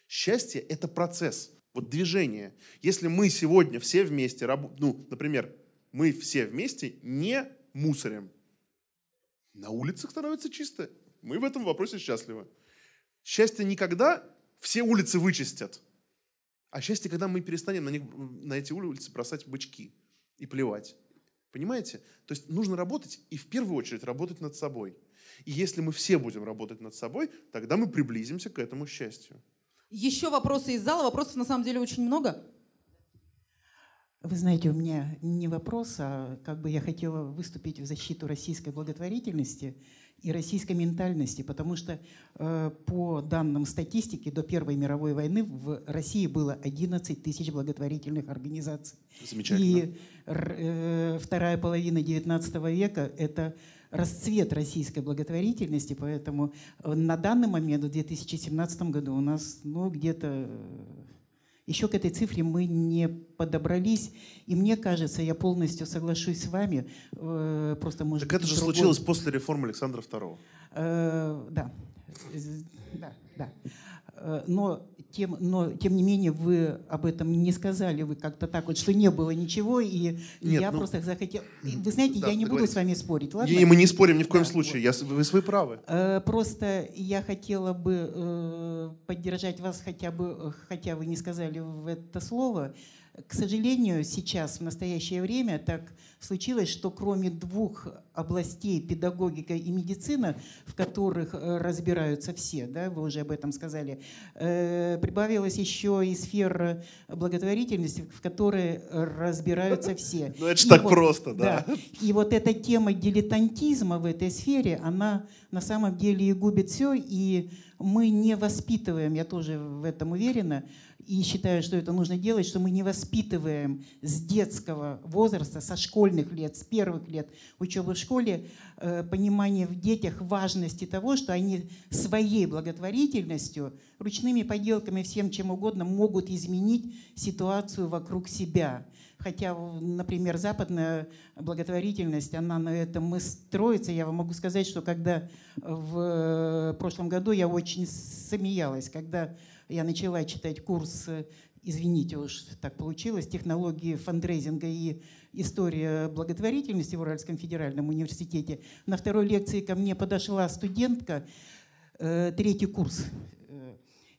Счастье – это процесс, вот движение. Если мы сегодня все вместе, ну, например, мы все вместе не мусорим, на улицах становится чисто. Мы в этом вопросе счастливы. Счастье никогда все улицы вычистят. А счастье, когда мы перестанем на, них, на эти улицы бросать бычки – и плевать. Понимаете? То есть нужно работать и в первую очередь работать над собой. И если мы все будем работать над собой, тогда мы приблизимся к этому счастью. Еще вопросы из зала. Вопросов на самом деле очень много. Вы знаете, у меня не вопрос, а как бы я хотела выступить в защиту российской благотворительности и российской ментальности, потому что э, по данным статистики до Первой мировой войны в России было 11 тысяч благотворительных организаций. Замечательно. И э, вторая половина XIX века – это расцвет российской благотворительности, поэтому э, на данный момент, в 2017 году, у нас ну, где-то еще к этой цифре мы не подобрались. И мне кажется, я полностью соглашусь с вами. Э, просто может так это же другой... случилось после реформы Александра II. Э, да. Да, да. Э, но тем, но тем не менее вы об этом не сказали, вы как-то так вот, что не было ничего, и Нет, я ну, просто захотел... Вы знаете, да, я не буду с вами спорить, ладно? И мы не спорим ни в коем да, случае, вот. я, вы, вы правы. Э, просто я хотела бы э, поддержать вас, хотя бы, хотя вы не сказали в это слово, к сожалению, сейчас, в настоящее время, так случилось, что кроме двух областей, педагогика и медицина, в которых э, разбираются все, да, вы уже об этом сказали, э, прибавилась еще и сфера благотворительности, в которой разбираются <laughs> все. Ну это же так вот, просто, да. да. И вот эта тема дилетантизма в этой сфере, она на самом деле и губит все, и мы не воспитываем, я тоже в этом уверена, и считаю, что это нужно делать, что мы не воспитываем с детского возраста, со школьных лет, с первых лет учебы в школе, э, понимание в детях важности того, что они своей благотворительностью, ручными поделками, всем чем угодно могут изменить ситуацию вокруг себя. Хотя, например, западная благотворительность, она на этом и строится. Я вам могу сказать, что когда в прошлом году я очень смеялась, когда я начала читать курс, э, извините уж, так получилось, технологии фандрейзинга и история благотворительности в Уральском федеральном университете. На второй лекции ко мне подошла студентка, э, третий курс, э,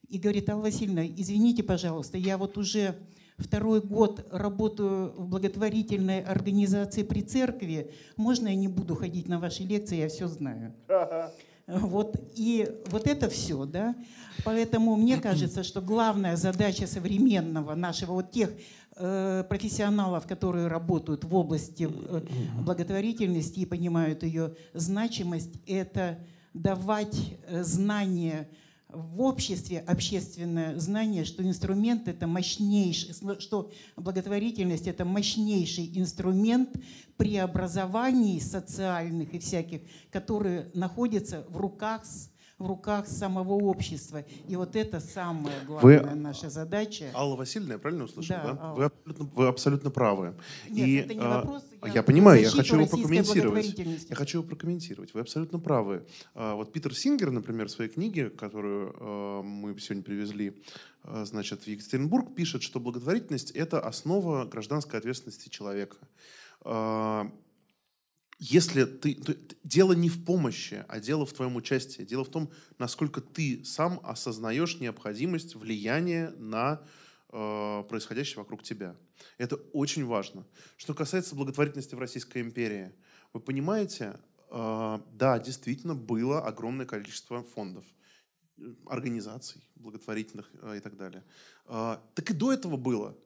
и говорит, Алла Васильевна, извините, пожалуйста, я вот уже второй год работаю в благотворительной организации при церкви, можно я не буду ходить на ваши лекции, я все знаю. Вот, и вот это все, да. Поэтому мне кажется, что главная задача современного нашего, вот тех э, профессионалов, которые работают в области э, благотворительности и понимают ее значимость, это давать э, знания в обществе общественное знание, что инструмент это мощнейший, что благотворительность это мощнейший инструмент преобразований социальных и всяких, которые находятся в руках в руках самого общества. И вот это самая главная вы, наша задача. Алла Васильевна, я правильно услышал? Да, да? Вы, абсолютно, вы абсолютно правы. Нет, и, это не а, вопрос. Я, я понимаю, я хочу его прокомментировать. Я хочу его прокомментировать. Вы абсолютно правы. А, вот Питер Сингер, например, в своей книге, которую а, мы сегодня привезли, значит, в Екатеринбург, пишет, что благотворительность – это основа гражданской ответственности человека если ты... Дело не в помощи, а дело в твоем участии. Дело в том, насколько ты сам осознаешь необходимость влияния на э, происходящее вокруг тебя. Это очень важно. Что касается благотворительности в Российской империи, вы понимаете, э, да, действительно было огромное количество фондов, организаций благотворительных э, и так далее. Э, так и до этого было.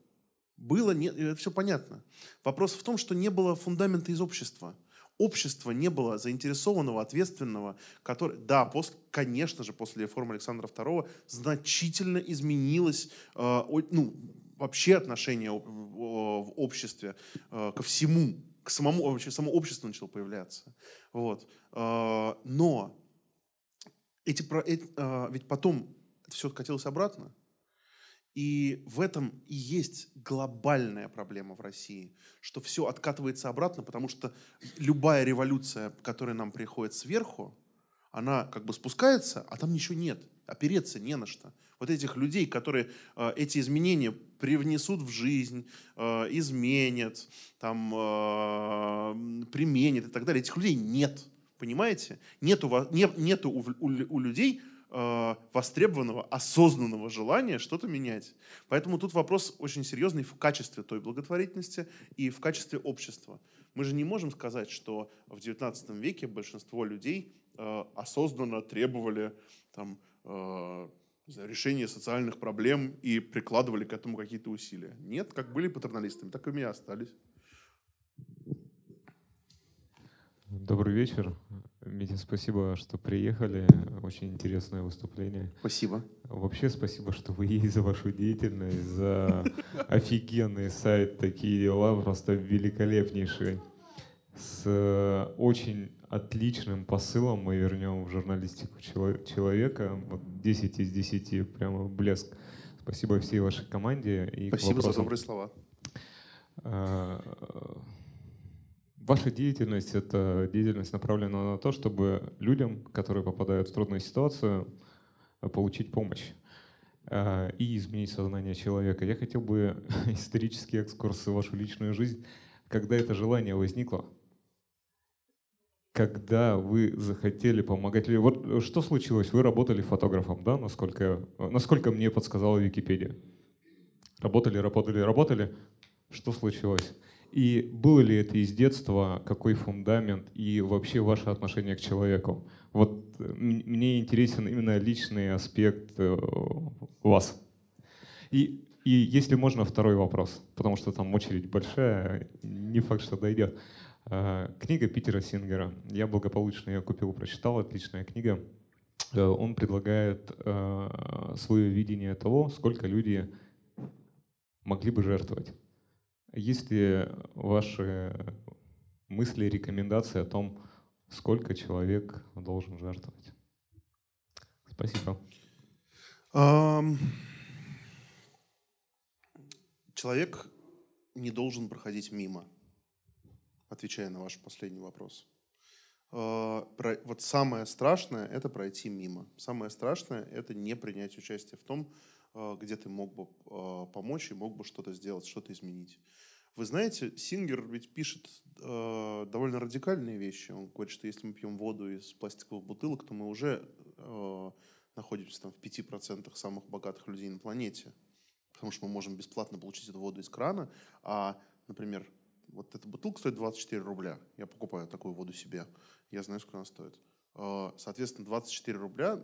Было, не, это все понятно. Вопрос в том, что не было фундамента из общества – общества не было заинтересованного, ответственного, который, да, после, конечно же, после реформы Александра II значительно изменилось, э, ну, вообще отношение в обществе э, ко всему, к самому, вообще само общество начало появляться. Вот. Э, но эти, эти, э, ведь потом все откатилось обратно. И в этом и есть глобальная проблема в России, что все откатывается обратно, потому что любая революция, которая нам приходит сверху, она как бы спускается, а там ничего нет, опереться не на что. Вот этих людей, которые э, эти изменения привнесут в жизнь, э, изменят, там, э, применят и так далее, этих людей нет. Понимаете? Нету, нет, нету у, у, у людей э, востребованного, осознанного желания что-то менять. Поэтому тут вопрос очень серьезный в качестве той благотворительности и в качестве общества. Мы же не можем сказать, что в XIX веке большинство людей э, осознанно требовали там, э, решения социальных проблем и прикладывали к этому какие-то усилия. Нет, как были патерналистами, так и и остались. Добрый вечер. Митя, спасибо, что приехали. Очень интересное выступление. Спасибо. Вообще спасибо, что вы есть за вашу деятельность, за <laughs> офигенный сайт, такие дела, просто великолепнейший. С очень отличным посылом мы вернем в журналистику человека. Вот 10 из 10, прямо блеск. Спасибо всей вашей команде. И Спасибо за добрые слова. Ваша деятельность — это деятельность направлена на то, чтобы людям, которые попадают в трудную ситуацию, получить помощь э, и изменить сознание человека. Я хотел бы <laughs> исторический экскурс в вашу личную жизнь. Когда это желание возникло? Когда вы захотели помогать людям? Вот что случилось? Вы работали фотографом, да, насколько, насколько мне подсказала Википедия? Работали, работали, работали. Что случилось? И было ли это из детства, какой фундамент и вообще ваше отношение к человеку? Вот э, мне интересен именно личный аспект э, вас. И, и если можно, второй вопрос, потому что там очередь большая, не факт, что дойдет. Э, книга Питера Сингера. Я благополучно ее купил, прочитал, отличная книга. Он предлагает свое видение того, сколько люди могли бы жертвовать. Есть ли ваши мысли, рекомендации о том, сколько человек должен жертвовать? Спасибо. Человек не должен проходить мимо, отвечая на ваш последний вопрос. А, вот самое страшное – это пройти мимо. Самое страшное – это не принять участие в том, где ты мог бы а, помочь и мог бы что-то сделать, что-то изменить. Вы знаете, Сингер ведь пишет э, довольно радикальные вещи. Он говорит, что если мы пьем воду из пластиковых бутылок, то мы уже э, находимся там, в 5% самых богатых людей на планете. Потому что мы можем бесплатно получить эту воду из крана, а, например, вот эта бутылка стоит 24 рубля. Я покупаю такую воду себе. Я знаю, сколько она стоит. А, соответственно, 24 рубля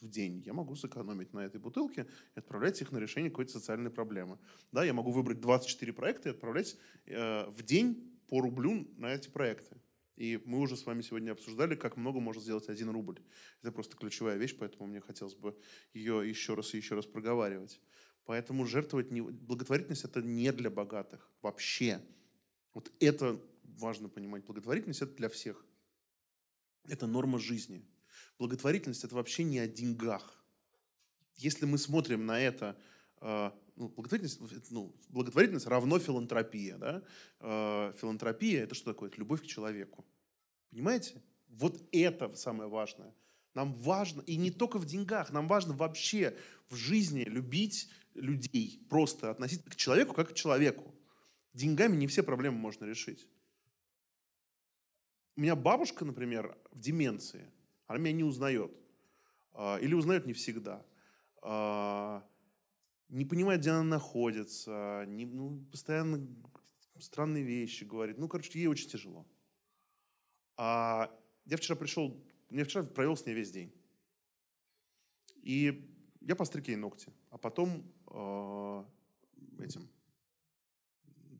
в день я могу сэкономить на этой бутылке и отправлять их на решение какой-то социальной проблемы. Да, я могу выбрать 24 проекта и отправлять э, в день по рублю на эти проекты. И мы уже с вами сегодня обсуждали, как много может сделать один рубль. Это просто ключевая вещь, поэтому мне хотелось бы ее еще раз и еще раз проговаривать. Поэтому жертвовать не... благотворительность это не для богатых вообще. Вот это важно понимать. Благотворительность это для всех. Это норма жизни. Благотворительность это вообще не о деньгах. Если мы смотрим на это, э, ну, благотворительность, ну, благотворительность равно филантропия. Да? Э, филантропия это что такое? Это любовь к человеку. Понимаете? Вот это самое важное. Нам важно, и не только в деньгах, нам важно вообще в жизни любить людей, просто относиться к человеку как к человеку. Деньгами не все проблемы можно решить. У меня бабушка, например, в деменции, она меня не узнает. А, или узнает не всегда. А, не понимает, где она находится, не, ну, постоянно странные вещи говорит. Ну, короче, ей очень тяжело. А я вчера пришел, я вчера провел с ней весь день. И я постриг ей ногти, а потом э, этим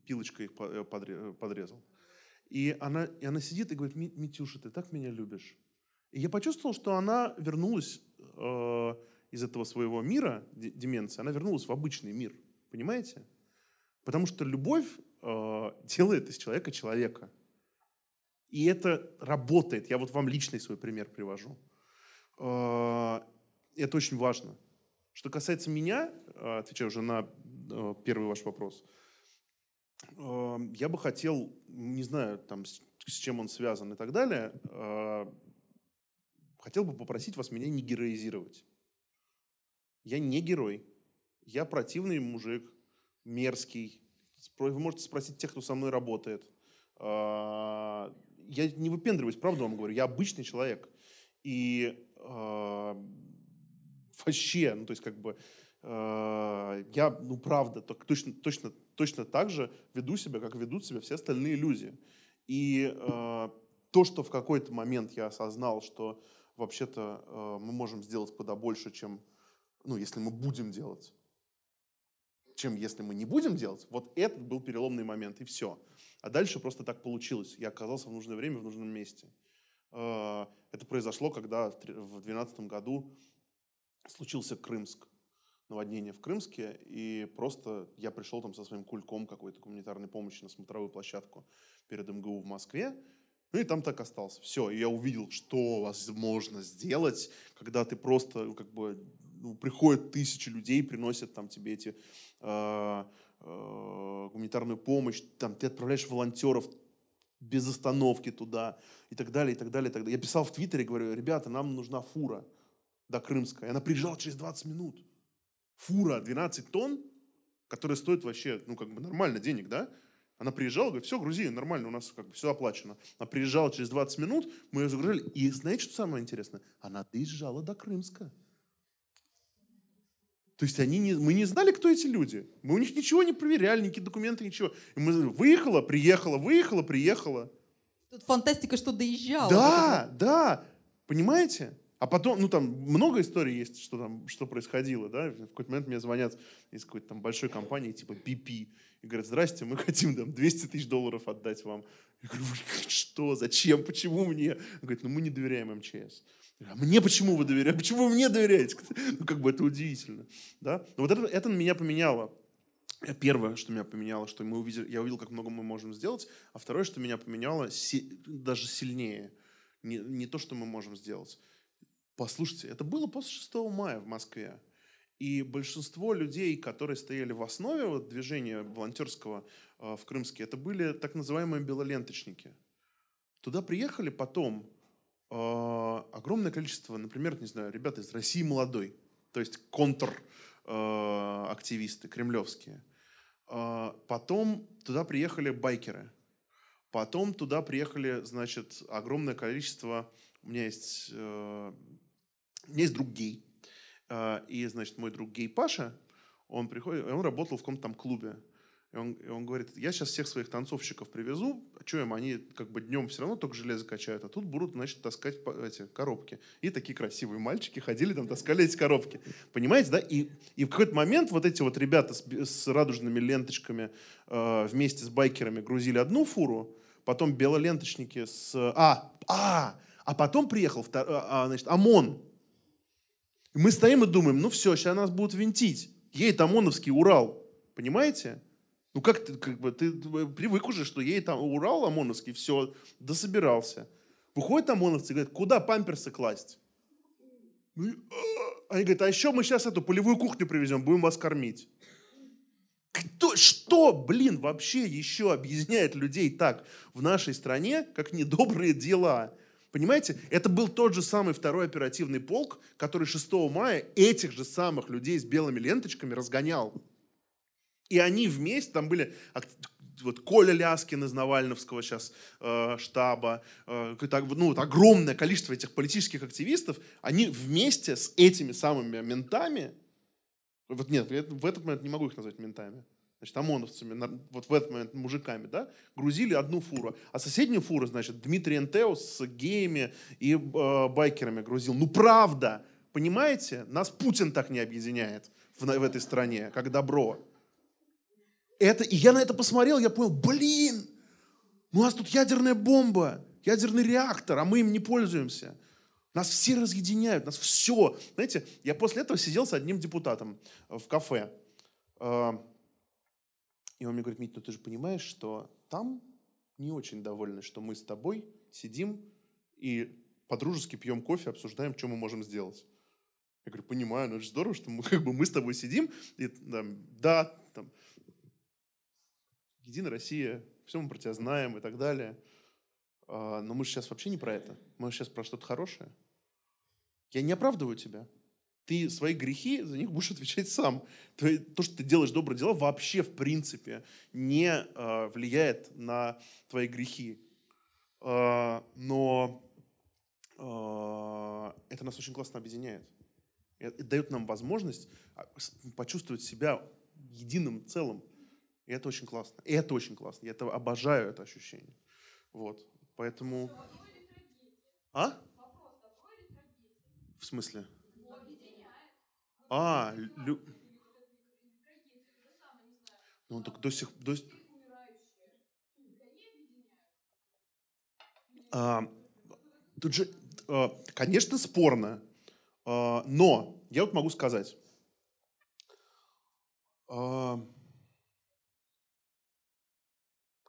пилочкой их э, подрезал. И она, и она сидит и говорит, Митюша, ты так меня любишь. И я почувствовал, что она вернулась э, из этого своего мира, деменции, она вернулась в обычный мир. Понимаете? Потому что любовь э, делает из человека человека. И это работает. Я вот вам личный свой пример привожу. Э, это очень важно. Что касается меня, э, отвечаю уже на э, первый ваш вопрос, я бы хотел, не знаю, там, с чем он связан и так далее, хотел бы попросить вас меня не героизировать. Я не герой. Я противный мужик, мерзкий. Вы можете спросить тех, кто со мной работает. Я не выпендриваюсь, правду вам говорю. Я обычный человек. И вообще, ну, то есть, как бы, э, я, ну, правда, точно, точно, точно так же веду себя, как ведут себя все остальные люди. И э, то, что в какой-то момент я осознал, что вообще-то э, мы можем сделать куда больше, чем, ну, если мы будем делать, чем если мы не будем делать, вот это был переломный момент, и все. А дальше просто так получилось. Я оказался в нужное время, в нужном месте. Э, это произошло, когда в 2012 году случился Крымск, наводнение в Крымске, и просто я пришел там со своим кульком какой-то гуманитарной помощи на смотровую площадку перед МГУ в Москве, ну и там так остался. Все, и я увидел, что возможно сделать, когда ты просто, ну, как бы, ну, приходят тысячи людей, приносят там тебе эти э, э, гуманитарную помощь, там ты отправляешь волонтеров без остановки туда и так далее, и так далее, и так далее. Я писал в Твиттере, говорю, ребята, нам нужна фура до Крымска. И она приезжала через 20 минут. Фура 12 тонн, которая стоит вообще, ну, как бы нормально денег, да? Она приезжала, говорит, все, грузи, нормально, у нас как бы все оплачено. Она приезжала через 20 минут, мы ее загружали. И знаете, что самое интересное? Она доезжала до Крымска. То есть они не, мы не знали, кто эти люди. Мы у них ничего не проверяли, никакие документы, ничего. И мы выехала, приехала, выехала, приехала. Тут фантастика, что доезжала. Да, да. Понимаете? А потом, ну там много историй есть, что там, что происходило, да, в какой-то момент мне звонят из какой-то там большой компании, типа BP, и говорят, здрасте, мы <laughs> хотим там 200 тысяч долларов отдать вам. Я говорю, <laughs> что, зачем, почему мне? Он говорит, ну мы не доверяем МЧС. А мне почему вы доверяете? Почему вы мне доверяете? <laughs> Ну, как бы это удивительно. Да? Но вот это, это меня поменяло. Первое, что меня поменяло, что мы увидели, я увидел, как много мы можем сделать. А второе, что меня поменяло си, даже сильнее. Не, не то, что мы можем сделать. Послушайте, это было после 6 мая в Москве. И большинство людей, которые стояли в основе вот, движения волонтерского э, в Крымске, это были так называемые белоленточники. Туда приехали потом э, огромное количество, например, не знаю, ребята из России молодой, то есть контр-активисты э, кремлевские. Э, потом туда приехали байкеры. Потом туда приехали, значит, огромное количество у меня есть э, у меня есть друг гей. А, и, значит, мой друг гей Паша, он приходит, он работал в каком-то там клубе. И он, и он говорит, я сейчас всех своих танцовщиков привезу, а что им, они как бы днем все равно только железо качают, а тут будут, значит, таскать эти коробки. И такие красивые мальчики ходили там, таскали эти коробки. Понимаете, да? И, и в какой-то момент вот эти вот ребята с, с радужными ленточками э, вместе с байкерами грузили одну фуру, потом белоленточники с... А, а, а потом приехал втор... а, значит, ОМОН. И мы стоим и думаем, ну все, сейчас нас будут винтить. Едет ОМОНовский Урал. Понимаете? Ну как ты, как бы, ты привык уже, что едет там Урал ОМОНовский, все, дособирался. Выходят ОМОНовцы и говорят, куда памперсы класть? Ну, а, они говорят, а еще мы сейчас эту полевую кухню привезем, будем вас кормить. Кто, что, блин, вообще еще объединяет людей так в нашей стране, как недобрые дела? Понимаете, это был тот же самый второй оперативный полк, который 6 мая этих же самых людей с белыми ленточками разгонял. И они вместе, там были вот Коля Ляскин из Навальновского сейчас э, штаба, э, так, ну, вот огромное количество этих политических активистов, они вместе с этими самыми ментами, вот нет, в этот момент не могу их назвать ментами, значит, ОМОНовцами, вот в этот момент мужиками, да, грузили одну фуру. А соседнюю фуру, значит, Дмитрий Энтеус с геями и э, байкерами грузил. Ну, правда, понимаете? Нас Путин так не объединяет в, в этой стране, как добро. Это, и я на это посмотрел, я понял, блин, у нас тут ядерная бомба, ядерный реактор, а мы им не пользуемся. Нас все разъединяют, нас все. Знаете, я после этого сидел с одним депутатом в кафе. И он мне говорит, Мить, ну ты же понимаешь, что там не очень довольны, что мы с тобой сидим и по-дружески пьем кофе, обсуждаем, что мы можем сделать. Я говорю, понимаю, ну это же здорово, что мы, <laughs> как бы, мы с тобой сидим, и там, да, там, Единая Россия, все мы про тебя знаем и так далее. А, но мы же сейчас вообще не про это. Мы сейчас про что-то хорошее. Я не оправдываю тебя. Ты свои грехи, за них будешь <laughs> отвечать сам. То, то что ты делаешь добрые дела, вообще, в принципе, не э, влияет на твои грехи. Э, но э, это нас очень классно объединяет. Это дает нам возможность почувствовать себя единым целым. И это очень классно. И это очень классно. Я это обожаю, это ощущение. Вот. Поэтому... А? В смысле? А, лю... Ну, так до сих... До... А, тут же, а, конечно, спорно, а, но я вот могу сказать, а,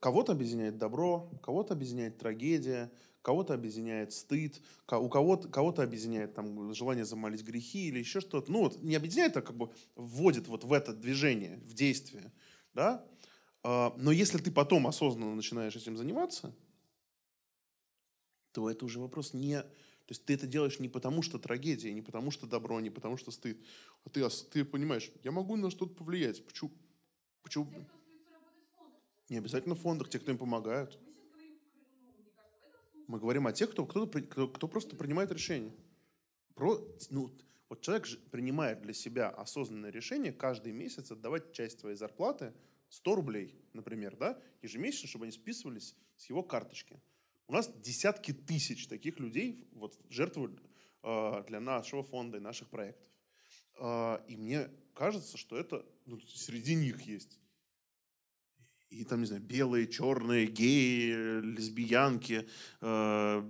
Кого-то объединяет добро, кого-то объединяет трагедия, кого-то объединяет стыд, у кого-то, кого-то объединяет там, желание замолить грехи или еще что-то. Ну вот не объединяет, а как бы вводит вот в это движение, в действие. Да? А, но если ты потом осознанно начинаешь этим заниматься, то это уже вопрос не... То есть ты это делаешь не потому, что трагедия, не потому, что добро, не потому, что стыд. А ты, ты понимаешь, я могу на что-то повлиять. Почему? Почему? Не обязательно в фондах, те, кто им помогают. Мы говорим о тех, кто, кто, кто, кто просто принимает решения. Про, ну, вот человек же принимает для себя осознанное решение каждый месяц отдавать часть своей зарплаты, 100 рублей, например, да, ежемесячно, чтобы они списывались с его карточки. У нас десятки тысяч таких людей вот, жертвуют э, для нашего фонда и наших проектов. Э, и мне кажется, что это ну, среди них есть и там, не знаю, белые, черные, геи, лесбиянки, э,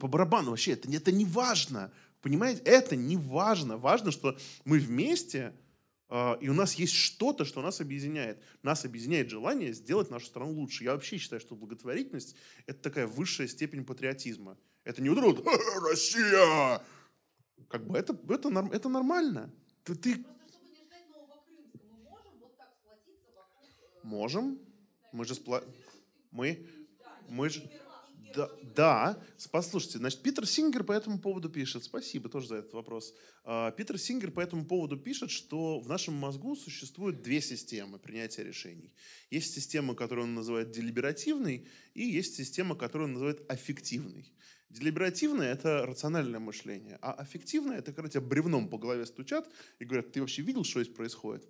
по барабану вообще, это, это не важно, понимаете, это не важно, важно, что мы вместе, э, и у нас есть что-то, что нас объединяет. Нас объединяет желание сделать нашу страну лучше. Я вообще считаю, что благотворительность – это такая высшая степень патриотизма. Это не вот «Россия!» Как бы это, это, это нормально. Ты, ты, Можем. Мы же спла... Мы... Мы же... Да, да, послушайте, значит, Питер Сингер по этому поводу пишет, спасибо тоже за этот вопрос. А, Питер Сингер по этому поводу пишет, что в нашем мозгу существуют две системы принятия решений. Есть система, которую он называет делиберативной, и есть система, которую он называет аффективной. Делиберативное – это рациональное мышление, а аффективное – это когда тебя бревном по голове стучат и говорят, ты вообще видел, что здесь происходит?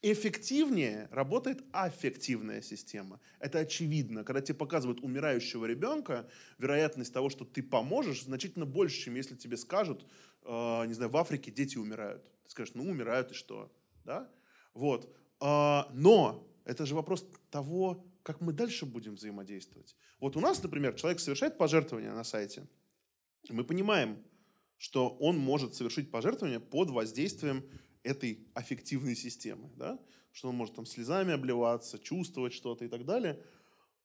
Эффективнее работает аффективная система. Это очевидно. Когда тебе показывают умирающего ребенка, вероятность того, что ты поможешь, значительно больше, чем если тебе скажут, э, не знаю, в Африке дети умирают. Ты скажешь, ну умирают и что? Да? Вот. Э, но это же вопрос того, как мы дальше будем взаимодействовать. Вот у нас, например, человек совершает пожертвование на сайте. Мы понимаем, что он может совершить пожертвование под воздействием этой аффективной системы. Да? Что он может там слезами обливаться, чувствовать что-то и так далее,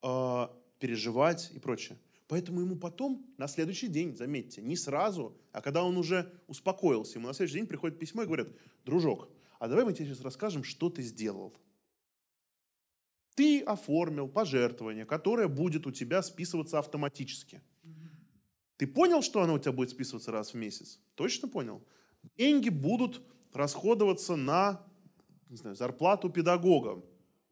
э, переживать и прочее. Поэтому ему потом, на следующий день, заметьте, не сразу, а когда он уже успокоился, ему на следующий день приходит письмо и говорят, дружок, а давай мы тебе сейчас расскажем, что ты сделал. Ты оформил пожертвование, которое будет у тебя списываться автоматически. Ты понял, что оно у тебя будет списываться раз в месяц? Точно понял? Деньги будут расходоваться на не знаю, зарплату педагогам.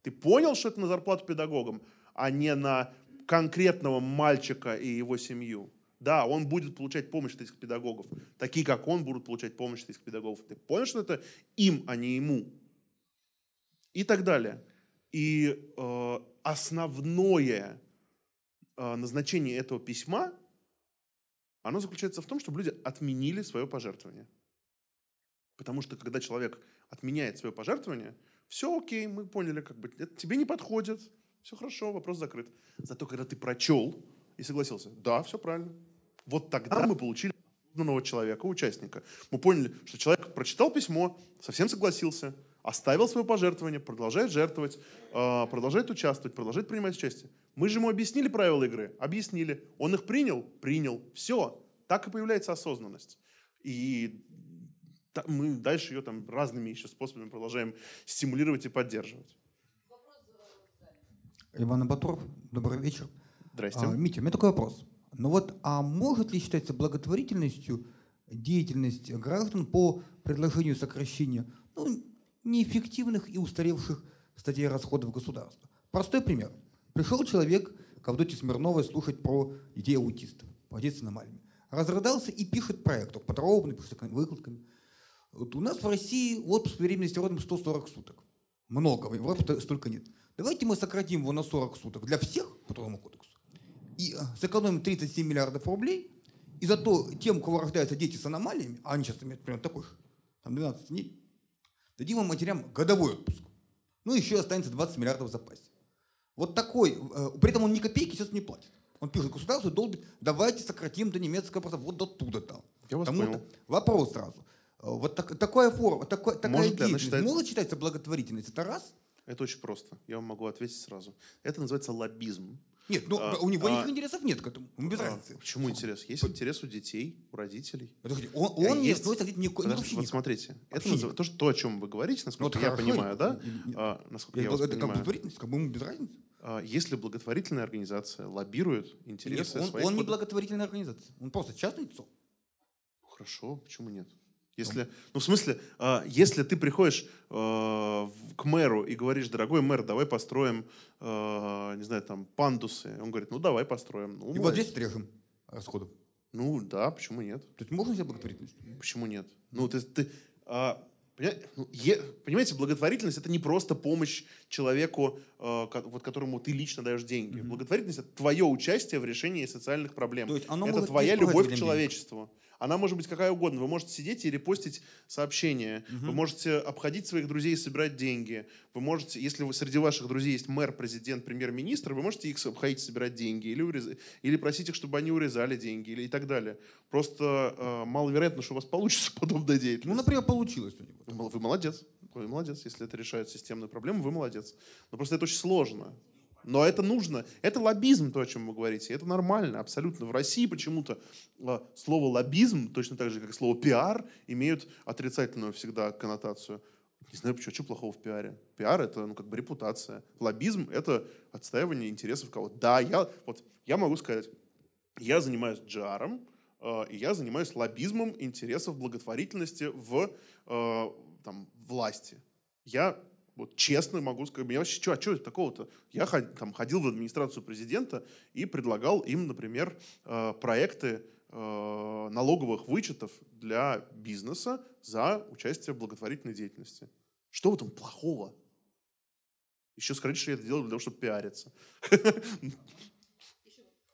Ты понял, что это на зарплату педагогам, а не на конкретного мальчика и его семью? Да, он будет получать помощь от этих педагогов. Такие, как он, будут получать помощь от этих педагогов. Ты понял, что это им, а не ему? И так далее. И э, основное э, назначение этого письма, оно заключается в том, чтобы люди отменили свое пожертвование. Потому что когда человек отменяет свое пожертвование, все окей, мы поняли, как бы это тебе не подходит, все хорошо, вопрос закрыт. Зато когда ты прочел и согласился, да, все правильно, вот тогда мы получили осознанного человека, участника. Мы поняли, что человек прочитал письмо, совсем согласился, оставил свое пожертвование, продолжает жертвовать, э, продолжает участвовать, продолжает принимать участие. Мы же ему объяснили правила игры, объяснили. Он их принял, принял. Все. Так и появляется осознанность. И мы дальше ее там разными еще способами продолжаем стимулировать и поддерживать. Иван Абатуров, добрый вечер. Здрасте. А, Митя, у меня такой вопрос. Ну вот, а может ли считаться благотворительностью деятельность граждан по предложению сокращения ну, неэффективных и устаревших статей расходов государства? Простой пример. Пришел человек к Авдоте Смирновой слушать про детей аутистов, по детству на Мальме. Разрыдался и пишет проект, подробно, пишет выкладками. Вот у нас в России отпуск беременности родом 140 суток. Много, в Европе столько нет. Давайте мы сократим его на 40 суток для всех по трудовому кодексу и э, сэкономим 37 миллиардов рублей, и зато тем, у кого рождаются дети с аномалиями, а они сейчас имеют примерно такой же, там 12 дней, дадим им матерям годовой отпуск. Ну, еще останется 20 миллиардов в запасе. Вот такой, э, при этом он ни копейки сейчас не платит. Он пишет государству, долбит, давайте сократим до немецкого просто вот до туда-то. Я вас понял. Вопрос сразу. Вот так, такая форма, такая, такая может деятельность считается... может считаться благотворительность? Это раз? Это очень просто. Я вам могу ответить сразу. Это называется лоббизм. Нет, ну а, у него а, никаких интересов нет к этому. Без а, разницы. Почему интерес? Есть интерес у детей, у родителей. Он, он а не есть... относится не, Подожди, Вот смотрите, это назыв... то, что, то, о чем вы говорите, насколько ну, я хорошо, понимаю, да? А, насколько это, я вас это понимаю. благотворительность, как бы ему без разницы. А, если благотворительная организация лоббирует интересы нет, он, своих... Он не благотворительная организация, он просто частное лицо. Хорошо, почему нет? Если, ну, в смысле, э, если ты приходишь э, к мэру и говоришь, дорогой мэр, давай построим, э, не знаю, там, пандусы. Он говорит, ну, давай построим. Ну, и вот здесь отрежем расходов. Ну, да, почему нет? То есть можно себе благотворительность? Почему нет? Ну, ты, ты а, ну, Понимаете, благотворительность это не просто помощь человеку, вот которому ты лично даешь деньги. Mm-hmm. Благотворительность это твое участие в решении социальных проблем. То есть оно это твоя любовь к человечеству. Денег. Она может быть какая угодно. Вы можете сидеть и репостить сообщения. Угу. Вы можете обходить своих друзей и собирать деньги. Вы можете, если вы, среди ваших друзей есть мэр, президент, премьер-министр, вы можете их обходить, собирать деньги. Или, урез... или просить их, чтобы они урезали деньги. Или и так далее. Просто э, маловероятно, что у вас получится <laughs> подобная деятельность. Ну, например, получилось у него. Вы молодец. Вы молодец. Если это решает системную проблему, вы молодец. Но просто это очень сложно. Но это нужно. Это лоббизм, то, о чем вы говорите. Это нормально, абсолютно. В России почему-то а, слово лоббизм, точно так же, как слово пиар, имеют отрицательную всегда коннотацию. Не знаю, почему, что плохого в пиаре. Пиар — это, ну, как бы репутация. Лоббизм — это отстаивание интересов кого-то. Да, я, вот, я могу сказать, я занимаюсь джаром, э, и я занимаюсь лоббизмом интересов благотворительности в э, там, власти. Я вот честно могу сказать, я вообще, что, а что такого-то? Я там, ходил в администрацию президента и предлагал им, например, э, проекты э, налоговых вычетов для бизнеса за участие в благотворительной деятельности. Что в этом плохого? Еще скажите, что я это делаю для того, чтобы пиариться.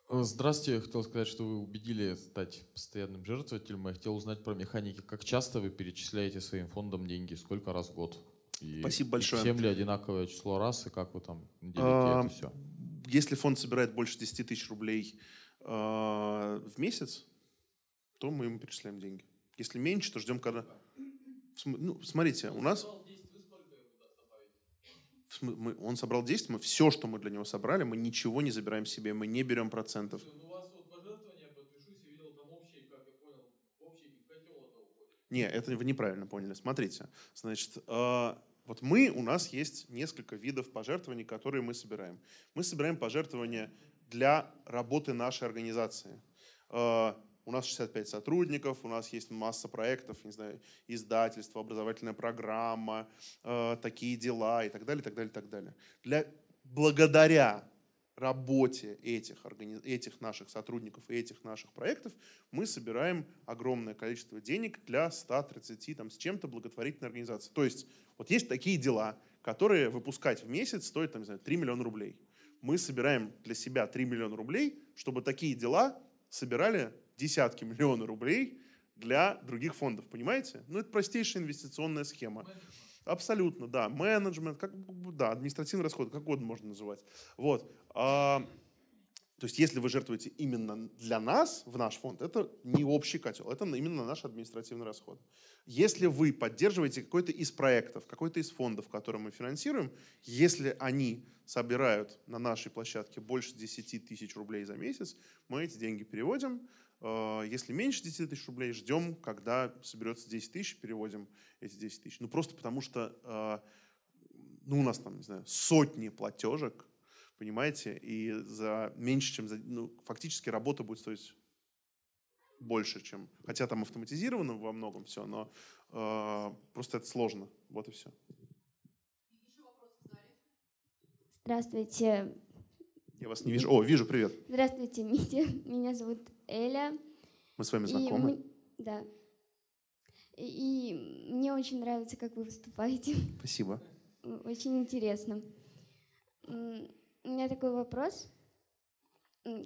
Здравствуйте, я хотел сказать, что вы убедили стать постоянным жертвователем. Я хотел узнать про механики. Как часто вы перечисляете своим фондам деньги? Сколько раз в год? И, Спасибо большое. всем ли одинаковое число раз, и как вы там делите А, это все? Если фонд собирает больше 10 тысяч рублей э, в месяц, то мы ему перечисляем деньги. Если меньше, то ждем, когда... Ну, смотрите, у нас... Мы- он собрал 10, мы все, что мы для него собрали, мы ничего не забираем себе, мы не берем процентов. Не, это вы неправильно поняли. Смотрите, значит, э, вот мы, у нас есть несколько видов пожертвований, которые мы собираем. Мы собираем пожертвования для работы нашей организации. Э, У нас 65 сотрудников, у нас есть масса проектов, не знаю, издательство, образовательная программа, э, такие дела и так далее, и так далее, и так далее. Для, благодаря работе этих, органи- этих наших сотрудников и этих наших проектов мы собираем огромное количество денег для 130 там, с чем-то благотворительной организации. То есть вот есть такие дела, которые выпускать в месяц стоят там, не знаю, 3 миллиона рублей. Мы собираем для себя 3 миллиона рублей, чтобы такие дела собирали десятки миллионов рублей для других фондов, понимаете? Ну, это простейшая инвестиционная схема. Абсолютно, да. Менеджмент, как, да, административный расход, как угодно можно называть. Вот. А, то есть, если вы жертвуете именно для нас, в наш фонд, это не общий котел, это именно наш административный расход. Если вы поддерживаете какой-то из проектов, какой-то из фондов, которые мы финансируем, если они собирают на нашей площадке больше 10 тысяч рублей за месяц, мы эти деньги переводим. Э, Если меньше 10 тысяч рублей, ждем, когда соберется 10 тысяч, переводим эти 10 тысяч. Ну, просто потому что э, ну, у нас там, не знаю, сотни платежек, понимаете, и за меньше, чем за, ну, фактически работа будет стоить больше, чем, хотя там автоматизировано во многом все, но э, просто это сложно, вот и все. Здравствуйте. Я вас не вижу. О, вижу, привет. Здравствуйте, <laughs> Митя. Меня зовут Эля. Мы с вами знакомы. мы- Да. И, и мне очень нравится, как вы выступаете. <laughs> Спасибо. Очень интересно. У меня такой вопрос.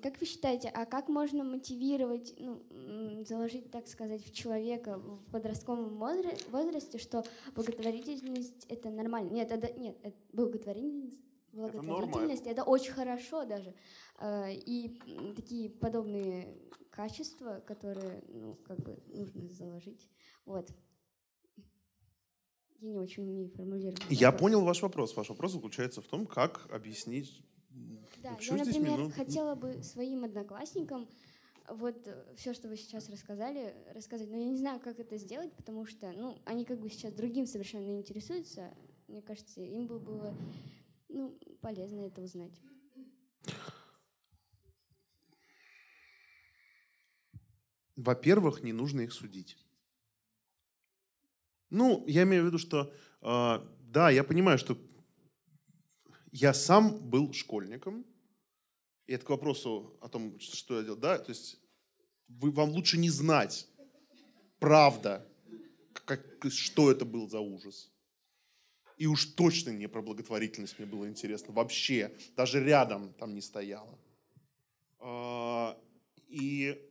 Как вы считаете, а как можно мотивировать, ну, заложить, так сказать, в человека в подростковом возра- возрасте, что благотворительность это нормально? Нет, это нет, это благотворительность, благотворительность это очень хорошо даже. А, И такие подобные качества, которые, ну, как бы нужно заложить. Вот. Я не очень умею формулировать. Я вопрос. понял ваш вопрос. Ваш вопрос заключается в том, как объяснить... Да, Почему я, например, минут? хотела бы своим одноклассникам вот все, что вы сейчас рассказали, рассказать, но я не знаю, как это сделать, потому что, ну, они как бы сейчас другим совершенно интересуются. Мне кажется, им бы было, ну, полезно это узнать. Во-первых, не нужно их судить. Ну, я имею в виду, что э, да, я понимаю, что я сам был школьником, и это к вопросу о том, что я делал, да, то есть вы, вам лучше не знать, правда, как, что это был за ужас. И уж точно не про благотворительность мне было интересно. Вообще, даже рядом там не стояло. А, И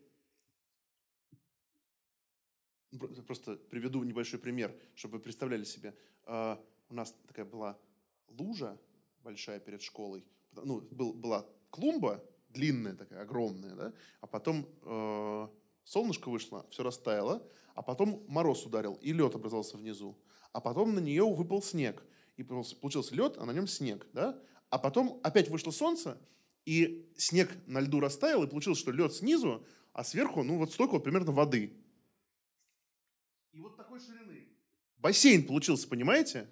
Про- Просто приведу небольшой пример, чтобы вы представляли себе. А, У нас такая была лужа большая перед школой. Ну, был, была клумба длинная такая, огромная, да? а потом э, солнышко вышло, все растаяло, а потом мороз ударил, и лед образовался внизу. А потом на нее выпал снег. И получился- лед, а на нем снег. Да? А потом опять вышло солнце, и снег на льду растаял, и получилось, что лед снизу, а сверху, ну, вот столько вот примерно воды. И вот такой ширины. Бассейн получился, понимаете?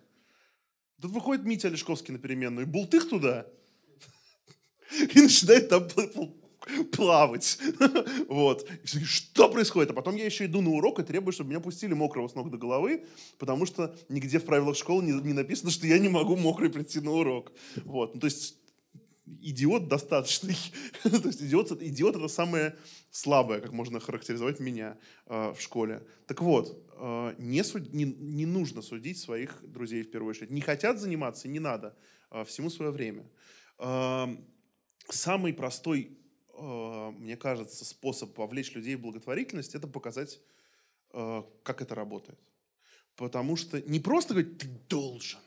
Тут выходит Митя Олешковский на переменную, и бултых туда, <laughs> и начинает там <laughs> плавать. <laughs> Вот. И Что происходит? А потом я еще иду на урок и требую, чтобы меня пустили мокрого с ног до головы, потому что нигде в правилах школы не, не написано, что я не могу мокрый прийти на урок. Вот. Ну, то есть идиот достаточный. <laughs> То есть идиот, идиот это самое слабое, как можно характеризовать меня э, в школе. Так вот, э, не, суд- не, не нужно судить своих друзей в первую очередь. Не хотят заниматься, не надо. Э, всему свое время. Эм, самый простой, э, мне кажется, способ вовлечь людей в благотворительность – это показать, э, как это работает. Потому что не просто говорить, ты должен,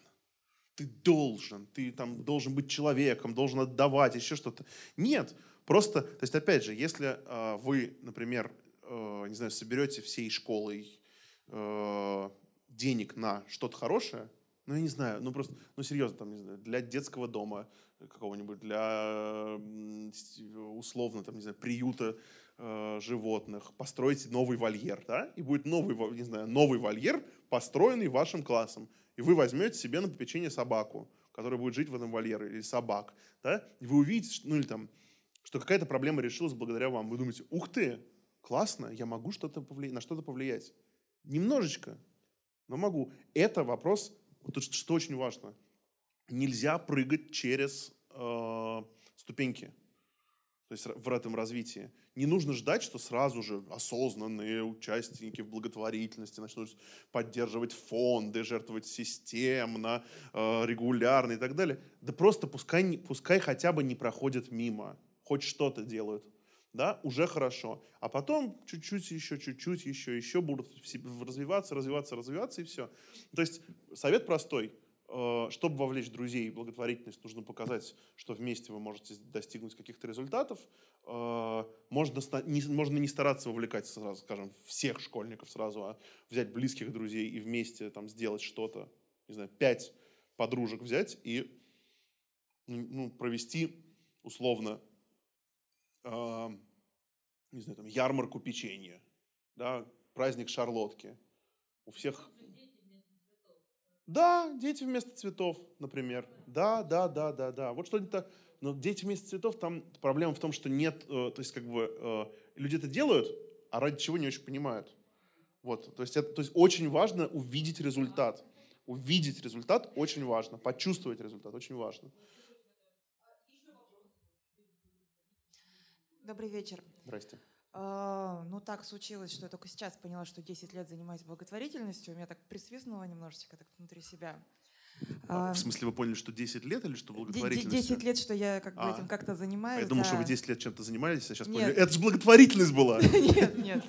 ты должен, ты там должен быть человеком, должен отдавать, еще что-то. Нет, просто, то есть опять же, если э, вы, например, э, не знаю, соберете всей школой э, денег на что-то хорошее, ну, я не знаю, ну просто, ну серьезно, там, не знаю, для детского дома какого-нибудь, для условно, там, не знаю, приюта э, животных, построить новый вольер, да, и будет новый, не знаю, новый вольер, построенный вашим классом. И вы возьмете себе на попечение собаку, которая будет жить в этом вольере, или собак, да, и вы увидите, что, ну или там, что какая-то проблема решилась благодаря вам. Вы думаете, ух ты, классно, я могу что-то повлиять, на что-то повлиять. Немножечко, но могу. Это вопрос, вот что, что очень важно. Нельзя прыгать через э, ступеньки то есть в этом развитии. Не нужно ждать, что сразу же осознанные участники в благотворительности начнут поддерживать фонды, жертвовать системно, э, регулярно и так далее. Да просто пускай, пускай хотя бы не проходят мимо, хоть что-то делают. Да, уже хорошо. А потом чуть-чуть еще, чуть-чуть еще, еще будут развиваться, развиваться, развиваться и все. То есть совет простой – Э, чтобы вовлечь друзей в благотворительность, нужно показать, что вместе вы можете достигнуть каких-то результатов. Э, можно не, можно не стараться вовлекать сразу, скажем, всех школьников сразу, а взять близких друзей и вместе там сделать что-то. Не знаю, пять подружек взять и ну, провести условно, э, не знаю, там, ярмарку печенья, да, праздник шарлотки. У всех да, дети вместо цветов, например. Да, да, да, да, да. Вот что-нибудь Но дети вместо цветов, там проблема в том, что нет, э, то есть как бы э, люди это делают, а ради чего не очень понимают. Вот, то есть, это, то есть очень важно увидеть результат. Увидеть результат очень важно, почувствовать результат очень важно. Добрый вечер. Здрасте. А, ну, так случилось, что я только сейчас поняла, что 10 лет занимаюсь благотворительностью. У меня так присвистнуло немножечко так внутри себя. А, а, в смысле, вы поняли, что 10 лет или что благотворительностью? 10 лет, что я как бы а, этим как-то занимаюсь. Я думал, да. что вы 10 лет чем-то занимались, а сейчас нет. поняли, это же благотворительность была. <laughs> Нет, нет.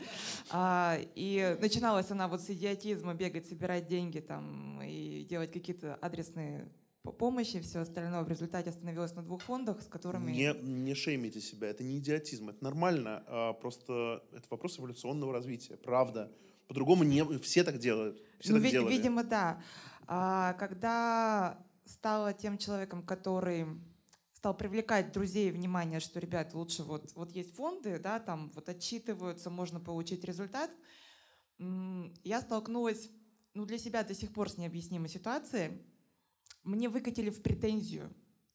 А, и начиналась она вот с идиотизма, бегать, собирать деньги там и делать какие-то адресные помощи, все остальное в результате остановилось на двух фондах, с которыми... Не, не шеймите себя, это не идиотизм, это нормально, а просто это вопрос эволюционного развития, правда. По-другому не все так делают. Все ну, так ви- делали. видимо, да. А, когда стала тем человеком, который стал привлекать друзей и внимание, что, ребят, лучше вот, вот есть фонды, да, там вот отчитываются, можно получить результат, я столкнулась, ну, для себя до сих пор с необъяснимой ситуацией, мне выкатили в претензию,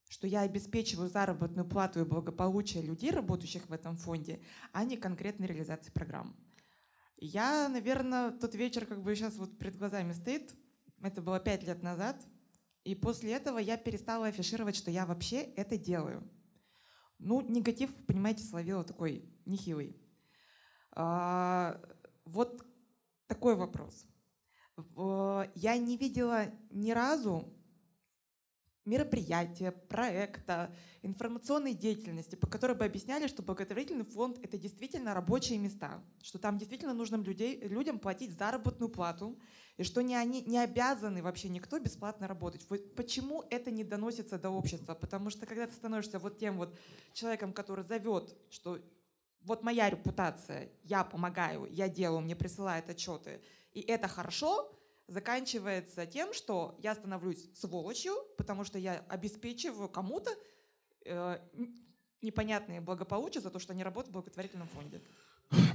что я обеспечиваю заработную плату и благополучие людей, работающих в этом фонде, а не конкретной реализации программ. Я, наверное, тот вечер как бы сейчас вот перед глазами стоит, это было пять лет назад, и после этого я перестала афишировать, что я вообще это делаю. Ну, негатив, понимаете, словила такой нехилый. А, вот такой вопрос. Я не видела ни разу мероприятия, проекта, информационной деятельности, по которой бы объясняли, что благотворительный фонд — это действительно рабочие места, что там действительно нужно людей, людям платить заработную плату, и что не, они, не обязаны вообще никто бесплатно работать. Вот почему это не доносится до общества? Потому что когда ты становишься вот тем вот человеком, который зовет, что вот моя репутация, я помогаю, я делаю, мне присылают отчеты, и это хорошо, заканчивается тем, что я становлюсь сволочью, потому что я обеспечиваю кому-то э, непонятные благополучия за то, что они работают в благотворительном фонде.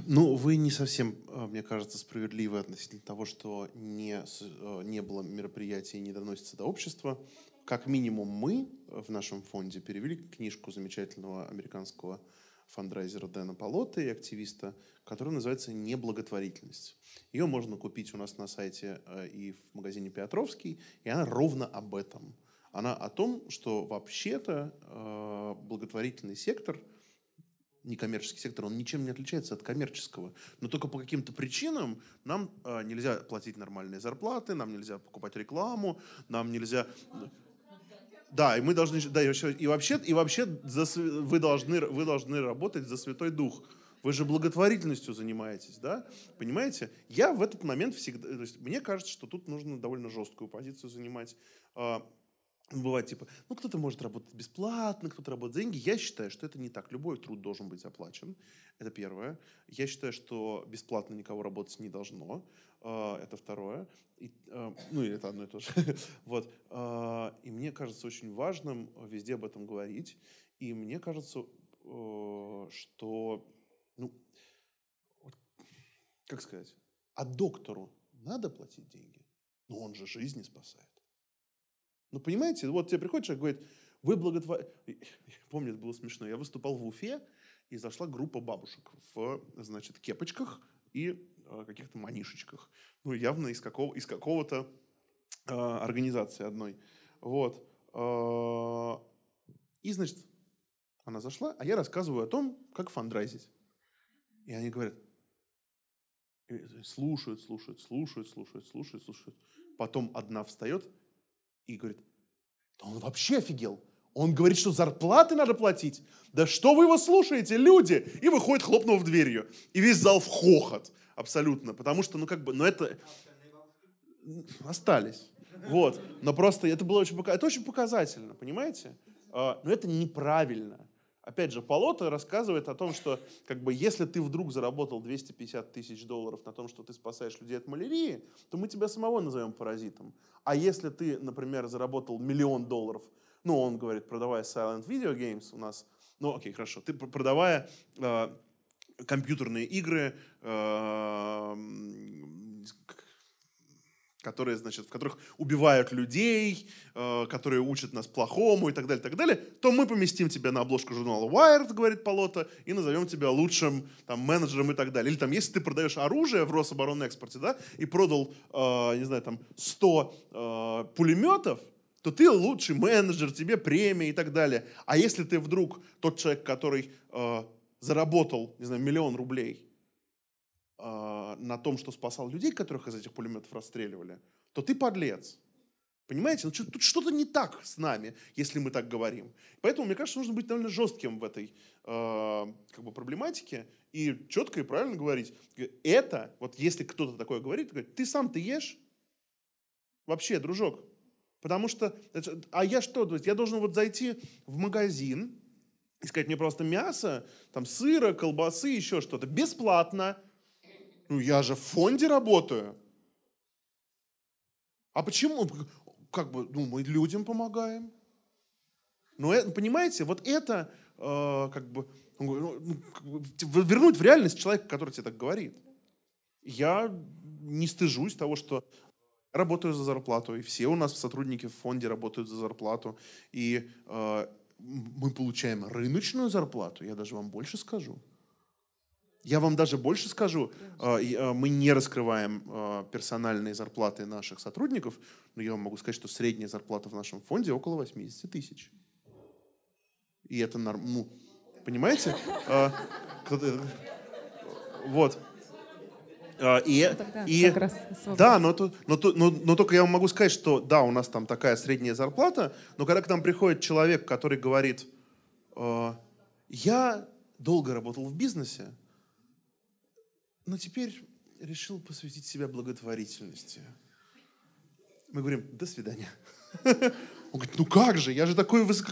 Ну, вы не совсем, э, мне кажется, справедливы относительно того, что не, э, не было мероприятий и не доносится до общества. Как минимум мы в нашем фонде перевели книжку замечательного американского фандрайзера Дэна Полота и активиста, которая называется «Неблаготворительность». Ее можно купить у нас на сайте э, и в магазине Петровский, и она ровно об этом. Она о том, что вообще-то э, благотворительный сектор некоммерческий сектор, он ничем не отличается от коммерческого. Но только по каким-то причинам нам э, нельзя платить нормальные зарплаты, нам нельзя покупать рекламу, нам нельзя... Да, и мы должны, да, и вообще, и вообще за, вы, должны, вы должны работать за Святой Дух. Вы же благотворительностью занимаетесь, да? Понимаете? Я в этот момент всегда... То есть мне кажется, что тут нужно довольно жесткую позицию занимать. А, Бывает типа, ну кто-то может работать бесплатно, кто-то работает за деньги. Я считаю, что это не так. Любой труд должен быть оплачен. Это первое. Я считаю, что бесплатно никого работать не должно. А, Это второе. И, а, ну и это одно и то же. <laughs> Вот. А, И мне кажется очень важным везде об этом говорить. И мне кажется, э, что, ну, как сказать, а доктору надо платить деньги? Но он же жизни спасает. Ну, понимаете, вот тебе приходит человек, говорит, вы благотвор... Помню, это было смешно. Я выступал в Уфе, и зашла группа бабушек в, значит, кепочках и каких-то манишечках. Ну, явно из, какого, из какого-то э, организации одной. Вот. Э, и, значит, она зашла, а я рассказываю о том, как фандрайзить. И они говорят, и слушают, слушают, слушают, слушают, слушают, слушают. Потом одна встает и говорит, да он вообще офигел. Он говорит, что зарплаты надо платить. Да что вы его слушаете, люди? И выходит, хлопнув дверью. И весь зал в хохот. Абсолютно. Потому что, ну как бы, ну это... Остались. Вот. Но просто это было очень, это очень показательно, понимаете? А, Но это неправильно. Опять же, Полота рассказывает о том, что как бы, если ты вдруг заработал 250 тысяч долларов на том, что ты спасаешь людей от малярии, то мы тебя самого назовем паразитом. А если ты, например, заработал миллион долларов, ну, он говорит, продавая Silent Video Games у нас, ну, окей, хорошо, ты пр- продавая э, компьютерные игры, э, которые, значит, в которых убивают людей, э, которые учат нас плохому и так далее, так далее, то мы поместим тебя на обложку журнала Wired, говорит Полота, и назовем тебя лучшим там, менеджером и так далее. Или там, если ты продаешь оружие в Рособоронэкспорте, да, и продал, э, не знаю, там, 100 э, пулеметов, то ты лучший менеджер, тебе премия и так далее. А если ты вдруг тот человек, который э, заработал, не знаю, миллион рублей, э, на том, что спасал людей, которых из этих пулеметов расстреливали, то ты подлец. Понимаете? Ну, тут что-то не так с нами, если мы так говорим. Поэтому, мне кажется, нужно быть довольно жестким в этой э, как бы проблематике и четко и правильно говорить. Это, вот если кто-то такое говорит, ты сам ты ешь? Вообще, дружок. Потому что, а я что, то есть я должен вот зайти в магазин и сказать, мне просто мясо, там сыра, колбасы, еще что-то, бесплатно. Ну, я же в фонде работаю. А почему? Как бы, ну, мы людям помогаем. Но, э- понимаете, вот это, э, как бы, ну, ну, вернуть в реальность человека, который тебе так говорит. Я не стыжусь того, что работаю за зарплату, и все у нас сотрудники в фонде работают за зарплату, и э, мы получаем рыночную зарплату, я даже вам больше скажу. Я вам даже больше скажу, э, э, мы не раскрываем э, персональные зарплаты наших сотрудников, но я вам могу сказать, что средняя зарплата в нашем фонде около 80 тысяч. И это норм... Ну, понимаете? Вот. Э, И, Тогда и, как раз свободно. да, но, то- но, то- но, но только я вам могу сказать, что да, у нас там такая средняя зарплата, но когда к нам приходит человек, который говорит, э, я долго работал в бизнесе, но теперь решил посвятить себя благотворительности. Мы говорим, до свидания. <laughs> Он говорит, ну как же, я же такой высоко...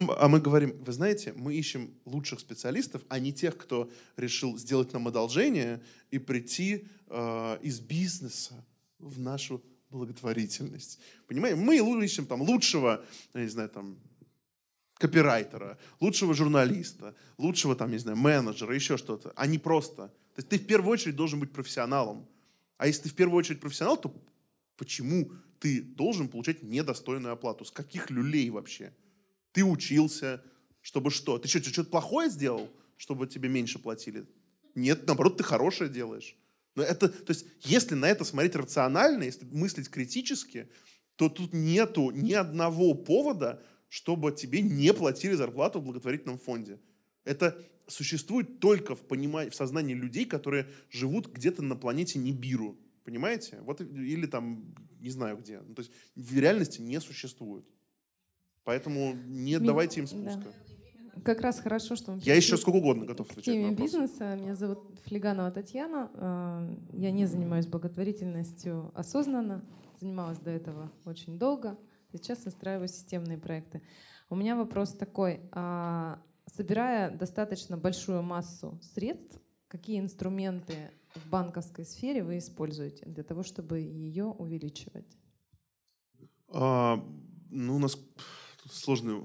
А мы говорим, вы знаете, мы ищем лучших специалистов, а не тех, кто решил сделать нам одолжение и прийти э, из бизнеса в нашу благотворительность. Понимаете, мы ищем там лучшего, я не знаю, там, копирайтера, лучшего журналиста, лучшего там, не знаю, менеджера, еще что-то, а не просто. То есть ты в первую очередь должен быть профессионалом. А если ты в первую очередь профессионал, то почему ты должен получать недостойную оплату? С каких люлей вообще? Ты учился, чтобы что? Ты что, что-то плохое сделал, чтобы тебе меньше платили? Нет, наоборот, ты хорошее делаешь. Но это, то есть, если на это смотреть рационально, если мыслить критически, то тут нету ни одного повода, чтобы тебе не платили зарплату в благотворительном фонде. Это существует только в, понимании, в сознании людей, которые живут где-то на планете Нибиру. Понимаете? Вот, или там, не знаю где. Ну, то есть в реальности не существует. Поэтому не Ми- давайте им да. спуска. как раз хорошо, что мы Я еще сколько угодно готов отвечать на вопросы. бизнеса. Меня зовут Флеганова Татьяна. Э, Я не занимаюсь благотворительностью осознанно. Занималась до этого очень долго. Сейчас выстраиваю системные проекты. У меня вопрос такой. А, Собирая достаточно большую массу средств, какие инструменты в банковской сфере вы используете для того, чтобы ее увеличивать? А, ну, у нас сложный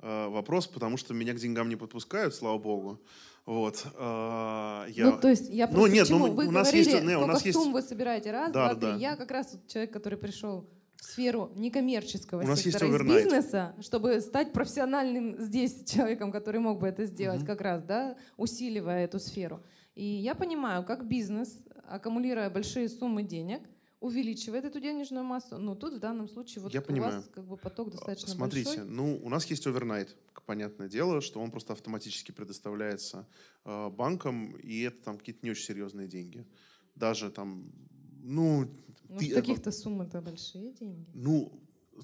а, вопрос, потому что меня к деньгам не подпускают, слава богу. Вот. а, я- Ну, то есть я Ну, просто нет, к чему? ну, вы у нас говорили, есть- не, у нас есть- сумм вы собираете? Раз, Да, два, да, три. да. Я как раз человек, который пришел в сферу некоммерческого У нас есть сектора из бизнеса, чтобы стать профессиональным здесь <laughs> человеком, который мог бы это сделать, Мгм. как раз, да, усиливая эту сферу. И я понимаю, как бизнес, аккумулируя большие суммы денег, увеличивает эту денежную массу. Ну, тут в данном случае вот Я у понимаю. вас как бы поток достаточно Смотрите, большой. ну, у нас есть овернайт, понятное дело, что он просто автоматически предоставляется э, банкам, и это там какие-то не очень серьезные деньги. Даже там, ну... Ну, ты- в таких-то сумм это большие деньги. Ну,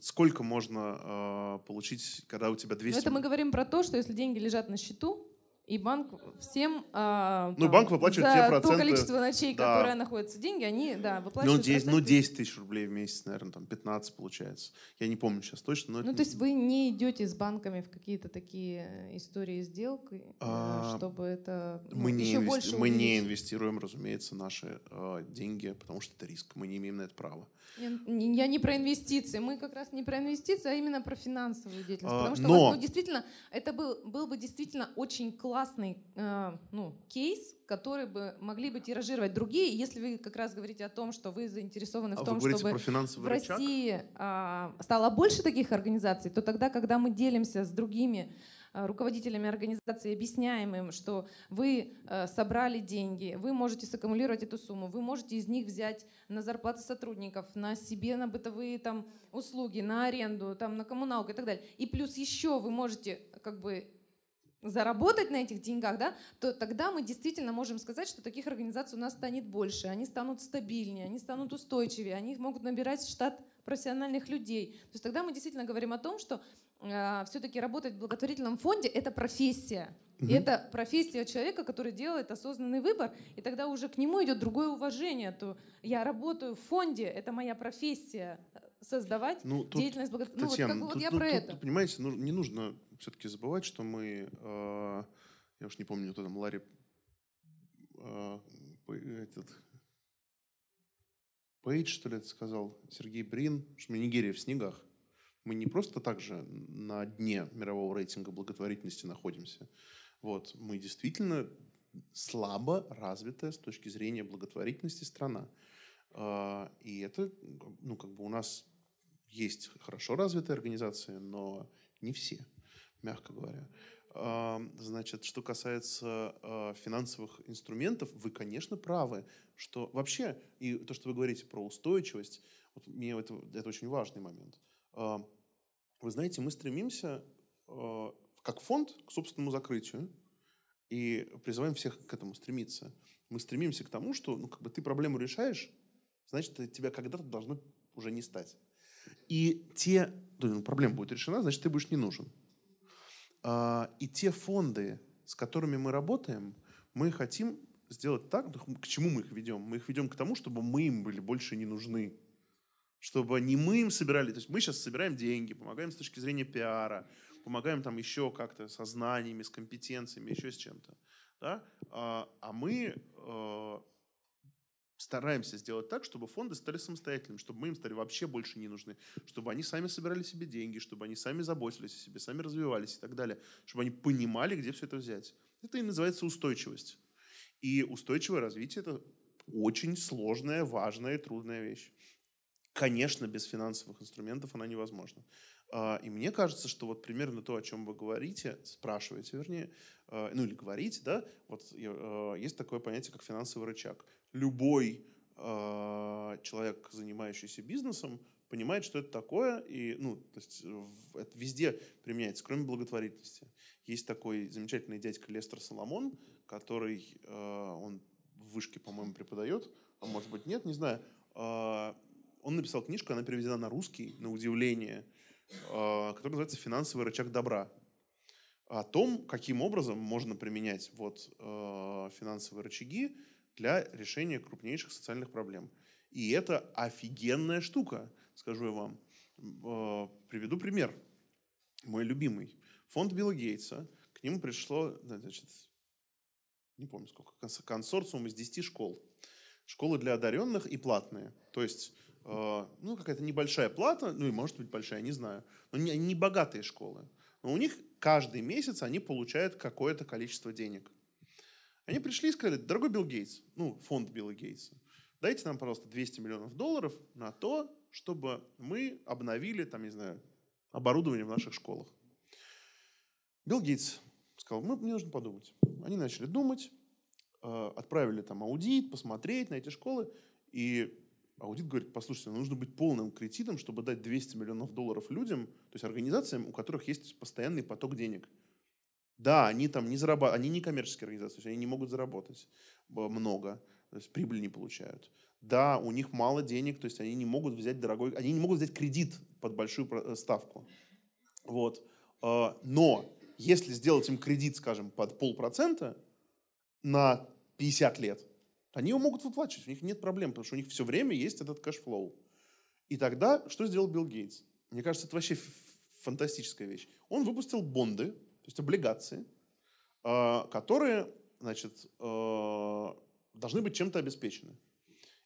сколько можно э, получить, когда у тебя Но 200... это мы говорим про то, что если деньги лежат на счету, и банк всем а, Ну, там, банк выплачивает за те то проценты, количество ночей, да. которое находятся деньги, они да, ну, выплачивают 10, ну, проценты. 10 тысяч рублей в месяц, наверное, там 15 получается. Я не помню сейчас точно, но Ну, это то есть вы не идете с банками в какие-то такие истории сделок, э, А, чтобы это ну, мы, не еще инвести- больше мы не инвестируем, разумеется, наши э, деньги, потому что это риск. Мы не имеем на это права. Я, не- я не про инвестиции. Мы как раз не про инвестиции, а именно про финансовую деятельность. А, Потому что у но- вас, ну, действительно, это был, был бы действительно очень классный э, ну, кейс, который бы могли бы тиражировать другие. Если вы как раз говорите о том, что вы заинтересованы А в том, чтобы в? России а, стало больше таких организаций, то тогда, когда мы делимся с другими а, руководителями организации, объясняем им, что вы э, собрали деньги, вы можете саккумулировать эту сумму, вы можете из них взять на зарплаты сотрудников, на себе, на бытовые там, услуги, на аренду, там, на коммуналку и так далее. И плюс еще вы можете как бы заработать на этих деньгах, да, то тогда мы действительно можем сказать, что таких организаций у нас станет больше, они станут стабильнее, они станут устойчивее, они могут набирать штат профессиональных людей. То есть тогда мы действительно говорим о том, что э, все-таки работать в благотворительном фонде – это профессия. И Мгм. это профессия человека, который делает осознанный выбор, и тогда уже к нему идет другое уважение. То я работаю в фонде, это моя профессия создавать Ну, тут, деятельность благотворительности. Татьяна, ну, вот, как вот тут- я ну, про тут, это. понимаете, ну, не нужно все-таки забывать, что мы, э, я уж не помню, кто там, Ларри, э, этот, Пейдж, что ли, это сказал, Сергей Брин, что мы Нигерия в снегах. Мы не просто так же на дне мирового рейтинга благотворительности находимся. Вот, мы действительно слабо развитая с точки зрения благотворительности страна. А, И это, ну, как бы у нас есть хорошо развитые организации, но не все, мягко говоря. Значит, что касается а, финансовых инструментов, вы, конечно, правы, что вообще, и то, что вы говорите про устойчивость, вот мне это, это очень важный момент. Вы знаете, мы стремимся а, как фонд к собственному закрытию и призываем всех к этому стремиться. Мы стремимся к тому, что ну, как бы ты проблему решаешь, значит, тебя когда-то должно уже не стать. И те, ну, проблема будет решена, значит, ты будешь не нужен. А, И те фонды, с которыми мы работаем, мы хотим сделать так, к чему мы их ведем? Мы их ведем к тому, чтобы мы им были больше не нужны. Чтобы не мы им собирали, то есть мы сейчас собираем деньги, помогаем с точки зрения пиара, помогаем там еще как-то со знаниями, с компетенциями, еще с чем-то. Да? А, а мы э, стараемся сделать так, чтобы фонды стали самостоятельными, чтобы мы им стали вообще больше не нужны, чтобы они сами собирали себе деньги, чтобы они сами заботились о себе, сами развивались и так далее, чтобы они понимали, где все это взять. Это и называется устойчивость. И устойчивое развитие – это очень сложная, важная и трудная вещь. Конечно, без финансовых инструментов она невозможна. А, И мне кажется, что вот примерно то, о чем вы говорите, спрашиваете, вернее, э, ну или говорите, да, вот э, есть такое понятие, как финансовый рычаг. Любой человек, занимающийся бизнесом, понимает, что это такое, и, ну, то есть это везде применяется, кроме благотворительности. Есть такой замечательный дядька Лестер Соломон, который, он в вышке, по-моему, преподает, а может быть нет, не знаю. Он написал книжку, она переведена на русский, на удивление, э, которая называется «Финансовый рычаг добра». о том, каким образом можно применять вот, э, финансовые рычаги для решения крупнейших социальных проблем. И это офигенная штука, скажу я вам. Э, приведу пример. Мой любимый. Фонд Билла Гейтса. К нему пришло, значит, не помню сколько, консорциум из 10 школ. Школы для одаренных и платные. То есть, ну, какая-то небольшая плата, ну и может быть большая, не знаю. Но не, не богатые школы. Но у них каждый месяц они получают какое-то количество денег. Они пришли и сказали, дорогой Билл Гейтс, ну, фонд Билла Гейтса, дайте нам, пожалуйста, 200 миллионов долларов на то, чтобы мы обновили, там, не знаю, оборудование в наших школах. Билл Гейтс сказал, мы, мне нужно подумать. Они начали думать, э, отправили там аудит, посмотреть на эти школы, и аудит говорит, послушайте, нужно быть полным кредитом, чтобы дать 200 миллионов долларов людям, то есть организациям, у которых есть постоянный поток денег. Да, они там не зарабатывают, они не коммерческие организации, то есть они не могут заработать много, то есть прибыль не получают. Да, у них мало денег, то есть они не могут взять дорогой, они не могут взять кредит под большую э, ставку. Вот. А, но если сделать им кредит, скажем, под полпроцента на 50 лет, они его могут выплачивать, у них нет проблем, потому что у них все время есть этот cash flow. И тогда что сделал Билл Гейтс? Мне кажется, это вообще фантастическая вещь. Он выпустил бонды, то есть облигации, а, которые значит, а, должны быть чем-то обеспечены.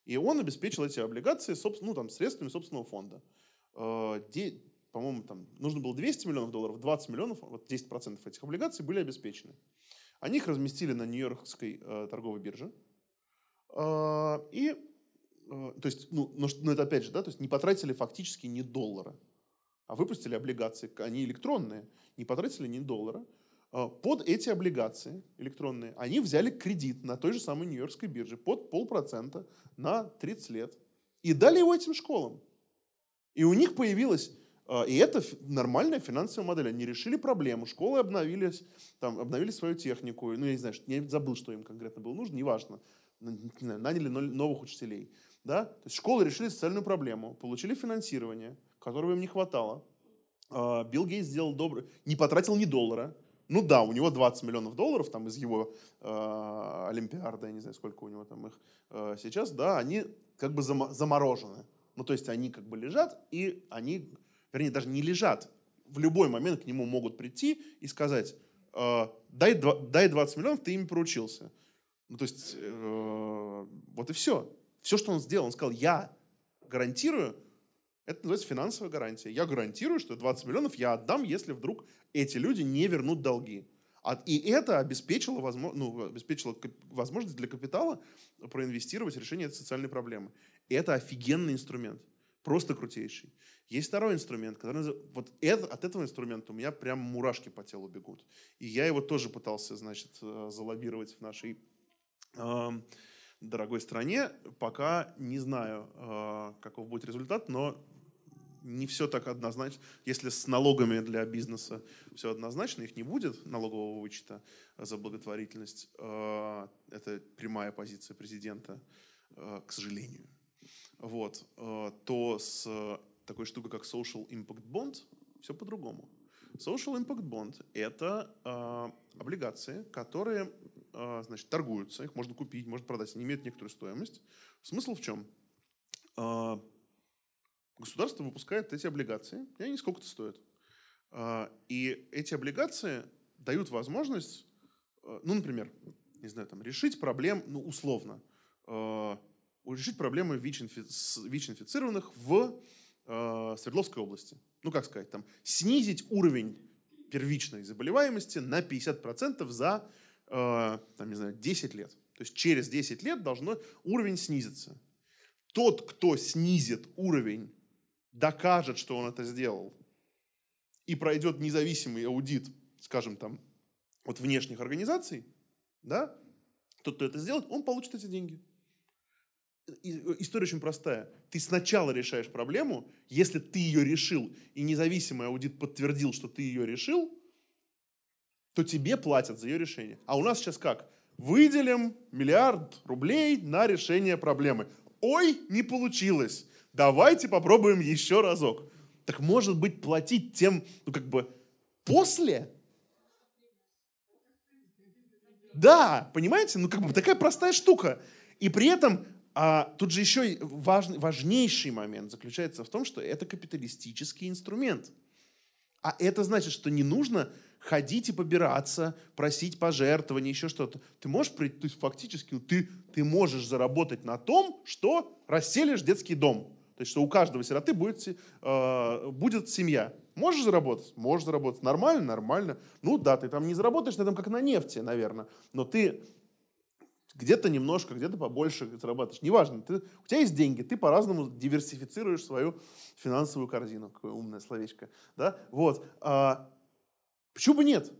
И он обеспечил эти облигации ну, там, средствами собственного фонда. А, по-моему, там нужно было 200 миллионов долларов, 20 миллионов, вот 10% этих облигаций были обеспечены. Они их разместили на Нью-Йоркской торговой бирже. Э, и, э, то есть, ну, но, но это опять же, да, то есть не потратили фактически ни доллара, а выпустили облигации, они электронные, не потратили ни доллара. Э, под эти облигации электронные они взяли кредит на той же самой Нью-Йоркской бирже под полпроцента на 30 лет и дали его этим школам. И у них появилась а, и это нормальная финансовая модель. Они решили проблему, школы обновились, там, обновили свою технику. Ну, я не знаю, я забыл, что им конкретно было нужно, неважно. Наняли новых учителей. Да? То есть школы решили социальную проблему, получили финансирование, которого им не хватало. А, Билл Гейтс сделал добрый, не потратил ни доллара. Ну да, у него 20 миллионов долларов там из его э, Олимпиады, я не знаю, сколько у него там их э, сейчас, да, они как бы заморожены. Ну, то есть они как бы лежат, и они вернее, даже не лежат. В любой момент к нему могут прийти и сказать, э, дай, дай 20 миллионов, ты ими поручился. Ну, то есть, э, вот и все. Все, что он сделал, он сказал, я гарантирую, это называется финансовая гарантия. Я гарантирую, что 20 миллионов я отдам, если вдруг эти люди не вернут долги. И это обеспечило, возможно, ну, обеспечило возможность для капитала проинвестировать решение этой социальной проблемы. И это офигенный инструмент. Просто крутейший. Есть второй инструмент, который вот это, от этого инструмента у меня прям мурашки по телу бегут. И я его тоже пытался, значит, э, залоббировать в нашей дорогой стране. Пока не знаю, э, каков будет результат, но не все так однозначно. Если с налогами для бизнеса все однозначно, их не будет, налогового вычета за благотворительность. Э, это прямая позиция президента, э, к сожалению. Вот, то с такой штукой, как Social Impact Bond, все по-другому. Social Impact Bond – это облигации, которые значит, торгуются, их можно купить, можно продать, они имеют некоторую стоимость. Смысл в чем? Э, государство выпускает эти облигации, и они сколько-то стоят. Э, и эти облигации дают возможность, ну, например, не знаю, там, решить проблем, ну, условно, решить проблемы ВИЧ-инфицированных в Свердловской области. Ну, как сказать, там, снизить уровень первичной заболеваемости на 50% за, э, там, не знаю, 10 лет. То есть через 10 лет должно уровень снизиться. Тот, кто снизит уровень, докажет, что он это сделал, и пройдет независимый аудит, скажем, там, от внешних организаций, да, тот, кто это сделает, он получит эти деньги. История очень простая. Ты сначала решаешь проблему, если ты ее решил, и независимый аудит подтвердил, что ты ее решил, то тебе платят за ее решение. А у нас сейчас как? Выделим миллиард рублей на решение проблемы. Ой, не получилось. Давайте попробуем еще разок. Так может быть платить тем, ну как бы после? Да, понимаете? Ну, как бы такая простая штука. И при этом а, тут же еще важный, важнейший момент заключается в том, что это капиталистический инструмент. А это значит, что не нужно ходить и побираться, просить пожертвований, еще что-то. Ты можешь, при- то есть фактически ты, ты можешь заработать на том, что расселишь детский дом. То есть, что у каждого сироты будет, э, будет семья. Можешь заработать? Можешь заработать. Нормально? Нормально. Ну да, ты там не заработаешь на этом, как на нефти, наверное. Но ты где-то немножко, где-то побольше зарабатываешь. Неважно, ты, у тебя есть деньги, ты по-разному диверсифицируешь свою финансовую корзину. Какое умное словечко. Да? Вот. А, почему бы нет?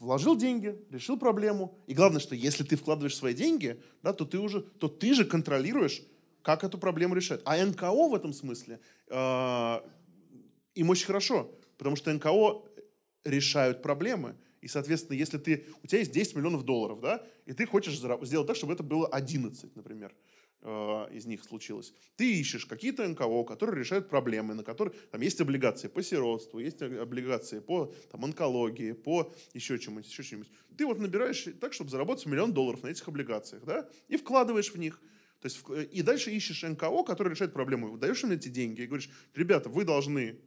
Вложил деньги, решил проблему. И главное, что если ты вкладываешь свои деньги, да, то, ты уже, то ты же контролируешь, как эту проблему решать. А НКО в этом смысле а, им очень хорошо, потому что НКО решают проблемы. И, соответственно, если ты, у тебя есть 10 миллионов долларов, да, и ты хочешь сделать так, чтобы это было 11, например, э, из них случилось. Ты ищешь какие-то НКО, которые решают проблемы, на которые там есть облигации по сиротству, есть облигации по там, онкологии, по еще чему-нибудь, еще чему-нибудь. Ты вот набираешь так, чтобы заработать миллион долларов на этих облигациях, да, и вкладываешь в них. То есть, в- и дальше ищешь НКО, который решает проблему. Даешь им эти деньги и говоришь, ребята, вы должны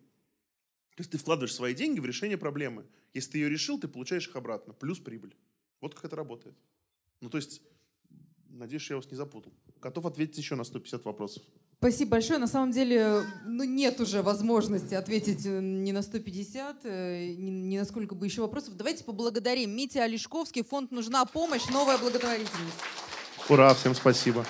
то есть ты вкладываешь свои деньги в решение проблемы. Если ты ее решил, ты получаешь их обратно, плюс прибыль. Вот как это работает. Ну, то есть, надеюсь, я вас не запутал. Готов ответить еще на 150 вопросов. Спасибо большое. На самом деле, ну, нет уже возможности ответить э, ни на 150, э, ни, ни на сколько бы еще вопросов. Давайте поблагодарим. Митя Олешковский, фонд «Нужна помощь», новая благотворительность. Ура, всем спасибо.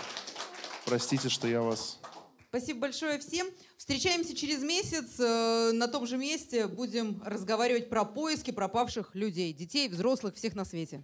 Простите, что я вас... Спасибо большое всем. Встречаемся через месяц э, на том же месте. Будем разговаривать про поиски пропавших людей, детей, взрослых, всех на свете.